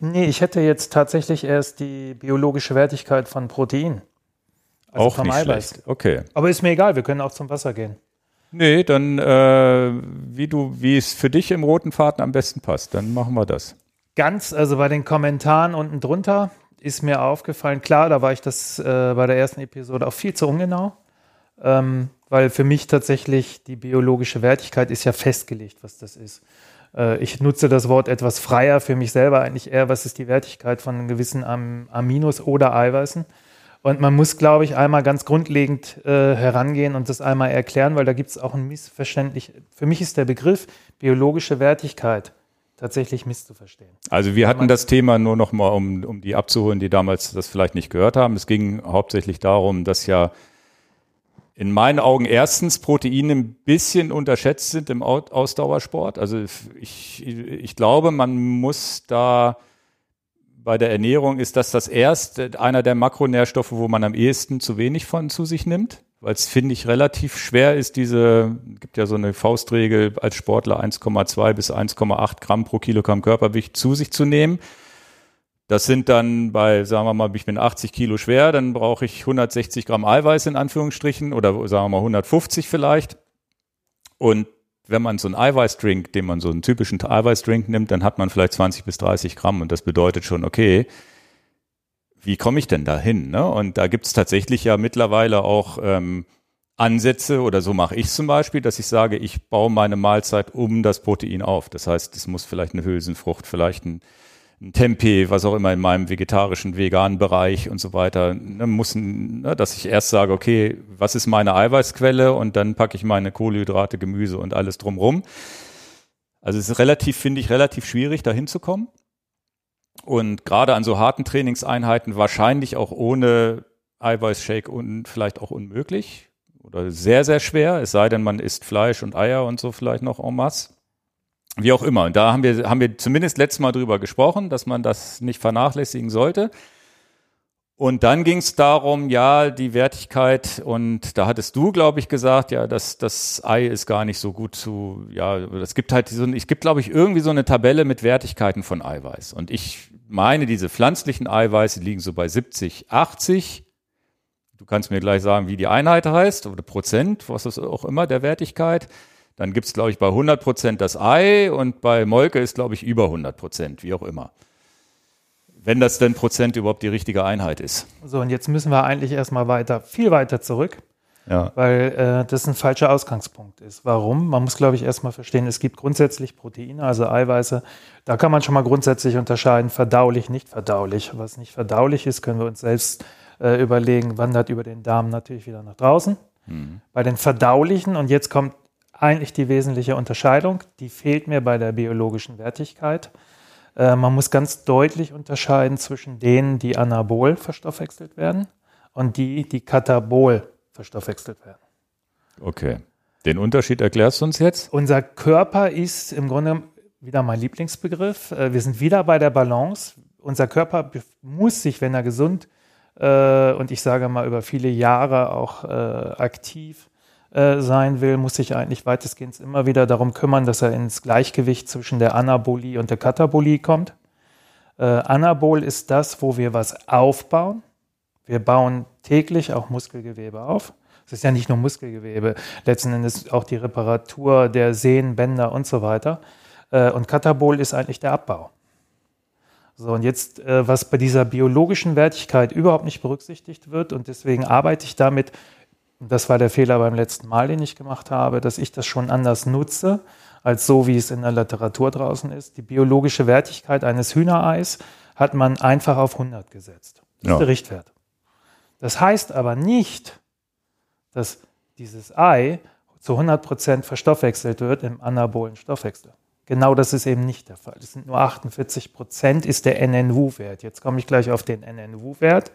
Nee, ich hätte jetzt tatsächlich erst die biologische Wertigkeit von Protein. Also auch nicht Eiweiß. schlecht. Okay. Aber ist mir egal, wir können auch zum Wasser gehen. Nee, dann äh, wie du, wie es für dich im roten Faden am besten passt, dann machen wir das. Ganz, also bei den Kommentaren unten drunter ist mir aufgefallen, klar, da war ich das äh, bei der ersten Episode auch viel zu ungenau. Ähm, weil für mich tatsächlich die biologische Wertigkeit ist ja festgelegt, was das ist. Äh, ich nutze das Wort etwas freier für mich selber eigentlich eher, was ist die Wertigkeit von gewissen Aminos oder Eiweißen. Und man muss, glaube ich, einmal ganz grundlegend äh, herangehen und das einmal erklären, weil da gibt es auch ein Missverständnis. Für mich ist der Begriff biologische Wertigkeit tatsächlich misszuverstehen. Also wir hatten das Thema nur noch mal, um, um die abzuholen, die damals das vielleicht nicht gehört haben. Es ging hauptsächlich darum, dass ja in meinen Augen erstens Proteine ein bisschen unterschätzt sind im Ausdauersport. Also ich, ich glaube, man muss da bei der Ernährung ist das das erste, einer der Makronährstoffe, wo man am ehesten zu wenig von zu sich nimmt, weil es finde ich relativ schwer ist, diese, gibt ja so eine Faustregel als Sportler 1,2 bis 1,8 Gramm pro Kilogramm Körpergewicht zu sich zu nehmen. Das sind dann bei, sagen wir mal, ich bin 80 Kilo schwer, dann brauche ich 160 Gramm Eiweiß in Anführungsstrichen oder sagen wir mal 150 vielleicht. Und wenn man so einen Eiweißdrink, den man so einen typischen Eiweißdrink nimmt, dann hat man vielleicht 20 bis 30 Gramm und das bedeutet schon, okay, wie komme ich denn da hin? Ne? Und da gibt es tatsächlich ja mittlerweile auch ähm, Ansätze oder so mache ich zum Beispiel, dass ich sage, ich baue meine Mahlzeit um das Protein auf. Das heißt, es muss vielleicht eine Hülsenfrucht, vielleicht ein Tempeh, was auch immer in meinem vegetarischen, veganen Bereich und so weiter, ne, muss, ne, dass ich erst sage, okay, was ist meine Eiweißquelle und dann packe ich meine Kohlenhydrate, Gemüse und alles drumrum. Also es ist relativ, finde ich, relativ schwierig, da hinzukommen. Und gerade an so harten Trainingseinheiten wahrscheinlich auch ohne Eiweißshake und vielleicht auch unmöglich oder sehr, sehr schwer, es sei denn, man isst Fleisch und Eier und so vielleicht noch en masse. Wie auch immer. Und da haben wir, haben wir zumindest letztes Mal drüber gesprochen, dass man das nicht vernachlässigen sollte. Und dann ging es darum, ja, die Wertigkeit, und da hattest du, glaube ich, gesagt, ja, dass das Ei ist gar nicht so gut zu, ja, es gibt halt so, es gibt, glaube ich, irgendwie so eine Tabelle mit Wertigkeiten von Eiweiß. Und ich meine, diese pflanzlichen Eiweiße liegen so bei 70, 80. Du kannst mir gleich sagen, wie die Einheit heißt oder Prozent, was ist auch immer der Wertigkeit. Dann gibt es, glaube ich, bei 100 Prozent das Ei und bei Molke ist, glaube ich, über 100 Prozent, wie auch immer. Wenn das denn Prozent überhaupt die richtige Einheit ist. So, und jetzt müssen wir eigentlich erstmal weiter, viel weiter zurück. Ja. Weil äh, das ein falscher Ausgangspunkt ist. Warum? Man muss, glaube ich, erstmal verstehen, es gibt grundsätzlich Proteine, also Eiweiße. Da kann man schon mal grundsätzlich unterscheiden, verdaulich, nicht verdaulich. Was nicht verdaulich ist, können wir uns selbst äh, überlegen, wandert über den Darm natürlich wieder nach draußen. Mhm. Bei den verdaulichen, und jetzt kommt eigentlich die wesentliche Unterscheidung. Die fehlt mir bei der biologischen Wertigkeit. Äh, man muss ganz deutlich unterscheiden zwischen denen, die anabol verstoffwechselt werden und die, die katabol verstoffwechselt werden. Okay. Den Unterschied erklärst du uns jetzt? Unser Körper ist im Grunde wieder mein Lieblingsbegriff. Äh, wir sind wieder bei der Balance. Unser Körper muss sich, wenn er gesund äh, und ich sage mal über viele Jahre auch äh, aktiv äh, sein will, muss sich eigentlich weitestgehend immer wieder darum kümmern, dass er ins Gleichgewicht zwischen der Anabolie und der Katabolie kommt. Äh, Anabol ist das, wo wir was aufbauen. Wir bauen täglich auch Muskelgewebe auf. Es ist ja nicht nur Muskelgewebe, letzten Endes auch die Reparatur der Sehnen, Bänder und so weiter. Äh, und Katabol ist eigentlich der Abbau. So, und jetzt, äh, was bei dieser biologischen Wertigkeit überhaupt nicht berücksichtigt wird, und deswegen arbeite ich damit, das war der Fehler beim letzten Mal, den ich gemacht habe, dass ich das schon anders nutze, als so, wie es in der Literatur draußen ist. Die biologische Wertigkeit eines Hühnereis hat man einfach auf 100 gesetzt. Das ja. ist der Richtwert. Das heißt aber nicht, dass dieses Ei zu 100 Prozent verstoffwechselt wird im anabolen Stoffwechsel. Genau das ist eben nicht der Fall. Das sind nur 48 Prozent ist der NNW-Wert. Jetzt komme ich gleich auf den NNW-Wert.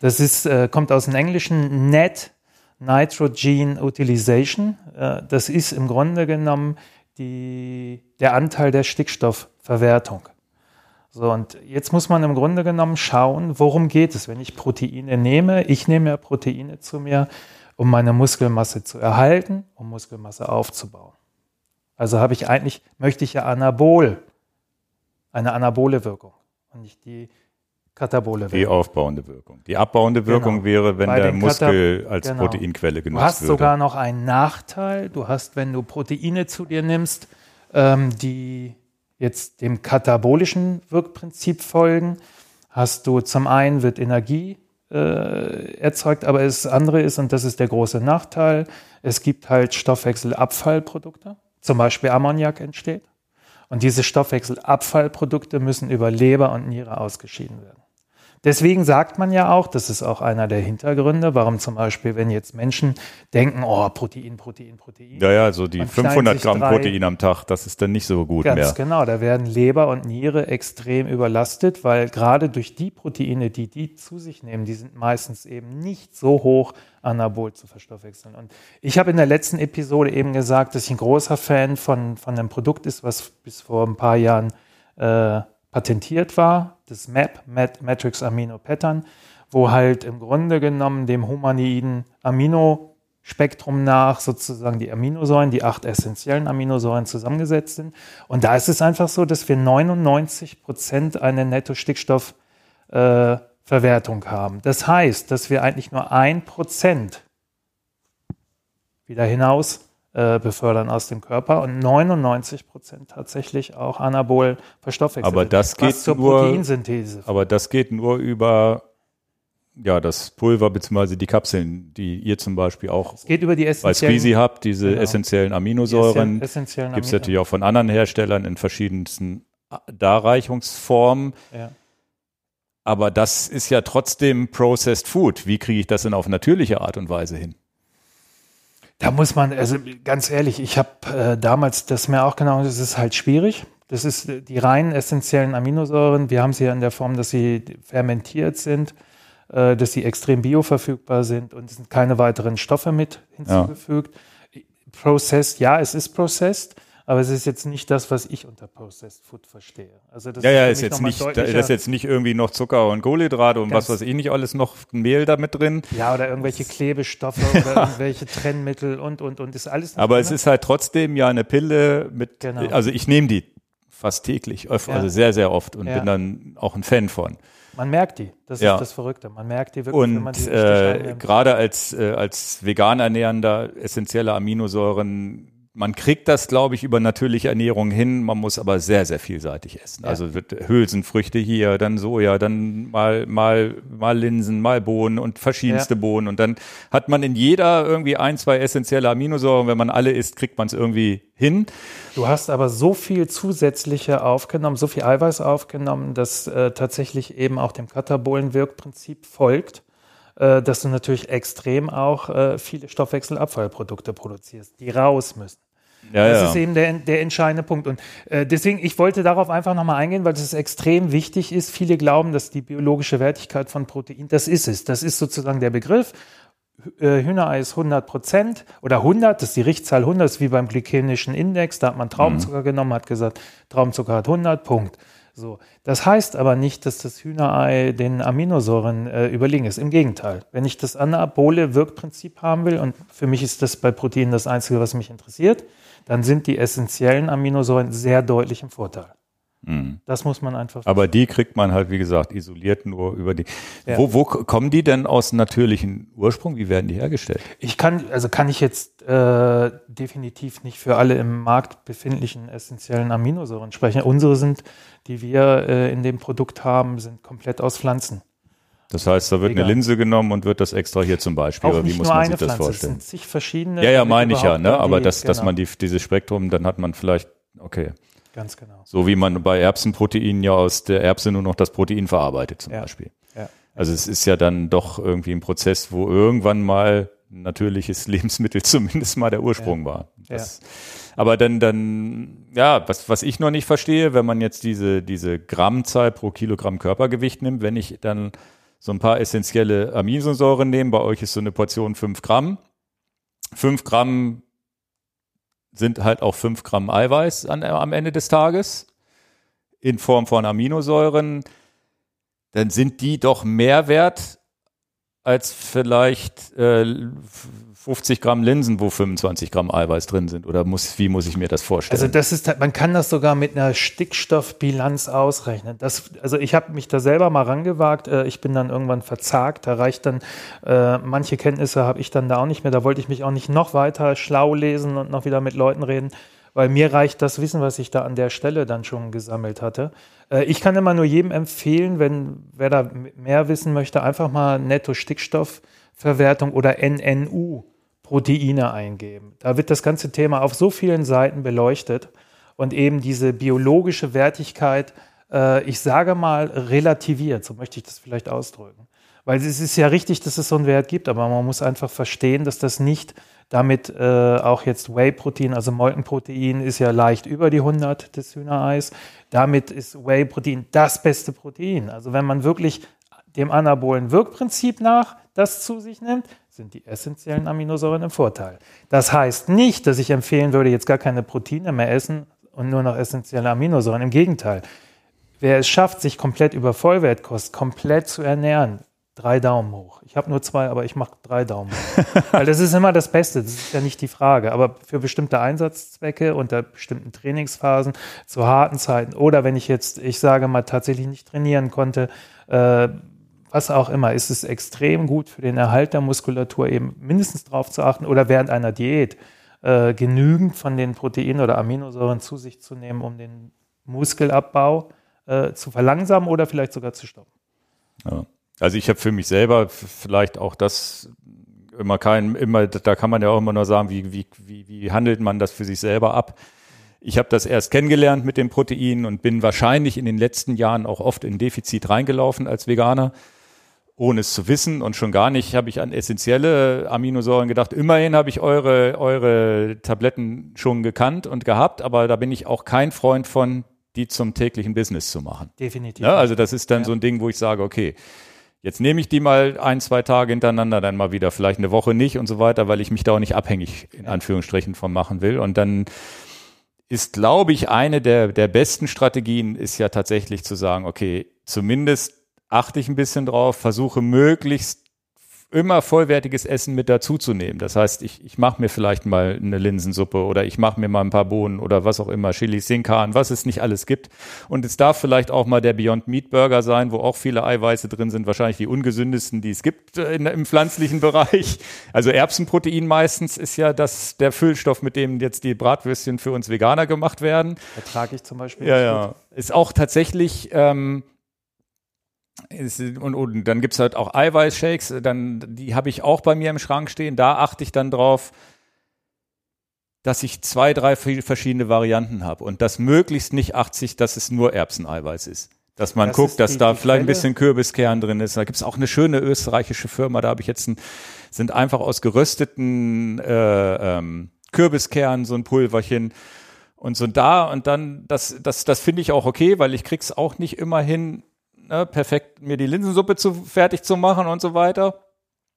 Das ist, äh, kommt aus dem Englischen Net Nitrogen Utilization. Äh, das ist im Grunde genommen die, der Anteil der Stickstoffverwertung. So, und jetzt muss man im Grunde genommen schauen, worum geht es, wenn ich Proteine nehme. Ich nehme ja Proteine zu mir, um meine Muskelmasse zu erhalten, um Muskelmasse aufzubauen. Also habe ich eigentlich, möchte ich ja Anabol, eine anabole Wirkung und nicht die katabole Wirkung. Die aufbauende Wirkung. Die abbauende Wirkung genau. wäre, wenn Bei der Muskel als genau. Proteinquelle genutzt wird. Du hast würde. sogar noch einen Nachteil. Du hast, wenn du Proteine zu dir nimmst, ähm, die jetzt dem katabolischen Wirkprinzip folgen, hast du zum einen wird Energie äh, erzeugt, aber das andere ist, und das ist der große Nachteil, es gibt halt Stoffwechselabfallprodukte zum Beispiel Ammoniak entsteht. Und diese Stoffwechselabfallprodukte müssen über Leber und Niere ausgeschieden werden. Deswegen sagt man ja auch, das ist auch einer der Hintergründe, warum zum Beispiel, wenn jetzt Menschen denken, oh, Protein, Protein, Protein. Ja, ja, so die 500 Gramm drei, Protein am Tag, das ist dann nicht so gut ganz mehr. Ganz genau, da werden Leber und Niere extrem überlastet, weil gerade durch die Proteine, die die zu sich nehmen, die sind meistens eben nicht so hoch anabol zu verstoffwechseln. Und ich habe in der letzten Episode eben gesagt, dass ich ein großer Fan von, von einem Produkt ist, was bis vor ein paar Jahren äh, patentiert war, das MAP, Matrix Amino Pattern, wo halt im Grunde genommen dem humanoiden Aminospektrum nach sozusagen die Aminosäuren, die acht essentiellen Aminosäuren zusammengesetzt sind. Und da ist es einfach so, dass wir 99 Prozent eine Netto-Stickstoffverwertung äh, haben. Das heißt, dass wir eigentlich nur ein Prozent wieder hinaus äh, befördern aus dem Körper und 99 Prozent tatsächlich auch anabol verstoffwechseln. Aber das geht zur nur, Proteinsynthese. Aber das geht nur über ja, das Pulver bzw. die Kapseln, die ihr zum Beispiel auch es geht über die essentiellen, bei Squeezy habt, diese genau. essentiellen Aminosäuren. Essentiellen Gibt es natürlich auch von anderen Herstellern in verschiedensten Darreichungsformen. Ja. Aber das ist ja trotzdem Processed Food. Wie kriege ich das denn auf natürliche Art und Weise hin? Da muss man, also ganz ehrlich, ich habe äh, damals das mir auch genau, das ist halt schwierig. Das ist äh, die rein essentiellen Aminosäuren. Wir haben sie ja in der Form, dass sie fermentiert sind, äh, dass sie extrem bioverfügbar sind und es sind keine weiteren Stoffe mit hinzugefügt. Ja. Processed, ja, es ist processed. Aber es ist jetzt nicht das, was ich unter Processed Food verstehe. Also das ja, ja, ist, jetzt nicht, das ist jetzt nicht irgendwie noch Zucker und Kohlenhydrate und was weiß ich nicht alles noch Mehl damit drin. Ja, oder irgendwelche Klebestoffe <laughs> oder irgendwelche Trennmittel und, und, und, ist alles. Aber es ist halt trotzdem ja eine Pille mit, genau. also ich nehme die fast täglich, also ja. sehr, sehr oft und ja. bin dann auch ein Fan von. Man merkt die, das ja. ist das Verrückte. Man merkt die wirklich, und, wenn man die äh, gerade als, äh, als vegan ernährender essentielle Aminosäuren man kriegt das, glaube ich, über natürliche Ernährung hin. Man muss aber sehr, sehr vielseitig essen. Ja. Also Hülsenfrüchte hier, dann Soja, dann mal, mal, mal Linsen, mal Bohnen und verschiedenste ja. Bohnen. Und dann hat man in jeder irgendwie ein, zwei essentielle Aminosäuren. Wenn man alle isst, kriegt man es irgendwie hin. Du hast aber so viel zusätzliche aufgenommen, so viel Eiweiß aufgenommen, dass äh, tatsächlich eben auch dem katabolen Wirkprinzip folgt äh, dass du natürlich extrem auch äh, viele Stoffwechselabfallprodukte produzierst, die raus müssen. Ja, das ja. ist eben der, der entscheidende Punkt. Und äh, deswegen, ich wollte darauf einfach nochmal eingehen, weil das extrem wichtig ist. Viele glauben, dass die biologische Wertigkeit von Protein, das ist es. Das ist sozusagen der Begriff. Äh, Hühnerei ist 100 Prozent oder 100, das ist die Richtzahl 100, ist wie beim glykämischen Index. Da hat man Traubenzucker mhm. genommen, hat gesagt, Traubenzucker hat 100, Punkt. So, das heißt aber nicht, dass das Hühnerei den Aminosäuren äh, überlegen ist. Im Gegenteil. Wenn ich das anabole Wirkprinzip haben will, und für mich ist das bei Proteinen das Einzige, was mich interessiert, dann sind die essentiellen Aminosäuren sehr deutlich im Vorteil. Mhm. Das muss man einfach. Aber die kriegt man halt, wie gesagt, isoliert nur über die. Ja. Wo, wo kommen die denn aus natürlichen Ursprung? Wie werden die hergestellt? Ich kann, also kann ich jetzt äh, definitiv nicht für alle im Markt befindlichen essentiellen Aminosäuren sprechen. Unsere sind, die wir äh, in dem Produkt haben, sind komplett aus Pflanzen. Das heißt, da wird Egal. eine Linse genommen und wird das extra hier zum Beispiel. Auch wie muss man sich das Pflanze. vorstellen? Es sind zig verschiedene. Ja, ja, meine ich ja, ne? Aber das, genau. dass man die, dieses Spektrum, dann hat man vielleicht, okay. Ganz genau. So wie man bei Erbsenproteinen ja aus der Erbse nur noch das Protein verarbeitet zum ja. Beispiel. Ja. Also es ist ja dann doch irgendwie ein Prozess, wo irgendwann mal natürliches <laughs> Lebensmittel zumindest mal der Ursprung ja. war. Das, ja. Aber dann, dann, ja, was, was ich noch nicht verstehe, wenn man jetzt diese, diese Grammzahl pro Kilogramm Körpergewicht nimmt, wenn ich dann so ein paar essentielle Aminosäuren nehme, bei euch ist so eine Portion fünf Gramm. Fünf Gramm sind halt auch fünf Gramm Eiweiß an, am Ende des Tages in Form von Aminosäuren, dann sind die doch mehr wert als vielleicht äh, 50 Gramm Linsen, wo 25 Gramm Eiweiß drin sind? Oder muss, wie muss ich mir das vorstellen? Also das ist, man kann das sogar mit einer Stickstoffbilanz ausrechnen. Das, also ich habe mich da selber mal rangewagt. Äh, ich bin dann irgendwann verzagt. Da reicht dann, äh, manche Kenntnisse habe ich dann da auch nicht mehr. Da wollte ich mich auch nicht noch weiter schlau lesen und noch wieder mit Leuten reden weil mir reicht das Wissen, was ich da an der Stelle dann schon gesammelt hatte. Äh, ich kann immer nur jedem empfehlen, wenn wer da mehr wissen möchte, einfach mal Netto-Stickstoffverwertung oder NNU Proteine eingeben. Da wird das ganze Thema auf so vielen Seiten beleuchtet und eben diese biologische Wertigkeit, äh, ich sage mal, relativiert, so möchte ich das vielleicht ausdrücken. Weil es ist ja richtig, dass es so einen Wert gibt, aber man muss einfach verstehen, dass das nicht damit äh, auch jetzt Whey-Protein, also Molkenprotein ist ja leicht über die 100 des Hühnereis. Damit ist Whey-Protein das beste Protein. Also wenn man wirklich dem anabolen Wirkprinzip nach das zu sich nimmt, sind die essentiellen Aminosäuren im Vorteil. Das heißt nicht, dass ich empfehlen würde, jetzt gar keine Proteine mehr essen und nur noch essentielle Aminosäuren. Im Gegenteil. Wer es schafft, sich komplett über Vollwertkost komplett zu ernähren, drei Daumen hoch. Ich habe nur zwei, aber ich mache drei Daumen hoch. <laughs> Weil das ist immer das Beste, das ist ja nicht die Frage. Aber für bestimmte Einsatzzwecke unter bestimmten Trainingsphasen, zu harten Zeiten oder wenn ich jetzt, ich sage mal, tatsächlich nicht trainieren konnte, äh, was auch immer, ist es extrem gut für den Erhalt der Muskulatur eben mindestens darauf zu achten oder während einer Diät äh, genügend von den Proteinen oder Aminosäuren zu sich zu nehmen, um den Muskelabbau äh, zu verlangsamen oder vielleicht sogar zu stoppen. Ja. Also ich habe für mich selber vielleicht auch das immer kein, immer, da kann man ja auch immer nur sagen, wie, wie, wie, wie handelt man das für sich selber ab? Ich habe das erst kennengelernt mit den Proteinen und bin wahrscheinlich in den letzten Jahren auch oft in Defizit reingelaufen als Veganer ohne es zu wissen und schon gar nicht habe ich an essentielle Aminosäuren gedacht. Immerhin habe ich eure, eure Tabletten schon gekannt und gehabt, aber da bin ich auch kein Freund von, die zum täglichen Business zu machen. Definitiv. Ja, also das ist dann ja. so ein Ding, wo ich sage, okay, jetzt nehme ich die mal ein, zwei Tage hintereinander, dann mal wieder, vielleicht eine Woche nicht und so weiter, weil ich mich da auch nicht abhängig in Anführungsstrichen von machen will. Und dann ist, glaube ich, eine der, der besten Strategien ist ja tatsächlich zu sagen, okay, zumindest achte ich ein bisschen drauf, versuche möglichst immer vollwertiges Essen mit dazuzunehmen. Das heißt, ich, ich mache mir vielleicht mal eine Linsensuppe oder ich mache mir mal ein paar Bohnen oder was auch immer, Chili Sinkan, was es nicht alles gibt. Und es darf vielleicht auch mal der Beyond Meat Burger sein, wo auch viele Eiweiße drin sind, wahrscheinlich die ungesündesten, die es gibt äh, in, im pflanzlichen <laughs> Bereich. Also Erbsenprotein meistens ist ja das der Füllstoff, mit dem jetzt die Bratwürstchen für uns Veganer gemacht werden. Ertrage ich zum Beispiel. Ja, ja. Ist auch tatsächlich ähm, und, und dann gibt's halt auch Eiweißshakes, dann, die habe ich auch bei mir im Schrank stehen. Da achte ich dann drauf, dass ich zwei, drei verschiedene Varianten habe und das möglichst nicht 80, dass es nur Erbseneiweiß ist. Dass man das guckt, dass die, da die vielleicht Quelle? ein bisschen Kürbiskern drin ist. Da gibt's auch eine schöne österreichische Firma, da habe ich jetzt ein, sind einfach aus gerösteten äh, ähm, Kürbiskernen so ein Pulverchen und so da und dann, das, das, das finde ich auch okay, weil ich krieg's auch nicht immer hin, ne, perfekt mir die Linsensuppe zu, fertig zu machen und so weiter.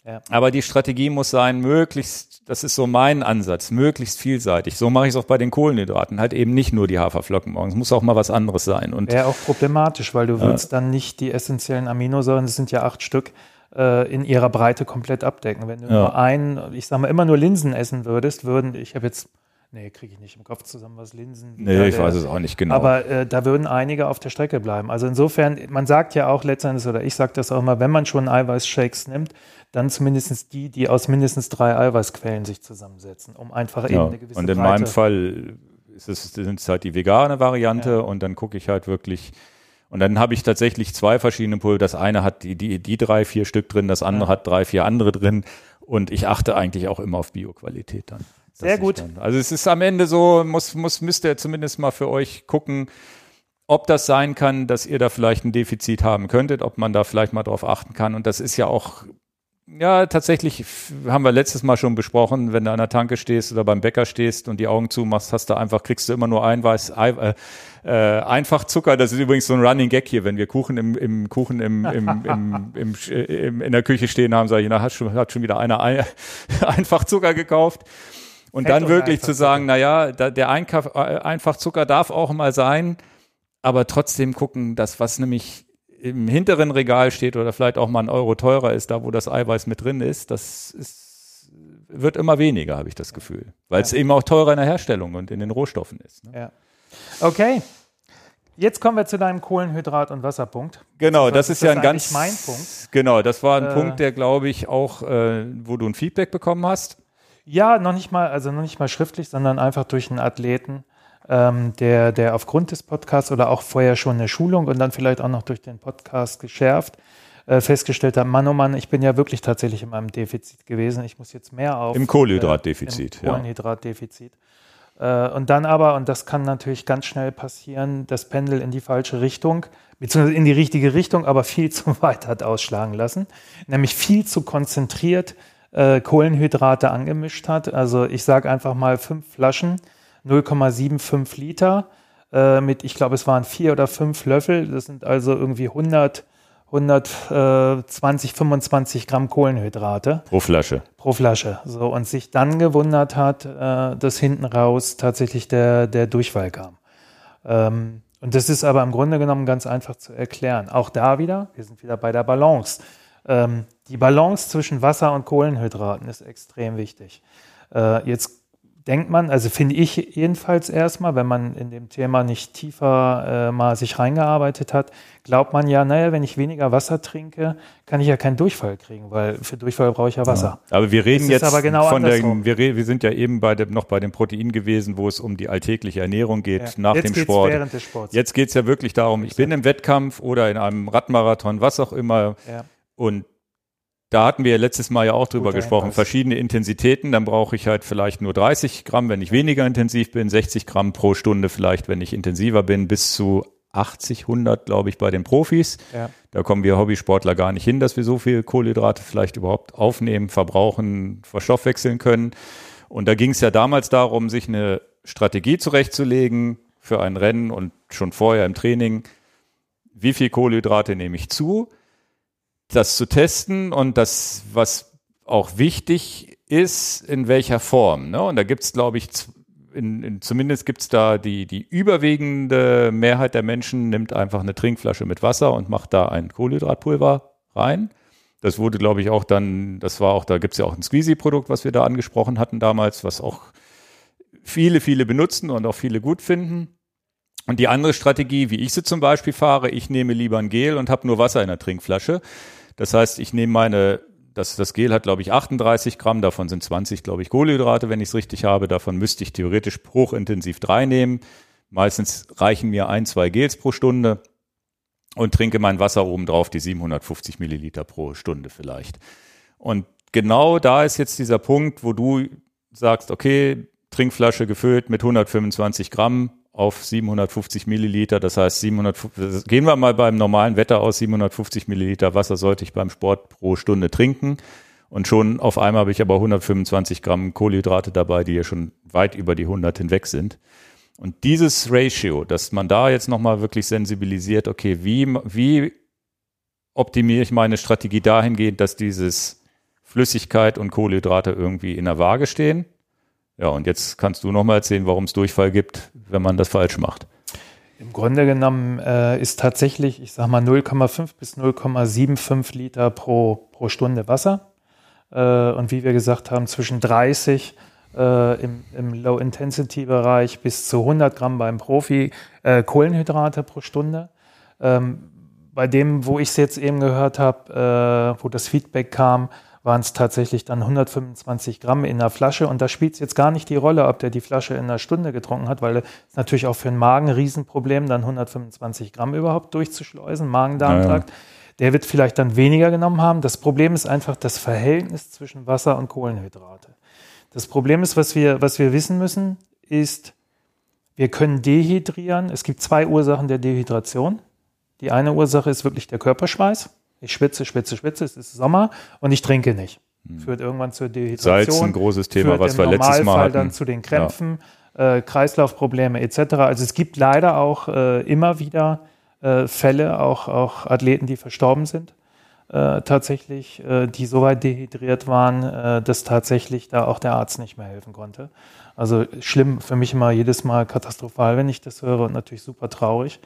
Ja. Aber die Strategie muss sein, möglichst, das ist so mein Ansatz, möglichst vielseitig. So mache ich es auch bei den Kohlenhydraten, halt eben nicht nur die Haferflocken morgens, muss auch mal was anderes sein. Und Wäre auch problematisch, weil du willst dann nicht die essentiellen Aminosäuren, das sind ja acht Stück, äh, in ihrer Breite komplett abdecken. Wenn du ja. nur einen, ich sage mal, immer nur Linsen essen würdest, würden, ich habe jetzt Nee, kriege ich nicht im Kopf zusammen, was Linsen. Nee, ich der, weiß es auch nicht genau. Aber äh, da würden einige auf der Strecke bleiben. Also insofern, man sagt ja auch letztendlich, oder ich sage das auch immer, wenn man schon Eiweißshakes nimmt, dann zumindest die, die aus mindestens drei Eiweißquellen sich zusammensetzen, um einfach ja. eben eine gewisse Und in Breite meinem Fall ist es, sind es halt die vegane Variante ja. und dann gucke ich halt wirklich, und dann habe ich tatsächlich zwei verschiedene Pulver. Das eine hat die, die, die drei, vier Stück drin, das andere hat drei, vier andere drin. Und ich achte eigentlich auch immer auf Bioqualität dann. Sehr gut. Dann, also es ist am Ende so, muss, muss, müsst ihr zumindest mal für euch gucken, ob das sein kann, dass ihr da vielleicht ein Defizit haben könntet, ob man da vielleicht mal drauf achten kann. Und das ist ja auch, ja, tatsächlich haben wir letztes Mal schon besprochen, wenn du an der Tanke stehst oder beim Bäcker stehst und die Augen zumachst, hast du einfach, kriegst du immer nur Eiweiß, äh, äh, einfach Zucker. Das ist übrigens so ein Running Gag hier, wenn wir Kuchen im, im Kuchen im, im, im, im, <laughs> im, in der Küche stehen haben, sage ich, na, hat schon, hat schon wieder einer ein, <laughs> einfach Zucker gekauft. Und Fett dann wirklich zu sagen, na ja, der Einkauf, äh, Einfachzucker darf auch mal sein, aber trotzdem gucken, dass was nämlich im hinteren Regal steht oder vielleicht auch mal ein Euro teurer ist, da wo das Eiweiß mit drin ist, das ist, wird immer weniger, habe ich das Gefühl. Weil es eben auch teurer in der Herstellung und in den Rohstoffen ist. Ne? Ja. Okay. Jetzt kommen wir zu deinem Kohlenhydrat- und Wasserpunkt. Genau, das, ist, ist ja ein ganz mein Punkt. Genau, das war ein äh, Punkt, der glaube ich auch, äh, wo du ein Feedback bekommen hast. Ja, noch nicht mal, also noch nicht mal schriftlich, sondern einfach durch einen Athleten, ähm, der, der aufgrund des Podcasts oder auch vorher schon eine Schulung und dann vielleicht auch noch durch den Podcast geschärft äh, festgestellt hat, Mann, oh Mann, ich bin ja wirklich tatsächlich in meinem Defizit gewesen. Ich muss jetzt mehr auf. Im Kohlenhydratdefizit. Äh, Im Kohlenhydratdefizit. Ja. Äh, und dann aber, und das kann natürlich ganz schnell passieren, das Pendel in die falsche Richtung, beziehungsweise in die richtige Richtung, aber viel <laughs> zu weit hat ausschlagen lassen. Nämlich viel zu konzentriert äh, Kohlenhydrate angemischt hat. Also ich sage einfach mal fünf Flaschen, 0,75 Liter äh, mit, ich glaube, es waren vier oder fünf Löffel. Das sind also irgendwie 100, 120, 25 Gramm Kohlenhydrate. Pro Flasche. Pro Flasche. So, und sich dann gewundert hat, äh, dass hinten raus tatsächlich der, der Durchfall kam. Ähm, und das ist aber im Grunde genommen ganz einfach zu erklären. Auch da wieder, wir sind wieder bei der Balance. Ähm, die Balance zwischen Wasser und Kohlenhydraten ist extrem wichtig. Äh, jetzt denkt man, also finde ich jedenfalls erstmal, wenn man in dem Thema nicht tiefer äh, mal sich reingearbeitet hat, glaubt man ja, naja, wenn ich weniger Wasser trinke, kann ich ja keinen Durchfall kriegen, weil für Durchfall brauche ich ja Wasser. Ja. Aber wir reden jetzt genau von der, wir, wir sind ja eben bei dem, noch bei dem Protein gewesen, wo es um die alltägliche Ernährung geht ja. nach jetzt dem Sport. Während des Sports. Jetzt geht es ja wirklich darum, ich bin im Wettkampf oder in einem Radmarathon, was auch immer, ja. Und da hatten wir letztes Mal ja auch drüber Guter gesprochen, Hinweis. verschiedene Intensitäten. Dann brauche ich halt vielleicht nur 30 Gramm, wenn ich weniger intensiv bin, 60 Gramm pro Stunde vielleicht, wenn ich intensiver bin, bis zu 80, 100, glaube ich, bei den Profis. Ja. Da kommen wir Hobbysportler gar nicht hin, dass wir so viel Kohlenhydrate vielleicht überhaupt aufnehmen, verbrauchen, verstoffwechseln können. Und da ging es ja damals darum, sich eine Strategie zurechtzulegen für ein Rennen und schon vorher im Training. Wie viel Kohlenhydrate nehme ich zu? Das zu testen und das, was auch wichtig ist, in welcher Form. Ne? Und da gibt's, glaube ich, in, in, zumindest gibt's da die, die überwiegende Mehrheit der Menschen nimmt einfach eine Trinkflasche mit Wasser und macht da ein Kohlenhydratpulver rein. Das wurde, glaube ich, auch dann, das war auch, da gibt's ja auch ein Squeezy-Produkt, was wir da angesprochen hatten damals, was auch viele, viele benutzen und auch viele gut finden. Und die andere Strategie, wie ich sie zum Beispiel fahre, ich nehme lieber ein Gel und habe nur Wasser in der Trinkflasche. Das heißt, ich nehme meine, das, das Gel hat, glaube ich, 38 Gramm, davon sind 20, glaube ich, Kohlenhydrate, wenn ich es richtig habe. Davon müsste ich theoretisch hochintensiv drei nehmen. Meistens reichen mir ein, zwei Gels pro Stunde und trinke mein Wasser oben drauf, die 750 Milliliter pro Stunde vielleicht. Und genau da ist jetzt dieser Punkt, wo du sagst, okay, Trinkflasche gefüllt mit 125 Gramm, auf 750 Milliliter. Das heißt, 700, gehen wir mal beim normalen Wetter aus, 750 Milliliter Wasser sollte ich beim Sport pro Stunde trinken. Und schon auf einmal habe ich aber 125 Gramm Kohlenhydrate dabei, die ja schon weit über die 100 hinweg sind. Und dieses Ratio, dass man da jetzt nochmal wirklich sensibilisiert, okay, wie, wie optimiere ich meine Strategie dahingehend, dass dieses Flüssigkeit und Kohlenhydrate irgendwie in der Waage stehen. Ja, und jetzt kannst du nochmal erzählen, warum es Durchfall gibt, wenn man das falsch macht. Im Grunde genommen äh, ist tatsächlich, ich sag mal, 0,5 bis 0,75 Liter pro, pro Stunde Wasser. Äh, und wie wir gesagt haben, zwischen 30 äh, im, im Low-Intensity-Bereich bis zu 100 Gramm beim Profi äh, Kohlenhydrate pro Stunde. Ähm, bei dem, wo ich es jetzt eben gehört habe, äh, wo das Feedback kam, waren es tatsächlich dann 125 Gramm in der Flasche. Und da spielt es jetzt gar nicht die Rolle, ob der die Flasche in einer Stunde getrunken hat, weil es natürlich auch für den Magen ein Riesenproblem, dann 125 Gramm überhaupt durchzuschleusen, Magen-Darm-Trakt. Ja, ja. Der wird vielleicht dann weniger genommen haben. Das Problem ist einfach das Verhältnis zwischen Wasser und Kohlenhydrate. Das Problem ist, was wir, was wir wissen müssen, ist, wir können dehydrieren. Es gibt zwei Ursachen der Dehydration. Die eine Ursache ist wirklich der Körperschweiß. Ich schwitze, schwitze, schwitze, es ist Sommer und ich trinke nicht. Hm. Führt irgendwann zur Dehydration. Salz, ein großes Thema, was wir letztes Mal hatten. dann zu den Krämpfen, ja. äh, Kreislaufprobleme etc. Also es gibt leider auch äh, immer wieder äh, Fälle, auch, auch Athleten, die verstorben sind. Äh, tatsächlich, äh, die so weit dehydriert waren, äh, dass tatsächlich da auch der Arzt nicht mehr helfen konnte. Also schlimm für mich immer jedes Mal katastrophal, wenn ich das höre und natürlich super traurig.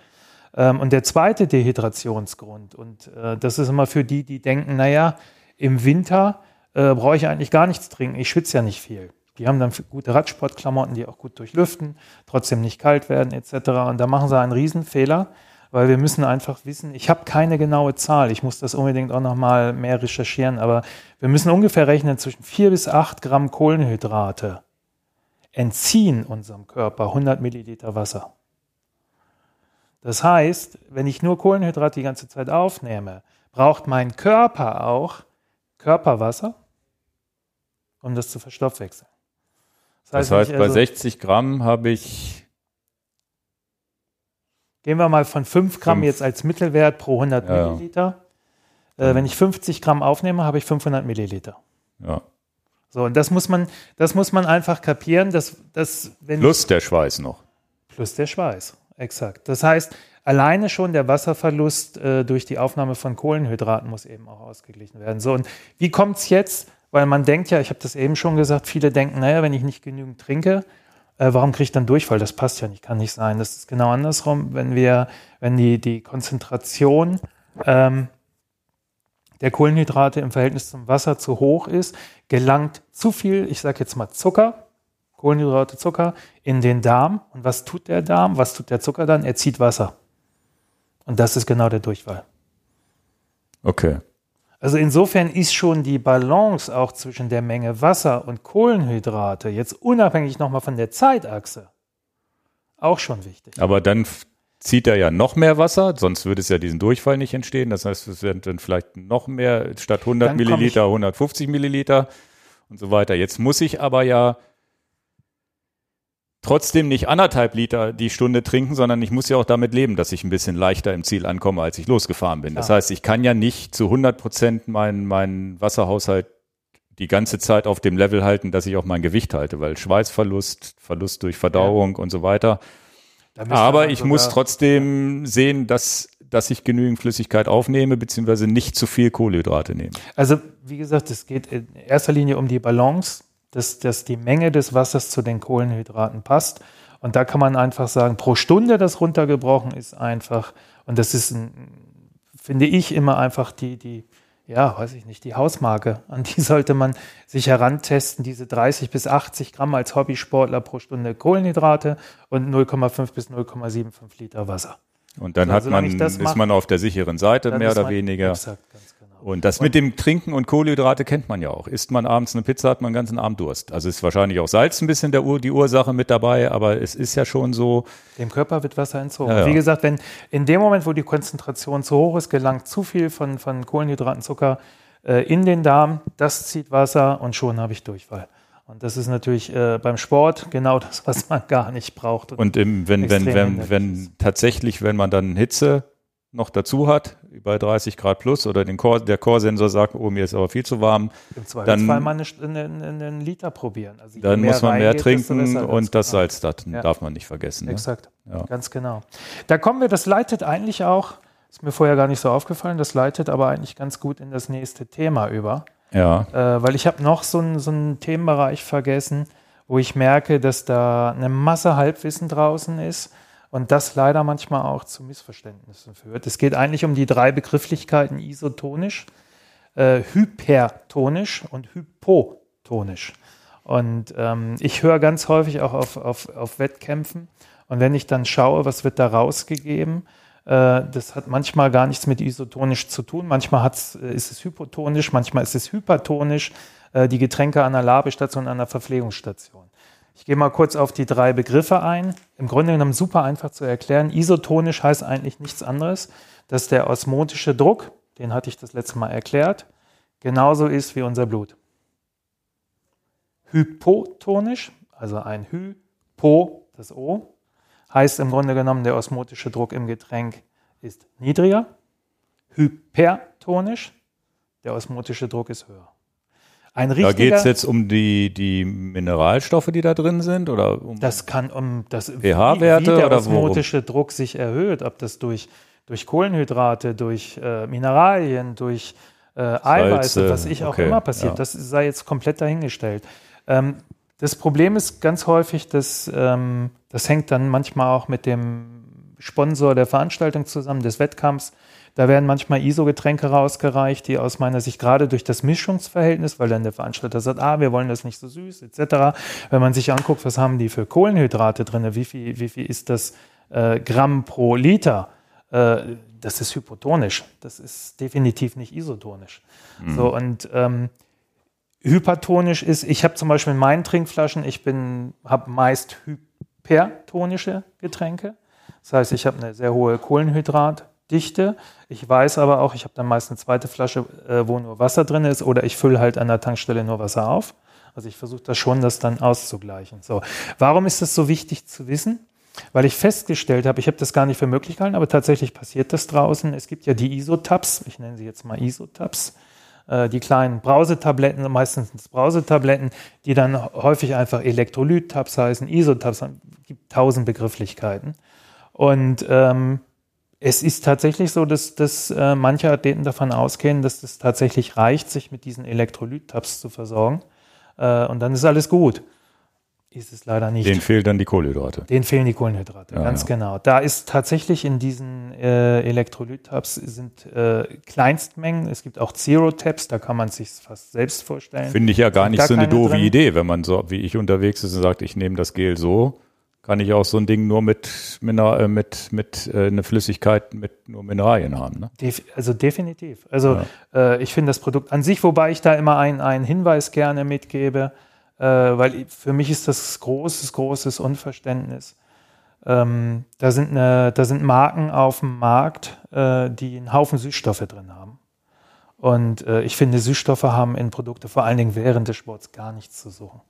Ähm, und der zweite Dehydrationsgrund, und äh, das ist immer für die, die denken, naja, im Winter äh, brauche ich eigentlich gar nichts trinken, ich schwitze ja nicht viel. Die haben dann gute Radsportklamotten, die auch gut durchlüften, trotzdem nicht kalt werden etc. Und da machen sie einen Riesenfehler, weil wir müssen einfach wissen, ich habe keine genaue Zahl, ich muss das unbedingt auch nochmal mehr recherchieren, aber wir müssen ungefähr rechnen, zwischen 4 bis 8 Gramm Kohlenhydrate entziehen unserem Körper 100 Milliliter Wasser. Das heißt, wenn ich nur Kohlenhydrate die ganze Zeit aufnehme, braucht mein Körper auch Körperwasser, um das zu verstoffwechseln. Das heißt, das heißt also, bei 60 Gramm habe ich. Gehen wir mal von 5 Gramm 5. jetzt als Mittelwert pro 100 ja. Milliliter. Äh, wenn ich 50 Gramm aufnehme, habe ich 500 Milliliter. Ja. So, und das muss man, das muss man einfach kapieren, dass, dass wenn. Plus der Schweiß noch. Plus der Schweiß. Exakt. Das heißt, alleine schon der Wasserverlust äh, durch die Aufnahme von Kohlenhydraten muss eben auch ausgeglichen werden. So, und wie kommt es jetzt? Weil man denkt ja, ich habe das eben schon gesagt, viele denken, naja, wenn ich nicht genügend trinke, äh, warum kriege ich dann Durchfall? Das passt ja nicht, kann nicht sein. Das ist genau andersrum, wenn wir, wenn die, die Konzentration ähm, der Kohlenhydrate im Verhältnis zum Wasser zu hoch ist, gelangt zu viel, ich sage jetzt mal Zucker, Kohlenhydrate, Zucker in den Darm. Und was tut der Darm? Was tut der Zucker dann? Er zieht Wasser. Und das ist genau der Durchfall. Okay. Also insofern ist schon die Balance auch zwischen der Menge Wasser und Kohlenhydrate, jetzt unabhängig nochmal von der Zeitachse, auch schon wichtig. Aber dann zieht er ja noch mehr Wasser, sonst würde es ja diesen Durchfall nicht entstehen. Das heißt, es werden dann vielleicht noch mehr, statt 100 dann Milliliter 150 Milliliter und so weiter. Jetzt muss ich aber ja trotzdem nicht anderthalb Liter die Stunde trinken, sondern ich muss ja auch damit leben, dass ich ein bisschen leichter im Ziel ankomme, als ich losgefahren bin. Klar. Das heißt, ich kann ja nicht zu 100 Prozent meinen mein Wasserhaushalt die ganze Zeit auf dem Level halten, dass ich auch mein Gewicht halte, weil Schweißverlust, Verlust durch Verdauung ja. und so weiter. Aber ich muss trotzdem sehen, dass, dass ich genügend Flüssigkeit aufnehme, beziehungsweise nicht zu viel Kohlenhydrate nehme. Also, wie gesagt, es geht in erster Linie um die Balance dass, dass die Menge des Wassers zu den Kohlenhydraten passt. Und da kann man einfach sagen, pro Stunde das runtergebrochen ist einfach, und das ist, ein, finde ich, immer einfach die, die, ja, weiß ich nicht, die Hausmarke. An die sollte man sich herantesten, diese 30 bis 80 Gramm als Hobbysportler pro Stunde Kohlenhydrate und 0,5 bis 0,75 Liter Wasser. Und dann also, hat man, ist mache, man auf der sicheren Seite, mehr oder weniger. Exakt. Und das und mit dem Trinken und Kohlenhydrate kennt man ja auch. Isst man abends eine Pizza, hat man den ganzen Abend Durst. Also ist wahrscheinlich auch Salz ein bisschen der Ur die Ursache mit dabei, aber es ist ja schon so. Dem Körper wird Wasser entzogen. Ja, ja. Wie gesagt, wenn in dem Moment, wo die Konzentration zu hoch ist, gelangt zu viel von, von Kohlenhydraten, Zucker äh, in den Darm, das zieht Wasser und schon habe ich Durchfall. Und das ist natürlich äh, beim Sport genau das, was man gar nicht braucht. Und, und im, wenn, wenn, wenn, wenn tatsächlich, wenn man dann Hitze noch dazu hat, bei 30 Grad plus oder den Core, der Core-Sensor sagt, oh, mir ist aber viel zu warm. Im dann, mal einen, einen Liter probieren. Also dann muss man mehr trinken und das. Salz das ja. darf man nicht vergessen. Ne? Exakt, ne? ja. ganz genau. Da kommen wir, das leitet eigentlich auch, ist mir vorher gar nicht so aufgefallen, das leitet aber eigentlich ganz gut in das nächste Thema über. Ja. Äh, weil ich habe noch so einen so einen Themenbereich vergessen, wo ich merke, dass da eine Masse Halbwissen draußen ist und das leider manchmal auch zu Missverständnissen führt. Es geht eigentlich um die drei Begrifflichkeiten isotonisch, äh, hypertonisch und hypotonisch. Und ähm, ich höre ganz häufig auch auf, auf, auf Wettkämpfen und wenn ich dann schaue, was wird da rausgegeben, äh, das hat manchmal gar nichts mit isotonisch zu tun. Manchmal äh, ist es hypotonisch, manchmal ist es hypertonisch. Äh, die Getränke an der Labestation, an der Verpflegungsstation. Ich gehe mal kurz auf die drei Begriffe ein. Im Grunde genommen super einfach zu erklären. Isotonisch heißt eigentlich nichts anderes, dass der osmotische Druck, den hatte ich das letzte Mal erklärt, genauso ist wie unser Blut. Hypotonisch, also ein Hypo, das O, heißt im Grunde genommen, der osmotische Druck im Getränk ist niedriger. Hypertonisch, der osmotische Druck ist höher. Ein richtiger, da geht es jetzt um die, die Mineralstoffe, die da drin sind? Oder um das kann um das pH-Werte wie, wie der osmotische worum? Druck sich erhöht, ob das durch, durch Kohlenhydrate, durch äh, Mineralien, durch äh, Eiweiße, was ich auch okay, immer passiert, ja. das sei jetzt komplett dahingestellt. Ähm, das Problem ist ganz häufig, dass ähm, das hängt dann manchmal auch mit dem Sponsor der Veranstaltung zusammen, des Wettkampfs. Da werden manchmal ISO-Getränke rausgereicht, die aus meiner Sicht gerade durch das Mischungsverhältnis, weil dann der Veranstalter sagt, ah, wir wollen das nicht so süß, etc. Wenn man sich anguckt, was haben die für Kohlenhydrate drin, wie viel, wie viel ist das äh, Gramm pro Liter, äh, das ist hypotonisch. Das ist definitiv nicht isotonisch. Mhm. So, und ähm, hypertonisch ist, ich habe zum Beispiel in meinen Trinkflaschen, ich bin, habe meist hypertonische Getränke. Das heißt, ich habe eine sehr hohe Kohlenhydratdichte. Ich weiß aber auch, ich habe dann meist eine zweite Flasche, äh, wo nur Wasser drin ist, oder ich fülle halt an der Tankstelle nur Wasser auf. Also ich versuche das schon, das dann auszugleichen. So, warum ist das so wichtig zu wissen? Weil ich festgestellt habe, ich habe das gar nicht für möglich gehalten, aber tatsächlich passiert das draußen. Es gibt ja die Isotabs, ich nenne sie jetzt mal Isotabs. Äh, die kleinen Brausetabletten, meistens Brausetabletten, die dann häufig einfach Elektrolyt-Tabs heißen, Isotabs, gibt tausend Begrifflichkeiten. Und ähm, es ist tatsächlich so, dass, dass äh, manche Athleten davon ausgehen, dass es das tatsächlich reicht, sich mit diesen Elektrolyt-Tabs zu versorgen. Äh, und dann ist alles gut ist es leider nicht. Den fehlen dann die Kohlenhydrate. Den fehlen die Kohlenhydrate, ja, ganz ja. genau. Da ist tatsächlich in diesen äh, Elektrolyt-Tabs sind äh, Kleinstmengen. Es gibt auch Zero-Tabs, da kann man sich fast selbst vorstellen. Finde ich ja gar nicht so eine doofe drin. Idee, wenn man so wie ich unterwegs ist und sagt, ich nehme das Gel so, kann ich auch so ein Ding nur mit, äh, mit, mit äh, eine Flüssigkeit mit nur Mineralien haben. Ne? Def also definitiv. Also ja. äh, ich finde das Produkt an sich, wobei ich da immer einen Hinweis gerne mitgebe, äh, weil für mich ist das großes, großes Unverständnis. Ähm, da, sind eine, da sind Marken auf dem Markt, äh, die einen Haufen Süßstoffe drin haben. Und äh, ich finde, Süßstoffe haben in Produkte vor allen Dingen während des Sports gar nichts zu suchen.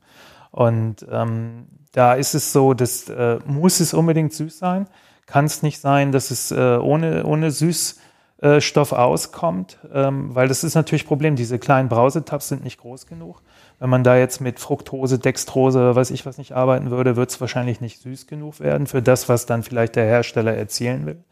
Und ähm, da ist es so, dass äh, muss es unbedingt süß sein. Kann es nicht sein, dass es äh, ohne, ohne Süßstoff auskommt, ähm, weil das ist natürlich ein Problem. Diese kleinen Brausetabs sind nicht groß genug. Wenn man da jetzt mit Fructose, Dextrose, weiß ich was nicht arbeiten würde, wird es wahrscheinlich nicht süß genug werden für das, was dann vielleicht der Hersteller erzielen will.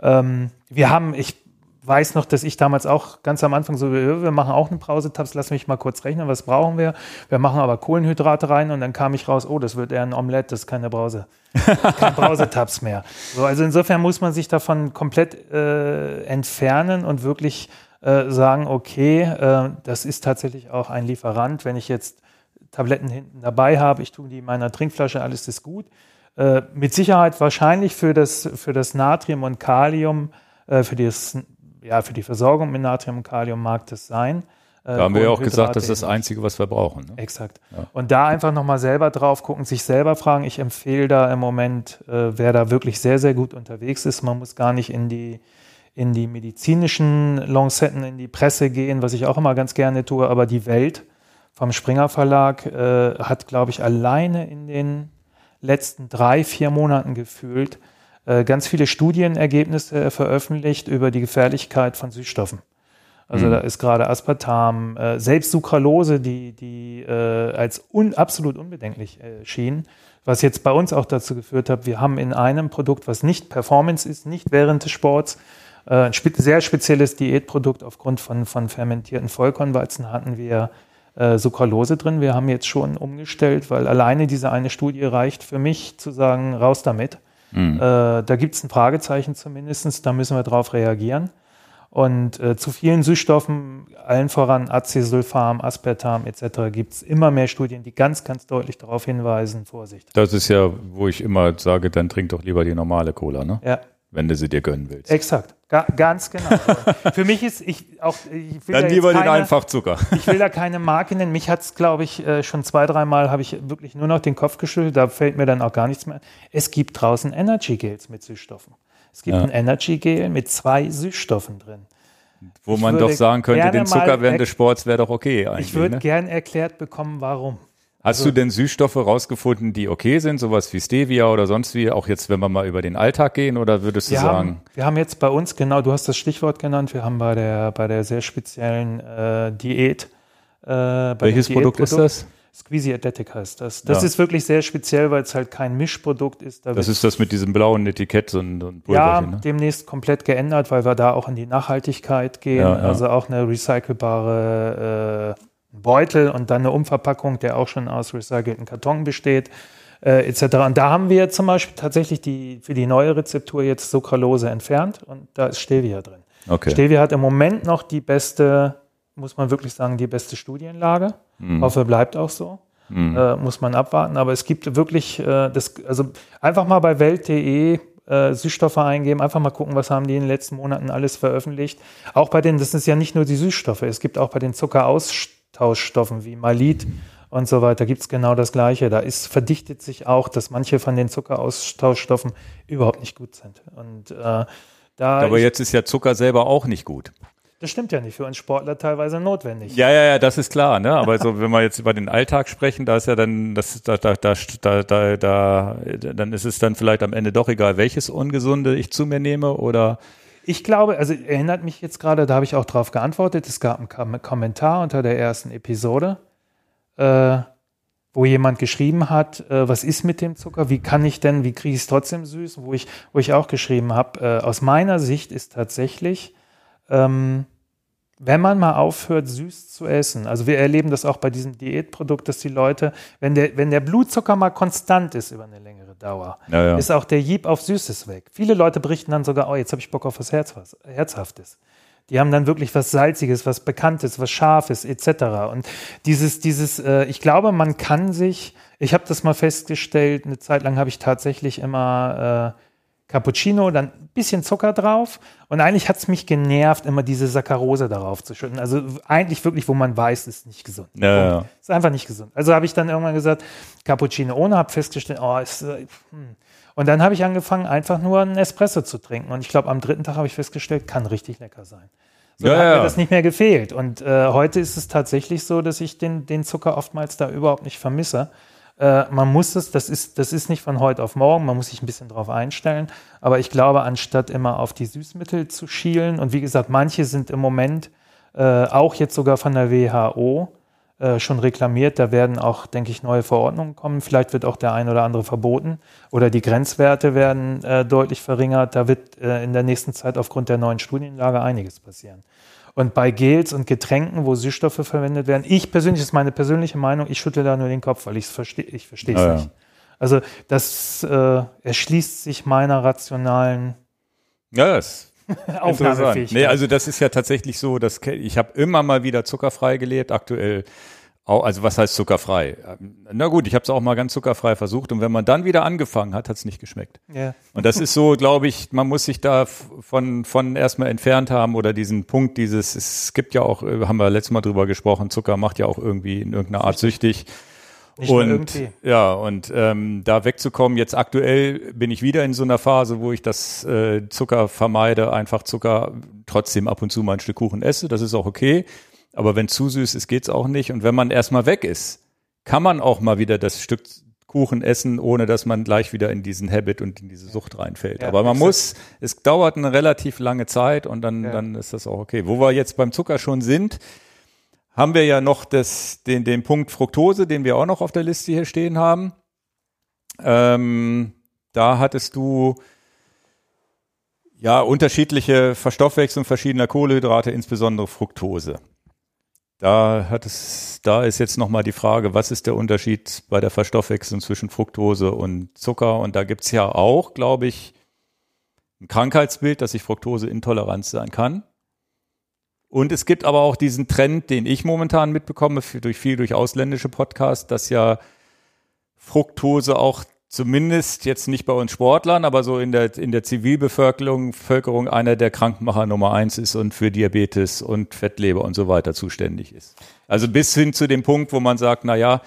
Ähm, wir haben, ich weiß noch, dass ich damals auch ganz am Anfang so, wir machen auch eine Brausetabs, lass mich mal kurz rechnen, was brauchen wir? Wir machen aber Kohlenhydrate rein und dann kam ich raus, oh, das wird eher ein Omelette, das ist keine Brause, <laughs> kein Brausetabs mehr. So, also insofern muss man sich davon komplett äh, entfernen und wirklich äh, sagen, okay, äh, das ist tatsächlich auch ein Lieferant. Wenn ich jetzt Tabletten hinten dabei habe, ich tue die in meiner Trinkflasche, alles ist gut. Äh, mit Sicherheit wahrscheinlich für das, für das Natrium und Kalium, äh, für, das, ja, für die Versorgung mit Natrium und Kalium mag das sein. Äh, da haben wir ja auch gesagt, das ist das Einzige, was wir brauchen. Ne? Exakt. Ja. Und da einfach nochmal selber drauf gucken, sich selber fragen. Ich empfehle da im Moment, äh, wer da wirklich sehr, sehr gut unterwegs ist. Man muss gar nicht in die in die medizinischen Lancetten, in die Presse gehen, was ich auch immer ganz gerne tue, aber die Welt vom Springer Verlag äh, hat, glaube ich, alleine in den letzten drei, vier Monaten gefühlt ganz viele Studienergebnisse veröffentlicht über die Gefährlichkeit von Süßstoffen. Also mhm. da ist gerade Aspartam, äh, selbst Sucralose, die, die äh, als un, absolut unbedenklich äh, schien, was jetzt bei uns auch dazu geführt hat, wir haben in einem Produkt, was nicht Performance ist, nicht während des Sports, Äh, ein sehr spezielles Diätprodukt aufgrund von, von fermentierten Vollkornweizen hatten wir äh, Sucralose drin. Wir haben jetzt schon umgestellt, weil alleine diese eine Studie reicht für mich zu sagen, raus damit. Mhm. Äh, da gibt es ein Fragezeichen zumindest, da müssen wir drauf reagieren. Und äh, zu vielen Süßstoffen, allen voran Acesulfam, Aspartam etc., gibt es immer mehr Studien, die ganz, ganz deutlich darauf hinweisen, Vorsicht. Das ist ja, wo ich immer sage, dann trink doch lieber die normale Cola, ne? Ja. Wenn du sie dir gönnen willst. Exakt, Ga ganz genau. Für mich ist, ich auch, ich will Dann da lieber keine, den Einfachzucker. ich will da keine Marke nennen. Mich hat es, glaube ich, äh, schon zwei, dreimal habe ich wirklich nur noch den Kopf geschüttelt. Da fällt mir dann auch gar nichts mehr. Es gibt draußen Energy Gels mit Süßstoffen. Es gibt ja. ein Energy Gel mit zwei Süßstoffen drin. Wo ich man doch sagen könnte, den Zucker während des Sports wäre doch okay eigentlich. Ich würde ne? gern erklärt bekommen, warum. Hast also, du denn Süßstoffe rausgefunden, die okay sind, sowas wie Stevia oder sonst wie, auch jetzt, wenn wir mal über den Alltag gehen, oder würdest du wir sagen? Haben, wir haben jetzt bei uns, genau, du hast das Stichwort genannt, wir haben bei der, bei der sehr speziellen äh, Diät. Äh, Welches Produkt ist das? Squeezy Athletic heißt das. Das ja. ist wirklich sehr speziell, weil es halt kein Mischprodukt ist. Da das ist das mit diesem blauen Etikett, so ein, so ein Ja, ne? demnächst komplett geändert, weil wir da auch in die Nachhaltigkeit gehen. Ja, ja. Also auch eine recycelbare äh, Beutel und dann eine Umverpackung, der auch schon aus recycelten Karton besteht. Äh, etc. Und da haben wir zum Beispiel tatsächlich die, für die neue Rezeptur jetzt Sucralose entfernt und da ist Stevia drin. Okay. Stevia hat im Moment noch die beste, muss man wirklich sagen, die beste Studienlage. Mhm. Hoffe, bleibt auch so. Mhm. Äh, muss man abwarten. Aber es gibt wirklich, äh, das, also einfach mal bei welt.de äh, Süßstoffe eingeben, einfach mal gucken, was haben die in den letzten Monaten alles veröffentlicht. Auch bei den, das ist ja nicht nur die Süßstoffe, es gibt auch bei den Zuckeraustauschstoffen wie Malit und so weiter, gibt es genau das Gleiche. Da ist, verdichtet sich auch, dass manche von den Zuckeraustauschstoffen überhaupt nicht gut sind. Und äh, da Aber jetzt ist ja Zucker selber auch nicht gut. Das stimmt ja nicht, für uns Sportler teilweise notwendig. Ja, ja, ja, das ist klar, ne? Aber so, wenn wir jetzt über den Alltag sprechen, da ist ja dann, das, da, da, da, da, da, da, dann ist es dann vielleicht am Ende doch egal, welches Ungesunde ich zu mir nehme oder. Ich glaube, also erinnert mich jetzt gerade, da habe ich auch drauf geantwortet. Es gab einen Kommentar unter der ersten Episode, äh, wo jemand geschrieben hat, äh, was ist mit dem Zucker? Wie kann ich denn, wie kriege ich es trotzdem süß? Wo ich, wo ich auch geschrieben habe, äh, aus meiner Sicht ist tatsächlich ähm, wenn man mal aufhört, süß zu essen, also wir erleben das auch bei diesem Diätprodukt, dass die Leute, wenn der, wenn der Blutzucker mal konstant ist über eine längere Dauer, ja, ja. ist auch der Jeep auf Süßes weg. Viele Leute berichten dann sogar, oh, jetzt habe ich Bock auf was Herzhaftes. Die haben dann wirklich was Salziges, was Bekanntes, was Scharfes etc. Und dieses, dieses, äh, ich glaube, man kann sich, ich habe das mal festgestellt, eine Zeit lang habe ich tatsächlich immer äh, Cappuccino, dann ein bisschen Zucker drauf. Und eigentlich hat es mich genervt, immer diese Saccharose darauf zu schütten. Also eigentlich wirklich, wo man weiß, ist nicht gesund. Ja, ja. Ist einfach nicht gesund. Also habe ich dann irgendwann gesagt, Cappuccino ohne, habe festgestellt, oh, ist. Äh, hm. Und dann habe ich angefangen, einfach nur einen Espresso zu trinken. Und ich glaube, am dritten Tag habe ich festgestellt, kann richtig lecker sein. So ja, hat ja. mir das nicht mehr gefehlt. Und äh, heute ist es tatsächlich so, dass ich den, den Zucker oftmals da überhaupt nicht vermisse. Äh, man muss es, das ist, das ist nicht von heute auf morgen, man muss sich ein bisschen darauf einstellen. Aber ich glaube, anstatt immer auf die Süßmittel zu schielen, und wie gesagt, manche sind im Moment äh, auch jetzt sogar von der WHO äh, schon reklamiert, da werden auch, denke ich, neue Verordnungen kommen. Vielleicht wird auch der ein oder andere verboten oder die Grenzwerte werden äh, deutlich verringert. Da wird äh, in der nächsten Zeit aufgrund der neuen Studienlage einiges passieren. Und bei Gels und Getränken, wo Süßstoffe verwendet werden, ich persönlich, das ist meine persönliche Meinung, ich schüttle da nur den Kopf, weil ich es verstehe, ich verstehe es ah, nicht. Ja. Also das äh, erschließt sich meiner rationalen ja, das <laughs> Aufnahmefähigkeit. Nee, also das ist ja tatsächlich so, dass ich habe immer mal wieder zuckerfrei gelebt, aktuell also was heißt zuckerfrei? Na gut, ich habe es auch mal ganz zuckerfrei versucht und wenn man dann wieder angefangen hat, hat es nicht geschmeckt. Ja. Und das ist so, glaube ich, man muss sich da von, von erstmal entfernt haben oder diesen Punkt, dieses, es gibt ja auch, äh, haben wir letztes Mal drüber gesprochen, Zucker macht ja auch irgendwie in irgendeiner Art süchtig. Nicht und ja, und ähm, da wegzukommen, jetzt aktuell bin ich wieder in so einer Phase, wo ich das äh, Zucker vermeide, einfach Zucker trotzdem ab und zu mal ein Stück Kuchen esse, das ist auch okay. Aber wenn zu süß ist, geht's auch nicht. Und wenn man erstmal weg ist, kann man auch mal wieder das Stück Kuchen essen, ohne dass man gleich wieder in diesen Habit und in diese Sucht reinfällt. Ja, Aber man muss, es dauert eine relativ lange Zeit und dann, ja. dann ist das auch okay. Wo wir jetzt beim Zucker schon sind, haben wir ja noch das, den, den Punkt Fructose, den wir auch noch auf der Liste hier stehen haben. Ähm, da hattest du Ja, unterschiedliche Verstoffwechslung verschiedener Kohlenhydrate, insbesondere Fructose. Da hat es, da ist jetzt nochmal die Frage, was ist der Unterschied bei der Verstoffwechslung zwischen Fructose und Zucker? Und da gibt's ja auch, glaube ich, ein Krankheitsbild, dass ich Fructoseintoleranz sein kann. Und es gibt aber auch diesen Trend, den ich momentan mitbekomme, durch viel durch ausländische Podcasts, dass ja Fructose auch zumindest jetzt nicht bei uns Sportlern, aber so in der, in der Zivilbevölkerung Bevölkerung einer der Krankmacher Nummer eins ist und für Diabetes und Fettleber und so weiter zuständig ist. Also bis hin zu dem Punkt, wo man sagt, na ja,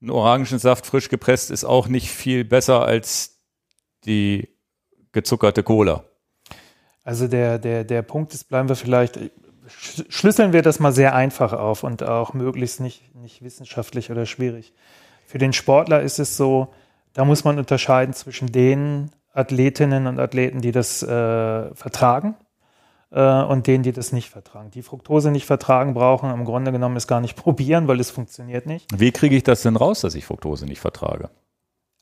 ein Orangensaft frisch gepresst ist auch nicht viel besser als die gezuckerte Cola. Also der, der, der Punkt ist, bleiben wir vielleicht, schlüsseln wir das mal sehr einfach auf und auch möglichst nicht, nicht wissenschaftlich oder schwierig. Für den Sportler ist es so, da muss man unterscheiden zwischen den Athletinnen und Athleten, die das äh, vertragen äh, und denen, die das nicht vertragen. Die Fructose nicht vertragen, brauchen im Grunde genommen es gar nicht <laughs> probieren, weil es funktioniert nicht. Wie kriege ich das denn raus, dass ich Fructose nicht vertrage?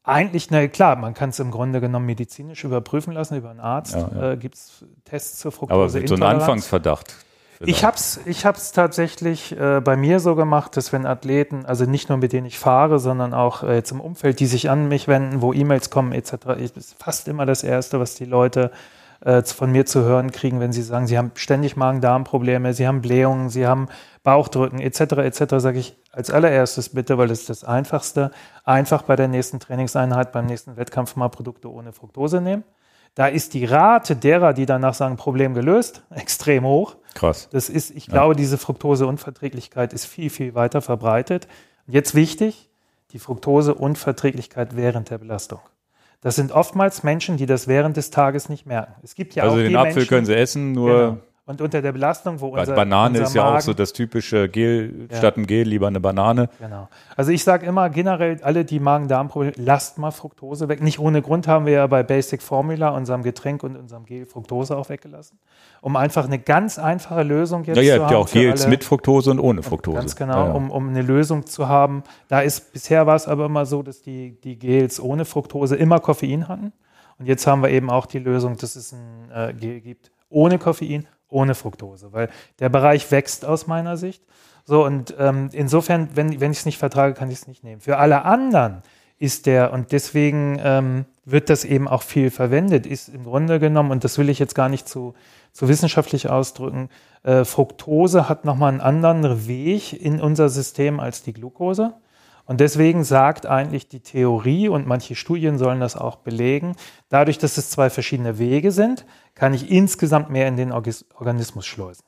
Eigentlich, na klar, man kann es im Grunde genommen medizinisch überprüfen lassen über einen Arzt. Ja, ja. Äh, Gibt es Tests zur Fructose? Aber so ein Anfangsverdacht. Ich habe es ich hab's tatsächlich äh, bei mir so gemacht, dass wenn Athleten, also nicht nur mit denen ich fahre, sondern auch äh, jetzt im Umfeld, die sich an mich wenden, wo E-Mails kommen etc., ist fast immer das Erste, was die Leute äh, von mir zu hören kriegen, wenn sie sagen, sie haben ständig Magen-Darm-Probleme, sie haben Blähungen, sie haben Bauchdrücken etc. etc., sage ich als allererstes bitte, weil das ist das Einfachste, einfach bei der nächsten Trainingseinheit, beim nächsten Wettkampf mal Produkte ohne Fructose nehmen. Da ist die Rate derer, die danach sagen, Problem gelöst, <laughs> extrem hoch. Krass. Das ist, ich glaube, diese Fructoseunverträglichkeit ist viel, viel weiter verbreitet. Jetzt wichtig, die Fructoseunverträglichkeit während der Belastung. Das sind oftmals Menschen, die das während des Tages nicht merken. Es gibt ja also auch den Apfel Menschen, können sie essen, nur genau. Und unter der Belastung, wo unser Banane unser ist ja auch so das typische Gel, ja. statt ein Gel lieber eine Banane. Genau. Also ich sage immer generell, alle, die Magen-Darm-Probleme, lasst mal Fructose weg. Nicht ohne Grund haben wir ja bei Basic Formula, unserem Getränk und unserem Gel, Fructose auch weggelassen. Um einfach eine ganz einfache Lösung jetzt ja, ja, zu haben. Ja, auch Gels mit Fructose und ohne Fructose. Ganz genau, ja, Um, um eine Lösung zu haben. Da ist, bisher war es aber immer so, dass die, die Gels ohne Fructose immer Koffein hatten. Und jetzt haben wir eben auch die Lösung, dass es ein äh, Gel gibt ohne Koffein ohne Fructose, weil der Bereich wächst aus meiner Sicht. So, und ähm, insofern, wenn, wenn ich es nicht vertrage, kann ich es nicht nehmen. Für alle anderen ist der, und deswegen ähm, wird das eben auch viel verwendet, ist im Grunde genommen, und das will ich jetzt gar nicht zu, zu wissenschaftlich ausdrücken, äh, Fructose hat nochmal einen anderen Weg in unser System als die Glucose. Und deswegen sagt eigentlich die Theorie, und manche Studien sollen das auch belegen, dadurch, dass es zwei verschiedene Wege sind, kann ich insgesamt mehr in den Organismus schleusen.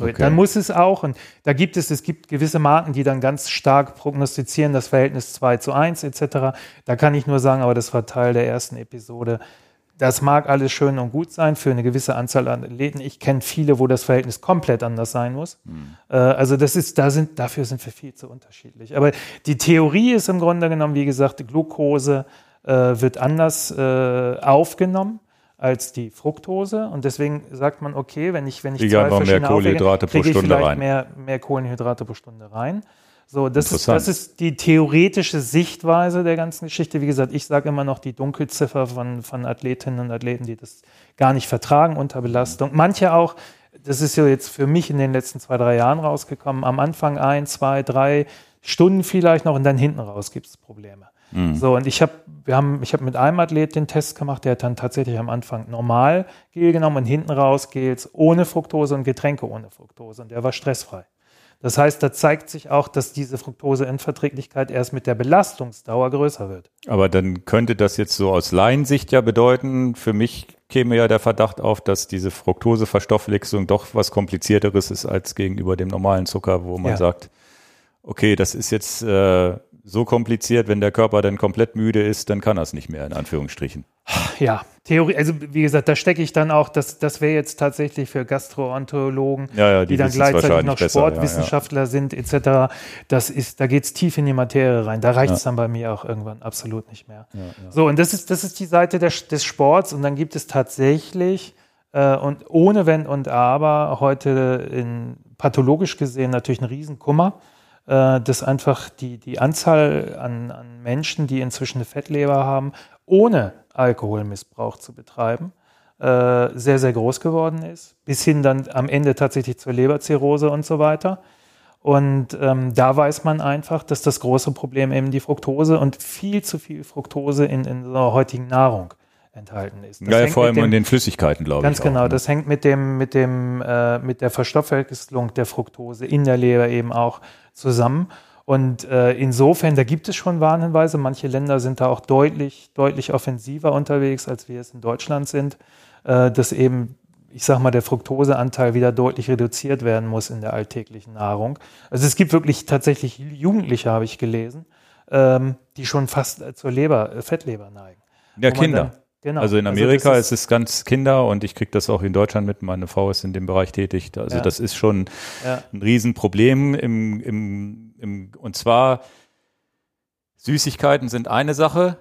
Okay. Dann muss es auch, und da gibt es, es gibt gewisse Marken, die dann ganz stark prognostizieren, das Verhältnis 2 zu 1 etc. Da kann ich nur sagen, aber das war Teil der ersten Episode. Das mag alles schön und gut sein für eine gewisse Anzahl an Athleten. Ich kenne viele, wo das Verhältnis komplett anders sein muss. Mhm. Also das ist, da sind, dafür sind wir viel zu unterschiedlich. Aber die Theorie ist im Grunde genommen, wie gesagt, die Glucose äh, wird anders äh, aufgenommen als die Fructose und deswegen sagt man, okay, wenn ich wenn ich zwei verschiedene mehr Kohlenhydrate pro Stunde rein. Mehr, mehr Kohlenhydrate pro Stunde rein. So, das ist, das ist die theoretische Sichtweise der ganzen Geschichte. Wie gesagt, ich sage immer noch die Dunkelziffer von, von Athletinnen und Athleten, die das gar nicht vertragen unter Belastung. Manche auch, das ist ja jetzt für mich in den letzten zwei, drei Jahren rausgekommen, am Anfang ein, zwei, drei Stunden vielleicht noch und dann hinten raus gibt es Probleme. Mhm. So, und ich habe, wir haben, ich habe mit einem Athlet den Test gemacht, der hat dann tatsächlich am Anfang normal Gel genommen und hinten raus Gels ohne Fructose und Getränke ohne Fructose und der war stressfrei. Das heißt, da zeigt sich auch, dass diese Fructoseinverträglichkeit erst mit der Belastungsdauer größer wird. Aber dann könnte das jetzt so aus Laiensicht ja bedeuten, für mich käme ja der Verdacht auf, dass diese Fructoseverstoffwechslung doch was komplizierteres ist als gegenüber dem normalen Zucker, wo man ja. sagt, okay, das ist jetzt äh, so kompliziert, wenn der Körper dann komplett müde ist, dann kann er es nicht mehr, in Anführungsstrichen. Ja, Theorie, also wie gesagt, da stecke ich dann auch, das, das wäre jetzt tatsächlich für Gastroenterologen, ja, ja, die, die dann gleichzeitig noch besser, Sportwissenschaftler ja, sind, etc. Das ist, da geht es tief in die Materie rein. Da reicht es dann bei mir auch irgendwann absolut nicht mehr. So, und das ist, das ist die Seite der, des Sports und dann gibt es tatsächlich äh, und ohne Wenn und Aber heute in, pathologisch gesehen natürlich einen Riesenkummer äh, dass einfach die, die Anzahl an, an Menschen, die inzwischen eine Fettleber haben, ohne Alkoholmissbrauch zu betreiben, äh, sehr, sehr groß geworden ist, bis hin dann am Ende tatsächlich zur Leberzirrhose und so weiter. Und ähm, da weiß man einfach, dass das große Problem eben die Fructose und viel zu viel Fructose in, in unserer heutigen Nahrung enthalten ist. Das ja, vor allem dem, in den Flüssigkeiten, glaube ich. Ganz genau. Auch, ne? Das hängt mit dem, mit dem, äh, mit der Verstoffwechslung der Fructose in der Leber eben auch zusammen. Und äh, insofern, da gibt es schon Warnhinweise. Manche Länder sind da auch deutlich, deutlich offensiver unterwegs, als wir es in Deutschland sind, äh, dass eben, ich sag mal, der Fructoseanteil wieder deutlich reduziert werden muss in der alltäglichen Nahrung. Also es gibt wirklich tatsächlich Jugendliche, habe ich gelesen, ähm, die schon fast zur Leber, äh, Fettleber neigen. Ja, Kinder. Dann, Genau. Also in also Amerika also ist, es ganz Kinder und ich kriege das auch in Deutschland mit. Meine Frau ist in dem Bereich tätig. Also ja. das ist schon ja. ein Riesenproblem. Im, im, im, und zwar Süßigkeiten sind eine Sache.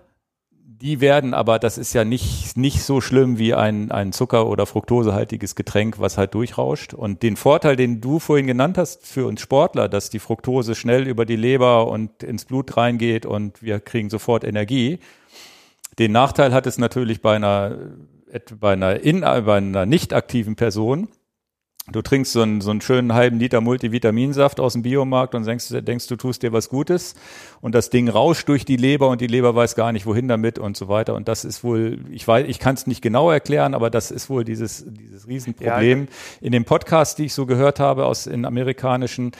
Die werden aber, das ist ja nicht, nicht so schlimm wie ein, ein Zucker- oder Fructosehaltiges Getränk, was halt durchrauscht. Und den Vorteil, den du vorhin genannt hast für uns Sportler, dass die Fructose schnell über die Leber und ins Blut reingeht und wir kriegen sofort Energie, den Nachteil hat es natürlich bei einer, bei einer, in, bei einer nicht aktiven Person. Du trinkst so einen, so einen schönen halben Liter Multivitaminsaft aus dem Biomarkt und denkst, denkst, du tust dir was Gutes und das Ding rauscht durch die Leber und die Leber weiß gar nicht, wohin damit und so weiter. Und das ist wohl, ich weiß, ich kann es nicht genau erklären, aber das ist wohl dieses, dieses Riesenproblem. Ja, in dem Podcast, die ich so gehört habe aus in amerikanischen,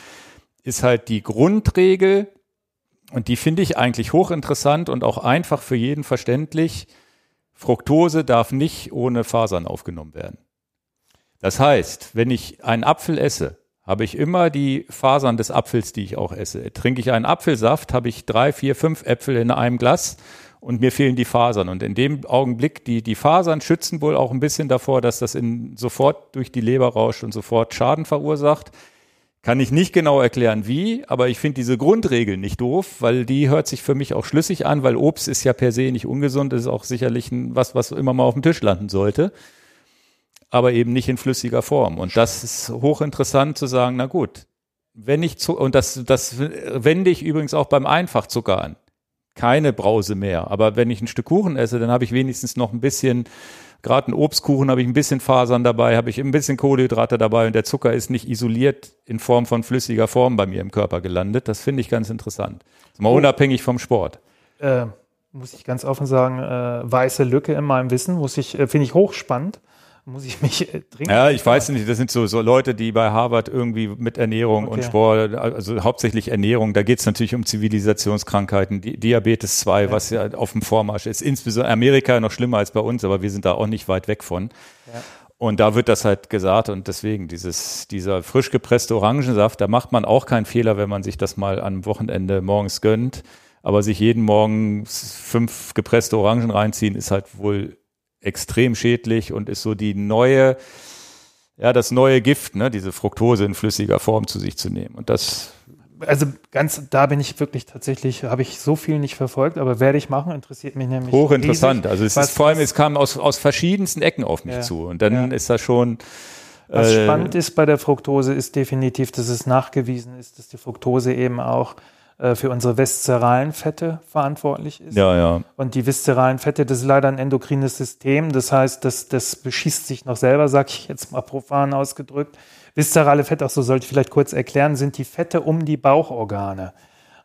ist halt die Grundregel, und die finde ich eigentlich hochinteressant und auch einfach für jeden verständlich. Fructose darf nicht ohne Fasern aufgenommen werden. Das heißt, wenn ich einen Apfel esse, habe ich immer die Fasern des Apfels, die ich auch esse. Trinke ich einen Apfelsaft, habe ich drei, vier, fünf Äpfel in einem Glas und mir fehlen die Fasern. Und in dem Augenblick, die, die Fasern schützen wohl auch ein bisschen davor, dass das in, sofort durch die Leber rauscht und sofort Schaden verursacht. Kann ich nicht genau erklären, wie, aber ich finde diese Grundregel nicht doof, weil die hört sich für mich auch schlüssig an, weil Obst ist ja per se nicht ungesund, ist auch sicherlich ein, was, was immer mal auf dem Tisch landen sollte, aber eben nicht in flüssiger Form. Und das ist hochinteressant zu sagen, na gut, wenn ich zu, und das, das wende ich übrigens auch beim Einfachzucker an. Keine Brause mehr. Aber wenn ich ein Stück Kuchen esse, dann habe ich wenigstens noch ein bisschen Gerade ein Obstkuchen habe ich ein bisschen Fasern dabei, habe ich ein bisschen Kohlenhydrate dabei und der Zucker ist nicht isoliert in Form von flüssiger Form bei mir im Körper gelandet. Das finde ich ganz interessant. Mal oh. unabhängig vom Sport. Äh, muss ich ganz offen sagen, äh, weiße Lücke in meinem Wissen, muss ich, äh, finde ich hochspannend muss ich mich äh, dringend. Ja, ich weiß nicht, das sind so, so Leute, die bei Harvard irgendwie mit Ernährung okay. und Sport, also hauptsächlich Ernährung, da geht es natürlich um Zivilisationskrankheiten, Di Diabetes 2, ja. was ja auf dem Vormarsch ist. Insbesondere Amerika noch schlimmer als bei uns, aber wir sind da auch nicht weit weg von. Ja. Und da wird das halt gesagt und deswegen dieses, dieser frisch gepresste Orangensaft, da macht man auch keinen Fehler, wenn man sich das mal am Wochenende morgens gönnt. Aber sich jeden Morgen fünf gepresste Orangen reinziehen, ist halt wohl extrem schädlich und ist so die neue, ja, das neue Gift, ne, diese Fructose in flüssiger Form zu sich zu nehmen. Und das also ganz, da bin ich wirklich tatsächlich, habe ich so viel nicht verfolgt, aber werde ich machen, interessiert mich nämlich. Hochinteressant. Riesig, also es ist vor allem, es kam aus, aus verschiedensten Ecken auf mich ja, zu. Und dann ja. ist das schon. Was äh, spannend ist bei der Fructose, ist definitiv, dass es nachgewiesen ist, dass die Fructose eben auch für unsere viszeralen Fette verantwortlich ist. Ja, ja. Und die viszeralen Fette, das ist leider ein endokrines System. Das heißt, das, das beschießt sich noch selber, sag ich jetzt mal profan ausgedrückt. Viszerale Fette, auch so sollte ich vielleicht kurz erklären, sind die Fette um die Bauchorgane.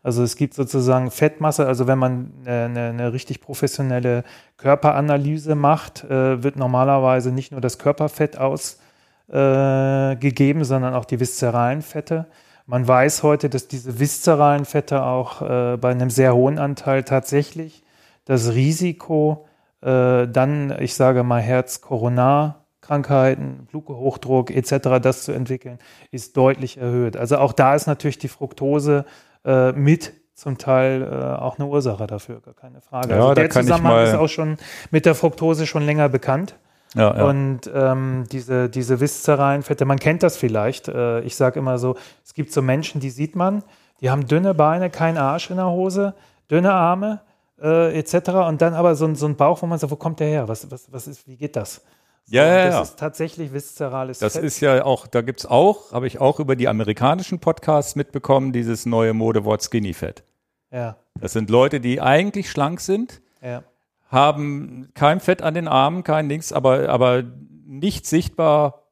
Also es gibt sozusagen Fettmasse, also wenn man eine, eine richtig professionelle Körperanalyse macht, äh, wird normalerweise nicht nur das Körperfett ausgegeben, äh, sondern auch die viszeralen Fette. Man weiß heute, dass diese viszeralen Fette auch äh, bei einem sehr hohen Anteil tatsächlich das Risiko äh, dann, ich sage mal, Herz-Koronarkrankheiten, Bluthochdruck etc., das zu entwickeln, ist deutlich erhöht. Also auch da ist natürlich die Fructose äh, mit zum Teil äh, auch eine Ursache dafür, gar keine Frage. Ja, also der Zusammenhang ist auch schon mit der Fructose schon länger bekannt. Ja, ja. Und ähm, diese, diese viszeralen Fette, man kennt das vielleicht. Äh, ich sage immer so, es gibt so Menschen, die sieht man, die haben dünne Beine, kein Arsch in der Hose, dünne Arme äh, etc. Und dann aber so, so ein Bauch, wo man sagt, wo kommt der her? Was, was, was ist, wie geht das? So, ja, ja, das ja. ist tatsächlich viszerales Das Fett. ist ja auch, da gibt's auch, habe ich auch über die amerikanischen Podcasts mitbekommen, dieses neue Modewort Skinny Fat. Ja. Das sind Leute, die eigentlich schlank sind, ja haben kein Fett an den Armen, kein Dings, aber, aber nicht sichtbar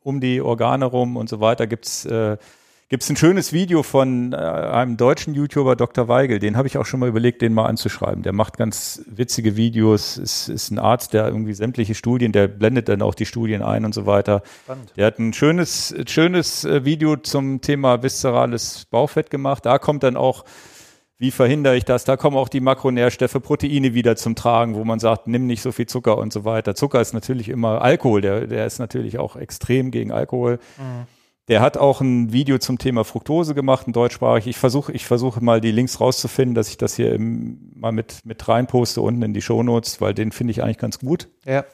um die Organe rum und so weiter gibt's äh, gibt's ein schönes Video von äh, einem deutschen YouTuber, Dr. Weigel. Den habe ich auch schon mal überlegt, den mal anzuschreiben. Der macht ganz witzige Videos. Ist, ist ein Arzt, der irgendwie sämtliche Studien, der blendet dann auch die Studien ein und so weiter. Spannend. Der hat ein schönes, schönes äh, Video zum Thema viszerales Bauchfett gemacht. Da kommt dann auch wie verhindere ich das? Da kommen auch die Makronährstoffe, Proteine wieder zum Tragen, wo man sagt, nimm nicht so viel Zucker und so weiter. Zucker ist natürlich immer Alkohol, der, der ist natürlich auch extrem gegen Alkohol. Mhm. Der hat auch ein Video zum Thema Fructose gemacht, ein deutschsprachig. Ich versuche ich versuche mal die Links rauszufinden, dass ich das hier im, mal mit, mit rein poste unten in die Shownotes, weil den finde ich eigentlich ganz gut. Ja.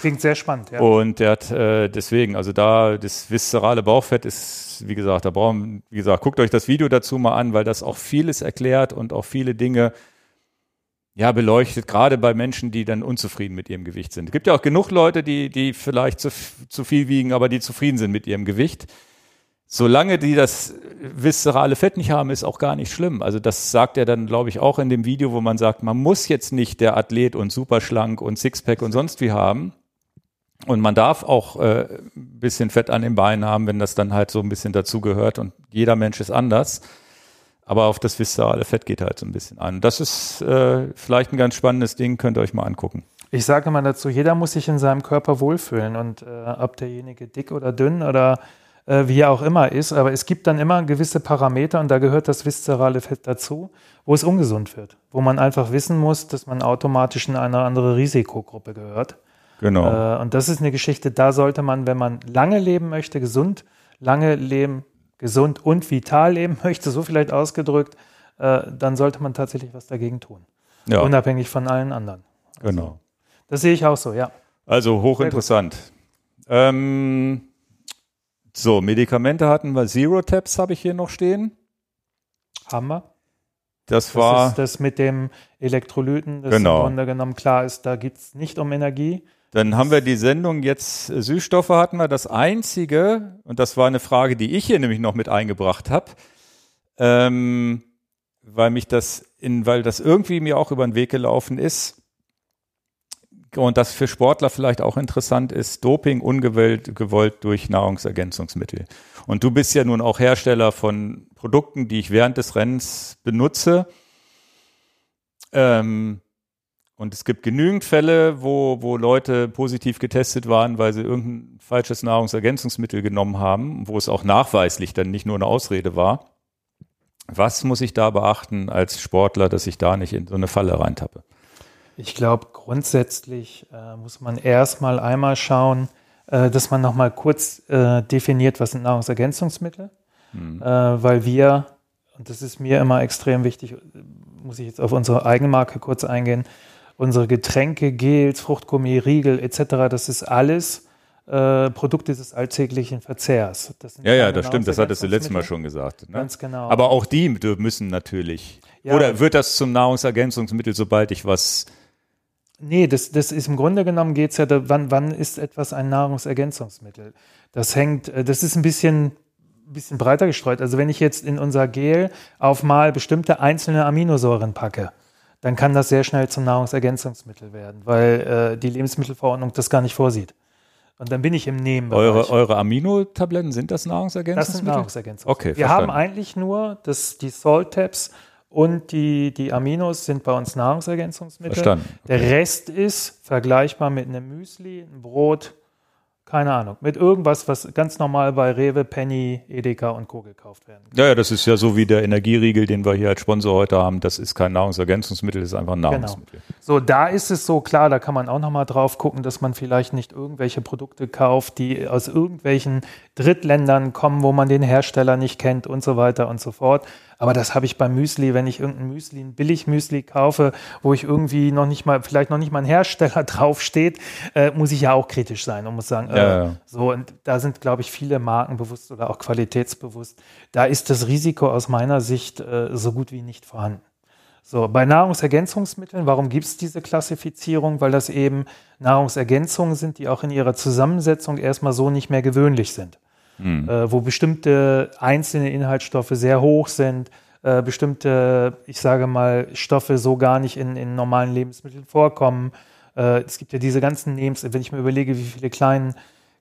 Klingt sehr spannend, ja. Und der hat äh, deswegen, also da das viszerale Bauchfett ist, wie gesagt, da brauchen, wie gesagt, guckt euch das Video dazu mal an, weil das auch vieles erklärt und auch viele Dinge ja beleuchtet, gerade bei Menschen, die dann unzufrieden mit ihrem Gewicht sind. Es gibt ja auch genug Leute, die, die vielleicht zu, zu viel wiegen, aber die zufrieden sind mit ihrem Gewicht. Solange die das viszerale Fett nicht haben, ist auch gar nicht schlimm. Also das sagt er dann, glaube ich, auch in dem Video, wo man sagt, man muss jetzt nicht der Athlet und superschlank und Sixpack und sonst wie haben. Und man darf auch äh, bisschen Fett an den Beinen haben, wenn das dann halt so ein bisschen dazugehört. Und jeder Mensch ist anders. Aber auf das viszerale Fett geht halt so ein bisschen an. Das ist äh, vielleicht ein ganz spannendes Ding, könnt ihr euch mal angucken. Ich sage immer dazu, jeder muss sich in seinem Körper wohlfühlen. Und äh, ob derjenige dick oder dünn oder äh, wie er auch immer ist. Aber es gibt dann immer gewisse Parameter und da gehört das viszerale Fett dazu, wo es ungesund wird, wo man einfach wissen muss, dass man automatisch in eine andere Risikogruppe gehört. Genau. Äh, und das ist eine Geschichte, da sollte man, wenn man lange leben möchte, gesund, lange leben, gesund und vital leben <laughs> möchte, so vielleicht ausgedrückt, äh, dann sollte man tatsächlich was dagegen tun. Ja. Unabhängig von allen anderen. Also, genau. Das sehe ich auch so, ja. Also hochinteressant. Ähm, so, Medikamente hatten wir. Zero Tabs habe ich hier noch stehen. Haben wir. Das, das war. Ist das mit dem Elektrolyten, das genau. im Grunde genommen klar ist, da geht es nicht um Energie. Dann haben wir die Sendung jetzt, äh, Süßstoffe hatten wir. Das einzige, und das war eine Frage, die ich hier nämlich noch mit eingebracht habe, ähm, weil mich das in, weil das irgendwie mir auch über den Weg gelaufen ist und das für Sportler vielleicht auch interessant ist, Doping ungewollt gewollt durch Nahrungsergänzungsmittel. Und du bist ja nun auch Hersteller von Produkten, die ich während des Rennens benutze. Ähm, und es gibt genügend Fälle, wo, wo Leute positiv getestet waren, weil sie irgendein falsches Nahrungsergänzungsmittel genommen haben, wo es auch nachweislich dann nicht nur eine Ausrede war. Was muss ich da beachten als Sportler, dass ich da nicht in so eine Falle reintappe? Ich glaube, grundsätzlich äh, muss man erstmal einmal schauen, äh, dass man nochmal kurz äh, definiert, was sind Nahrungsergänzungsmittel. Mhm. Äh, weil wir, und das ist mir immer extrem wichtig, muss ich jetzt auf unsere Eigenmarke kurz eingehen, unsere Getränke, Gels, Fruchtgummi, Riegel etc., das ist alles äh, Produkte des alltäglichen Verzehrs. ja, ja, das stimmt, das hattest du letztes Mal schon gesagt. Ne? Ganz genau. Aber auch die müssen natürlich. Ja, oder wird das zum Nahrungsergänzungsmittel, sobald ich was Nee, das, das ist im Grunde genommen geht es ja, da, wann, wann ist etwas ein Nahrungsergänzungsmittel? Das hängt, äh, das ist ein bisschen, bisschen breiter gestreut. Also wenn ich jetzt in unser Gel auf mal bestimmte einzelne Aminosäuren packe, dann kann das sehr schnell zum Nahrungsergänzungsmittel werden, weil äh, die Lebensmittelverordnung das gar nicht vorsieht. Und dann bin ich im Nebenbereich. Eure, eure Aminotabletten, sind das Nahrungsergänzungsmittel? Das sind Nahrungsergänzungsmittel. Okay, Wir verstanden. haben eigentlich nur das, die Salt-Tabs und die, die Aminos sind bei uns Nahrungsergänzungsmittel. Verstanden. Okay. Der Rest ist vergleichbar mit einem Müsli, einem Brot, keine Ahnung, mit irgendwas, was ganz normal bei Rewe, Penny, Edeka und Co. gekauft werden kann. Ja, ja, das ist ja so wie der Energieriegel, den wir hier als Sponsor heute haben. Das ist kein Nahrungsergänzungsmittel, das ist einfach ein genau. Nahrungsmittel. Genau. So, da ist es so klar, da kann man auch nochmal drauf gucken, dass man vielleicht nicht irgendwelche Produkte kauft, die aus irgendwelchen Drittländern kommen, wo man den Hersteller nicht kennt und so weiter und so fort. Aber das habe ich beim Müsli, wenn ich irgendein Müsli, ein Billig-Müsli kaufe, wo ich irgendwie noch nicht mal, vielleicht noch nicht mal ein Hersteller <laughs> draufsteht, äh, muss ich ja auch kritisch sein und muss sagen, äh, ja, ja. so, und da sind, glaube ich, viele Marken bewusst oder auch qualitätsbewusst. Da ist das Risiko aus meiner Sicht äh, so gut wie nicht vorhanden. So, bei Nahrungsergänzungsmitteln, warum gibt es diese Klassifizierung? Weil das eben Nahrungsergänzungen sind, die auch in ihrer Zusammensetzung erstmal so nicht mehr gewöhnlich sind mhm. äh, wo bestimmte einzelne Inhaltsstoffe sehr hoch sind, äh, bestimmte, ich sage mal, Stoffe so gar nicht in, in normalen Lebensmitteln vorkommen. Äh, es gibt ja diese ganzen Nebens, wenn ich mir überlege, wie viele kleinen,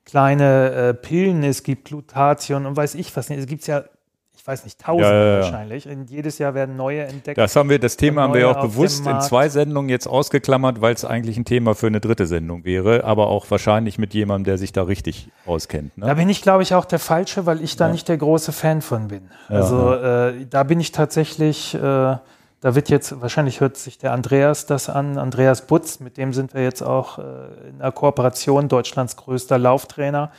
kleine äh, Pillen es gibt, Glutathion und weiß ich was nicht. Es gibt ja ich weiß nicht, tausend ja, ja, wahrscheinlich. Und jedes Jahr werden neue entdeckt. Das haben wir, das Thema haben wir ja auch bewusst in zwei Sendungen jetzt ausgeklammert, weil es eigentlich ein Thema für eine dritte Sendung wäre, aber auch wahrscheinlich mit jemandem, der sich da richtig auskennt. Ne? Da bin ich, glaube ich, auch der Falsche, weil ich da nicht der große Fan von bin. also äh, da bin ich tatsächlich, äh, da wird jetzt, wahrscheinlich hört sich der Andreas das an, Andreas Butz, mit dem sind wir jetzt auch äh, in einer Kooperation, Deutschlands größter Lauftrainer,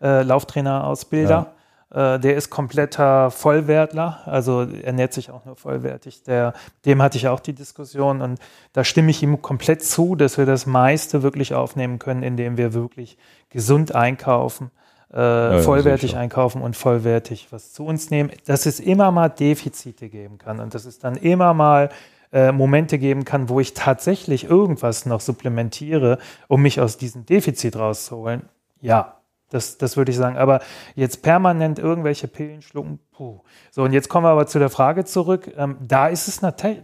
äh, Lauftrainerausbilder. Äh, der ist kompletter Vollwertler, also ernährt sich auch nur vollwertig. Der, dem hatte ich auch die Diskussion und da stimme ich ihm komplett zu, dass wir das meiste wirklich aufnehmen können, indem wir wirklich gesund einkaufen, äh, ja, vollwertig sicher. einkaufen und vollwertig was zu uns nehmen. Dass es immer mal Defizite geben kann und dass es dann immer mal äh, Momente geben kann, wo ich tatsächlich irgendwas noch supplementiere, um mich aus diesem Defizit rauszuholen. Ja, das, das würde ich sagen. Aber jetzt permanent irgendwelche Pillen schlucken, puh. So, und jetzt kommen wir aber zu der Frage zurück. Ähm, da ist es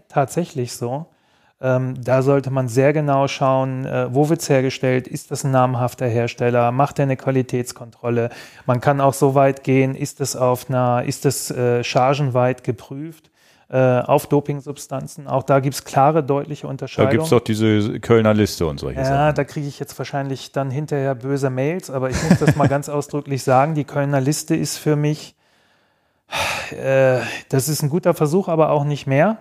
tatsächlich so. Ähm, da sollte man sehr genau schauen, äh, wo wird es hergestellt, ist das ein namhafter Hersteller, macht er eine Qualitätskontrolle. Man kann auch so weit gehen, ist es auf einer, ist es äh, chargenweit geprüft auf Dopingsubstanzen. Auch da gibt es klare, deutliche Unterscheidungen. Da gibt es doch diese Kölner Liste und solche ja, Sachen. Ja, da kriege ich jetzt wahrscheinlich dann hinterher böse Mails, aber ich muss das mal ganz <laughs> ausdrücklich sagen. Die Kölner Liste ist für mich, äh, das ist ein guter Versuch, aber auch nicht mehr.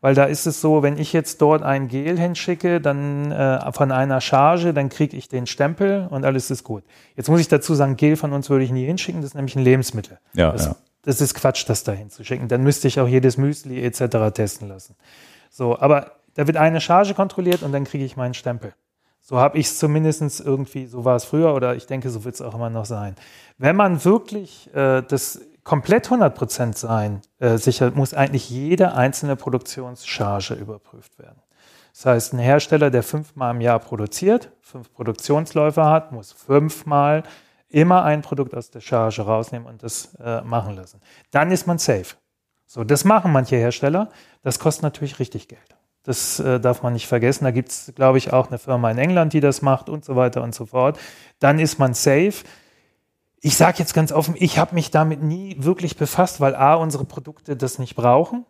Weil da ist es so, wenn ich jetzt dort ein Gel hinschicke, dann äh, von einer Charge, dann kriege ich den Stempel und alles ist gut. Jetzt muss ich dazu sagen, Gel von uns würde ich nie hinschicken, das ist nämlich ein Lebensmittel. Ja, das, ja das ist Quatsch, das da hinzuschicken. Dann müsste ich auch jedes Müsli etc. testen lassen. So, aber da wird eine Charge kontrolliert und dann kriege ich meinen Stempel. So habe ich es zumindest irgendwie, so war es früher oder ich denke, so wird es auch immer noch sein. Wenn man wirklich äh, das komplett 100% sein äh, sicher, muss eigentlich jede einzelne Produktionscharge überprüft werden. Das heißt, ein Hersteller, der fünfmal im Jahr produziert, fünf Produktionsläufe hat, muss fünfmal immer ein Produkt aus der Charge rausnehmen und das äh, machen lassen. Dann ist man safe. So, das machen manche Hersteller. Das kostet natürlich richtig Geld. Das äh, darf man nicht vergessen. Da gibt es, glaube ich, auch eine Firma in England, die das macht und so weiter und so fort. Dann ist man safe. Ich sage jetzt ganz offen, ich habe mich damit nie wirklich befasst, weil A, unsere Produkte das nicht brauchen.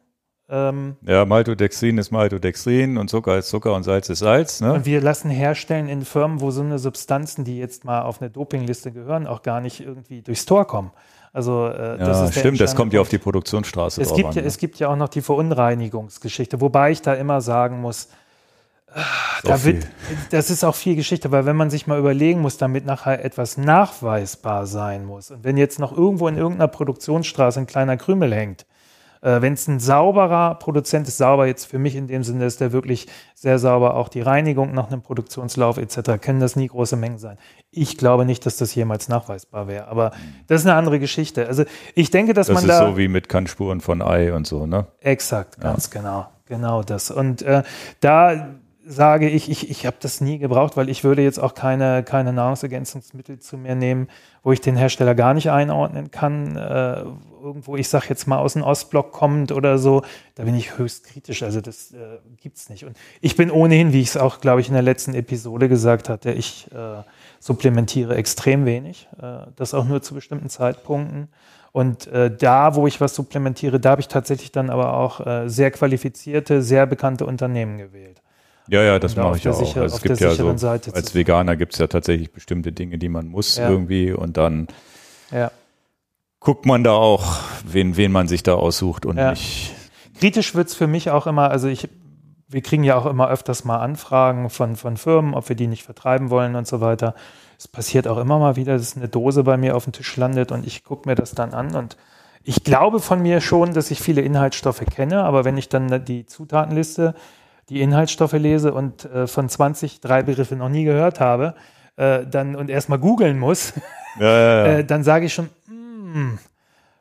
Ähm, ja, Maltodextrin ist Maltodextrin und Zucker ist Zucker und Salz ist Salz. Ne? Und wir lassen herstellen in Firmen, wo so eine Substanzen, die jetzt mal auf eine Dopingliste gehören, auch gar nicht irgendwie durchs Tor kommen. Also äh, das ja, ist stimmt, das kommt ja auf die Produktionsstraße es drauf gibt an. Ja, ne? Es gibt ja auch noch die Verunreinigungsgeschichte, wobei ich da immer sagen muss, da wird, das ist auch viel Geschichte, weil wenn man sich mal überlegen muss, damit nachher etwas nachweisbar sein muss und wenn jetzt noch irgendwo in irgendeiner Produktionsstraße ein kleiner Krümel hängt, Wenn es ein sauberer Produzent ist, sauber jetzt für mich in dem Sinne, ist der wirklich sehr sauber, auch die Reinigung nach einem Produktionslauf etc., können das nie große Mengen sein. Ich glaube nicht, dass das jemals nachweisbar wäre, aber das ist eine andere Geschichte. Also ich denke, dass das man da... Das ist so wie mit Kannspuren von Ei und so, ne? Exakt, ganz ja. genau. Genau das. Und äh, da sage ich, ich, ich habe das nie gebraucht, weil ich würde jetzt auch keine, keine Nahrungsergänzungsmittel zu mir nehmen, wo ich den Hersteller gar nicht einordnen kann. Äh, irgendwo, ich sage jetzt mal, aus dem Ostblock kommt oder so, da bin ich höchst kritisch. Also das äh, gibt's nicht. Und ich bin ohnehin, wie ich es auch, glaube ich, in der letzten Episode gesagt hatte, ich äh, supplementiere extrem wenig. Äh, das auch nur zu bestimmten Zeitpunkten. Und äh, da, wo ich was supplementiere, da habe ich tatsächlich dann aber auch äh, sehr qualifizierte, sehr bekannte Unternehmen gewählt. Ja, ja, das mache ich auch. Sicher, also es gibt ja so, Seite als Veganer gibt es ja tatsächlich bestimmte Dinge, die man muss ja. irgendwie und dann ja. Guckt man da auch, wen, wen man sich da aussucht und ja. nicht. Kritisch wird es für mich auch immer, also ich, wir kriegen ja auch immer öfters mal Anfragen von, von Firmen, ob wir die nicht vertreiben wollen und so weiter. Es passiert auch immer mal wieder, dass eine Dose bei mir auf dem Tisch landet und ich gucke mir das dann an und ich glaube von mir schon, dass ich viele Inhaltsstoffe kenne, aber wenn ich dann die Zutatenliste die Inhaltsstoffe lese und äh, von 20 drei Begriffe noch nie gehört habe, äh, dann und erstmal googeln muss, ja, ja, ja. <laughs> äh, dann sage ich schon, hm,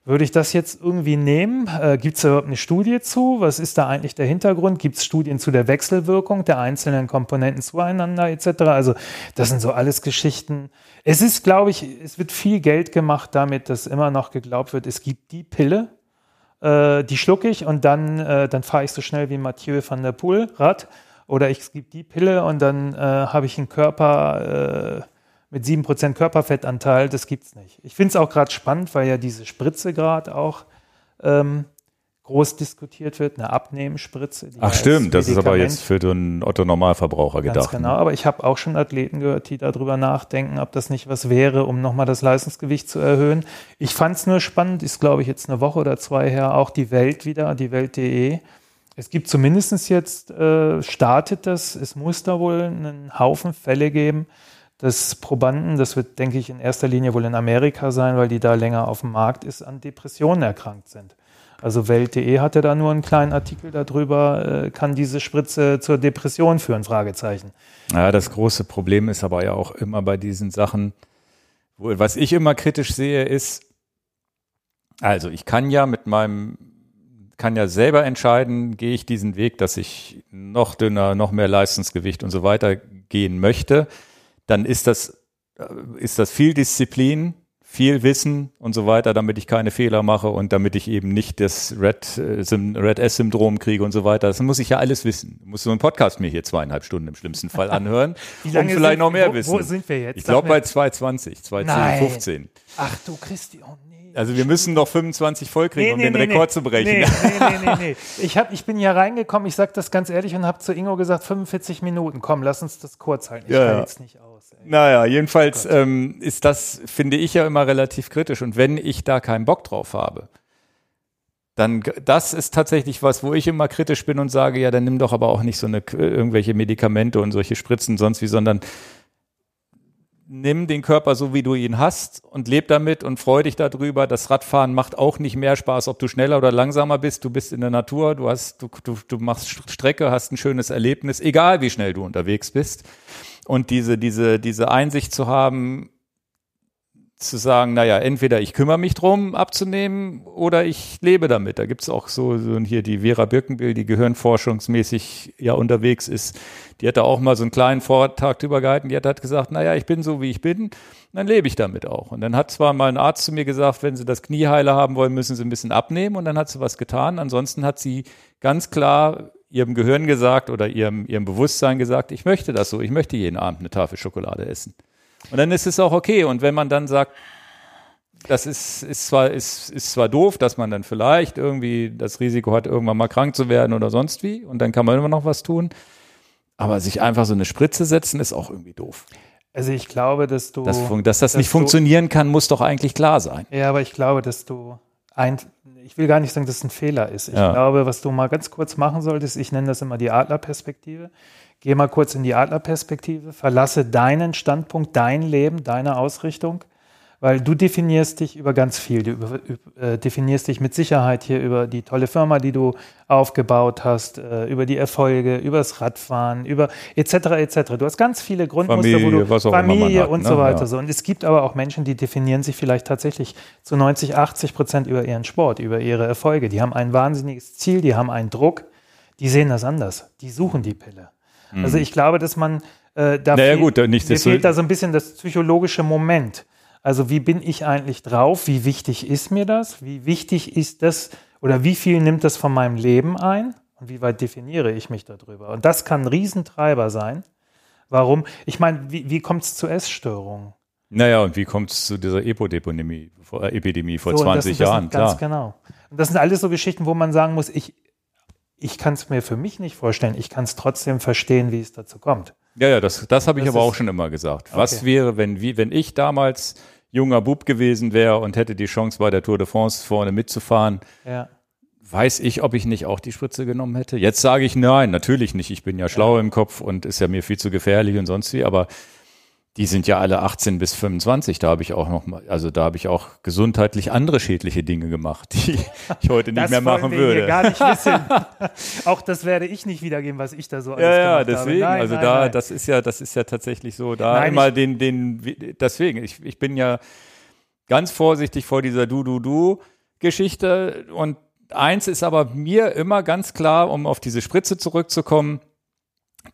würde ich das jetzt irgendwie nehmen? Äh, Gibt es überhaupt eine Studie zu? Was ist da eigentlich der Hintergrund? Gibt es Studien zu der Wechselwirkung der einzelnen Komponenten zueinander etc.? Also das sind so alles Geschichten. Es ist, glaube ich, es wird viel Geld gemacht damit, dass immer noch geglaubt wird, es gibt die Pille, Äh, die schlucke ich und dann, äh, dann fahre ich so schnell wie Mathieu van der Poel Rad. Oder ich gebe die Pille und dann äh, habe ich einen Körper äh, mit 7% Körperfettanteil. Das gibt's nicht. Ich finde es auch gerade spannend, weil ja diese Spritze gerade auch ähm, groß diskutiert wird, eine Abnehmspritze. Ach stimmt, das ist aber jetzt für den Otto-Normalverbraucher gedacht. Genau, ne? aber ich habe auch schon Athleten gehört, die darüber nachdenken, ob das nicht was wäre, um nochmal das Leistungsgewicht zu erhöhen. Ich fand es nur spannend, ist glaube ich jetzt eine Woche oder zwei her, auch die Welt wieder, die Welt.de. Es gibt zumindest jetzt, äh, startet das, es muss da wohl einen Haufen Fälle geben, dass Probanden, das wird, denke ich, in erster Linie wohl in Amerika sein, weil die da länger auf dem Markt ist, an Depressionen erkrankt sind. Also Welt.de hatte da nur einen kleinen Artikel darüber, äh, kann diese Spritze zur Depression führen, Fragezeichen. Ja, das große Problem ist aber ja auch immer bei diesen Sachen, wo, was ich immer kritisch sehe, ist, also ich kann ja mit meinem, kann ja selber entscheiden, gehe ich diesen Weg, dass ich noch dünner, noch mehr Leistungsgewicht und so weiter gehen möchte, dann ist das, äh, ist das viel Disziplin, viel Wissen und so weiter, damit ich keine Fehler mache und damit ich eben nicht das Red, äh, Red S-Syndrom kriege und so weiter. Das muss ich ja alles wissen. Ich muss so einen Podcast mir hier zweieinhalb Stunden im schlimmsten Fall <laughs> anhören Wie lange und vielleicht sind, noch mehr wo, wissen. Wo sind wir jetzt? Ich glaube bei 220, 215. Ach du Christi, oh nee. Also wir müssen noch 25 vollkriegen, nee, um nee, den nee, Rekord zu brechen. Nee, nee, nee, nee. <laughs> Ich, hab, ich bin hier reingekommen, ich sage das ganz ehrlich und habe zu Ingo gesagt, 45 Minuten, komm, lass uns das kurz halten. Ich ja, kann jetzt nicht aus. Naja, jedenfalls ähm, ist das, finde ich ja immer relativ kritisch. Und wenn ich da keinen Bock drauf habe, dann das ist tatsächlich was, wo ich immer kritisch bin und sage, ja, dann nimm doch aber auch nicht so eine irgendwelche Medikamente und solche Spritzen sonst wie, sondern nimm den Körper so, wie du ihn hast und leb damit und freu dich darüber. Das Radfahren macht auch nicht mehr Spaß, ob du schneller oder langsamer bist. Du bist in der Natur, du hast, du, du, du machst Strecke, hast ein schönes Erlebnis, egal wie schnell du unterwegs bist. Und diese, diese, diese Einsicht zu haben, zu sagen, naja, entweder ich kümmere mich drum abzunehmen oder ich lebe damit. Da gibt's auch so, so hier die Vera Birkenbill, die gehirnforschungsmäßig ja unterwegs ist. Die hat da auch mal so einen kleinen Vortrag drüber gehalten. Die hat halt gesagt, naja, ich bin so, wie ich bin, dann lebe ich damit auch. Und dann hat zwar mal ein Arzt zu mir gesagt, wenn Sie das Knie heile haben wollen, müssen Sie ein bisschen abnehmen. Und dann hat sie was getan. Ansonsten hat sie ganz klar ihrem Gehirn gesagt oder ihrem, ihrem Bewusstsein gesagt, ich möchte das so, ich möchte jeden Abend eine Tafel Schokolade essen. Und dann ist es auch okay. Und wenn man dann sagt, das ist, ist, zwar, ist, ist zwar doof, dass man dann vielleicht irgendwie das Risiko hat, irgendwann mal krank zu werden oder sonst wie, und dann kann man immer noch was tun. Aber sich einfach so eine Spritze setzen, ist auch irgendwie doof. Also ich glaube, dass du. Dass, dass das dass nicht funktionieren kann, muss doch eigentlich klar sein. Ja, aber ich glaube, dass du ein, ich will gar nicht sagen, dass es ein Fehler ist. Ich ja. glaube, was du mal ganz kurz machen solltest, ich nenne das immer die Adlerperspektive. Geh mal kurz in die Adlerperspektive, verlasse deinen Standpunkt, dein Leben, deine Ausrichtung weil du definierst dich über ganz viel. Du über, äh, definierst dich mit Sicherheit hier über die tolle Firma, die du aufgebaut hast, äh, über die Erfolge, über das Radfahren, über etc. etc. Du hast ganz viele Grundmuster, Familie, wo du Familie hat, und ne? so weiter ja. so. Und es gibt aber auch Menschen, die definieren sich vielleicht tatsächlich zu 90, 80 Prozent über ihren Sport, über ihre Erfolge. Die haben ein wahnsinniges Ziel, die haben einen Druck, die sehen das anders. Die suchen die Pille. Mhm. Also ich glaube, dass man äh, da naja, fehlt, gut, nicht mir fehlt da so ein bisschen das psychologische Moment. Also wie bin ich eigentlich drauf? Wie wichtig ist mir das? Wie wichtig ist das oder wie viel nimmt das von meinem Leben ein? Und wie weit definiere ich mich darüber? Und das kann ein Riesentreiber sein. Warum? Ich meine, wie, wie kommt es zu Essstörungen? Naja, und wie kommt es zu dieser Epidemie, äh, Epidemie vor so, 20 das, das Jahren? Ganz genau. Und das sind alles so Geschichten, wo man sagen muss, ich, ich kann es mir für mich nicht vorstellen. Ich kann es trotzdem verstehen, wie es dazu kommt. Ja, ja, das, das habe ich das aber auch schon immer gesagt. Okay. Was wäre, wenn, wie, wenn ich damals junger Bub gewesen wäre und hätte die Chance, bei der Tour de France vorne mitzufahren, ja. weiß ich, ob ich nicht auch die Spritze genommen hätte. Jetzt sage ich nein, natürlich nicht. Ich bin ja schlau ja. im Kopf und ist ja mir viel zu gefährlich und sonst wie, aber die sind ja alle 18 bis 25. Da habe ich auch noch mal, also da habe ich auch gesundheitlich andere schädliche Dinge gemacht, die ich <laughs> heute nicht mehr machen würde. gar nicht wissen. <laughs> auch das werde ich nicht wiedergeben, was ich da so alles ja, ja, deswegen. Nein, also nein, da, nein. das ist ja, das ist ja tatsächlich so. Da nein, immer den, den, deswegen. Ich, ich bin ja ganz vorsichtig vor dieser Du-Du-Du-Geschichte und eins ist aber mir immer ganz klar, um auf diese Spritze zurückzukommen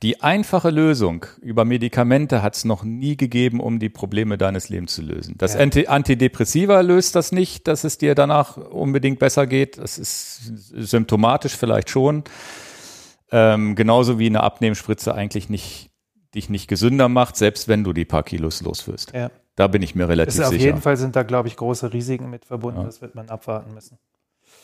die einfache Lösung über Medikamente hat es noch nie gegeben, um die Probleme deines Lebens zu lösen. Das Ja. Anti Antidepressiva löst das nicht, dass es dir danach unbedingt besser geht. Das ist symptomatisch vielleicht schon. Ähm, genauso wie eine Abnehmspritze eigentlich nicht, dich nicht gesünder macht, selbst wenn du die paar Kilos los wirst. Ja. Da bin ich mir relativ Ist auf sicher. jeden Fall sind da, glaube ich, große Risiken mit verbunden. Das wird man abwarten müssen.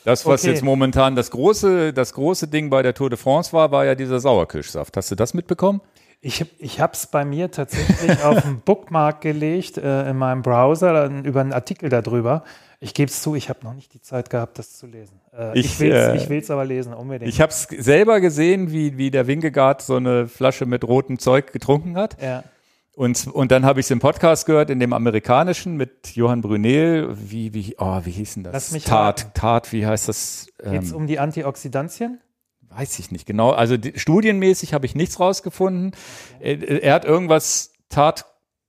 Das, was Okay. jetzt momentan das große, das große Ding bei der Tour de France war, war ja dieser Sauerkirschsaft. Hast du das mitbekommen? Ich, ich habe es bei mir tatsächlich auf den Bookmark gelegt äh, in meinem Browser über einen Artikel darüber. Ich gebe es zu, ich habe noch nicht die Zeit gehabt, das zu lesen. Äh, Ich, ich will äh, es ich will's aber lesen, unbedingt. Ich habe es selber gesehen, wie, wie der Wingegaard so eine Flasche mit rotem Zeug getrunken hat. ja. Und, und dann habe ich es im Podcast gehört, in dem amerikanischen mit Johann Brunel. Wie, wie, oh, wie hieß denn das? Lass mich Tat, raten. Tat, wie heißt das? Geht es Ähm, um die Antioxidantien? weiß ich nicht genau. Also die, studienmäßig habe ich nichts rausgefunden. Er, er hat irgendwas Tat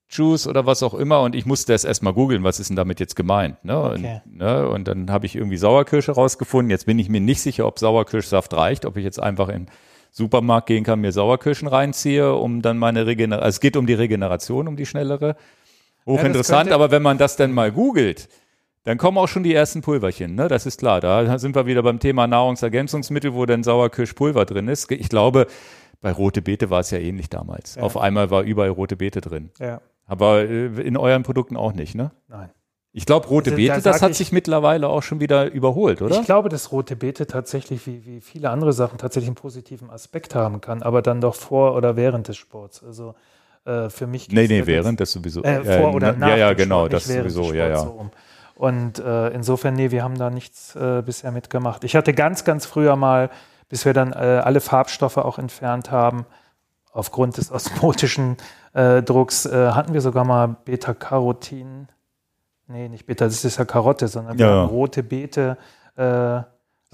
Juice oder was auch immer und ich musste es erstmal googeln, was ist denn damit jetzt gemeint. Ne? Okay. Und, ne? und dann habe ich irgendwie Sauerkirsche rausgefunden. Jetzt bin ich mir nicht sicher, ob Sauerkirschsaft reicht, ob ich jetzt einfach in Supermarkt gehen kann, mir Sauerkirschen reinziehe, um dann meine Regeneration, also es geht um die Regeneration, um die schnellere. Hochinteressant, könnte- aber wenn man das dann mal googelt, dann kommen auch schon die ersten Pulverchen, ne? Das ist klar. Da sind wir wieder beim Thema Nahrungsergänzungsmittel, wo dann Sauerkirschpulver drin ist. Ich glaube, bei rote Beete war es ja ähnlich damals. Ja. Auf einmal war überall rote Beete drin. Ja. Aber äh, in euren Produkten auch nicht, ne? Nein. Ich glaube, rote Also, da Beete, das sag hat ich- sich mittlerweile auch schon wieder überholt, oder? Ich glaube, dass rote Beete tatsächlich, wie, wie viele andere Sachen, tatsächlich einen positiven Aspekt haben kann, aber dann doch vor oder während des Sports. Also äh, für mich nee, nee, da während das sowieso. Äh, Ja, vor oder nach Ja, ja, dem genau, Sport, das sowieso, ja, ja. so rum. Und äh, insofern, nee, wir haben da nichts äh, bisher mitgemacht. Ich hatte ganz, ganz früher mal, bis wir dann äh, alle Farbstoffe auch entfernt haben, aufgrund des <laughs> osmotischen äh, Drucks, äh, hatten wir sogar mal Beta-Carotin. Nee, nicht Beta, das ist ja Karotte, sondern Ja. rote Beete. Äh,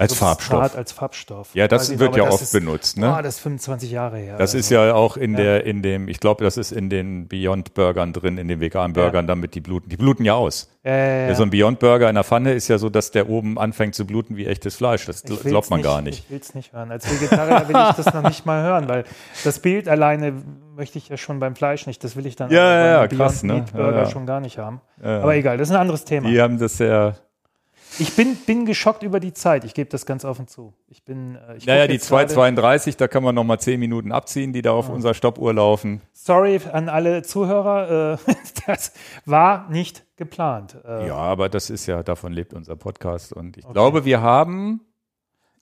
Als Farbstoff. Als Farbstoff. Ja, das ich wird ja das oft ist, benutzt, ne? Oh, das ist 25 Jahre her. Das Also, ist ja auch in Ja. der, in dem, ich glaube, das ist in den Beyond Burgern drin, in den veganen Burgern, damit die bluten. Die bluten ja aus. Ja, ja, ja. Ja, so ein Beyond Burger in der Pfanne ist ja so, dass der oben anfängt zu bluten wie echtes Fleisch. Das glaubt man gar nicht. Ich will es nicht hören. Als Vegetarier will ich das noch nicht mal hören, weil das Bild alleine möchte ich ja schon beim Fleisch nicht. Das will ich dann Ja, ja, beim ja, krass, ne? Meat Burger Ja, ja. schon gar nicht haben. Ja. Aber egal, das ist ein anderes Thema. Die haben das ja, Ich bin, bin geschockt über die Zeit. Ich gebe das ganz offen zu. Ich bin. Äh, ich naja, die jetzt gerade- 2,32, da kann man noch mal 10 Minuten abziehen, die da auf unserer Stoppuhr laufen. Sorry an alle Zuhörer. Äh, <laughs> das war nicht geplant. Äh, Ja, aber das ist ja, davon lebt unser Podcast. Und ich glaube, wir haben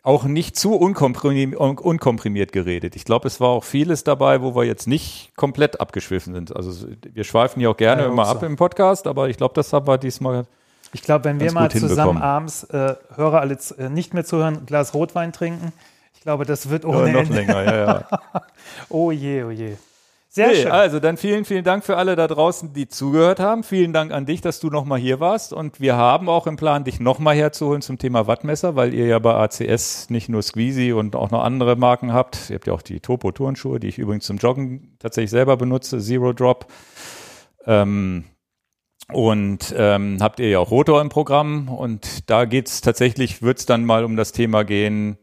auch nicht zu unkomprimi- un unkomprimiert geredet. Ich glaube, es war auch vieles dabei, wo wir jetzt nicht komplett abgeschwiffen sind. Also wir schweifen ja auch gerne Ja, immer auch ab so. im Podcast, aber ich glaube, das haben wir diesmal. Ich glaube, wenn wir mal zusammen abends äh, Hörer alle äh, nicht mehr zuhören, ein Glas Rotwein trinken, ich glaube, das wird Ja, ohne noch Ende. länger, ja, ja. <laughs> Oh je, oh je. Sehr Nee, schön. also dann vielen, vielen Dank für alle da draußen, die zugehört haben. Vielen Dank an dich, dass du nochmal hier warst. Und wir haben auch im Plan, dich nochmal herzuholen zum Thema Wattmesser, weil ihr ja bei ACS nicht nur Squeezy und auch noch andere Marken habt. Ihr habt ja auch die Topo Turnschuhe, die ich übrigens zum Joggen tatsächlich selber benutze, Zero Drop. Ähm, und ähm, habt ihr ja auch Rotor im Programm. Und da geht's tatsächlich, wird's dann mal um das Thema gehen,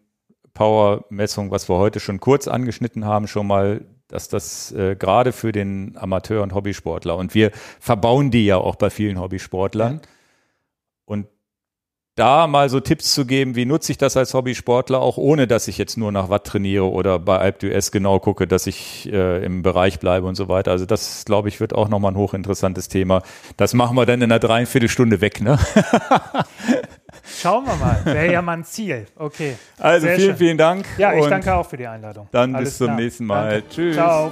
Powermessung, was wir heute schon kurz angeschnitten haben, schon mal, dass das äh, gerade für den Amateur- und Hobbysportler und wir verbauen die ja auch bei vielen Hobbysportlern. Und da mal so Tipps zu geben, wie nutze ich das als Hobbysportler, auch ohne dass ich jetzt nur nach Watt trainiere oder bei AlpDUS genau gucke, dass ich äh, im Bereich bleibe und so weiter. Also das, glaube ich, wird auch nochmal ein hochinteressantes Thema. Das machen wir dann in einer Dreiviertelstunde weg, ne? <laughs> Schauen wir mal. Wäre ja mal ein Ziel. Okay. Also Sehr vielen, schön. vielen Dank. Ja, ich danke auch für die Einladung. Dann Alles bis zum klar. nächsten Mal. Danke. Tschüss. Ciao.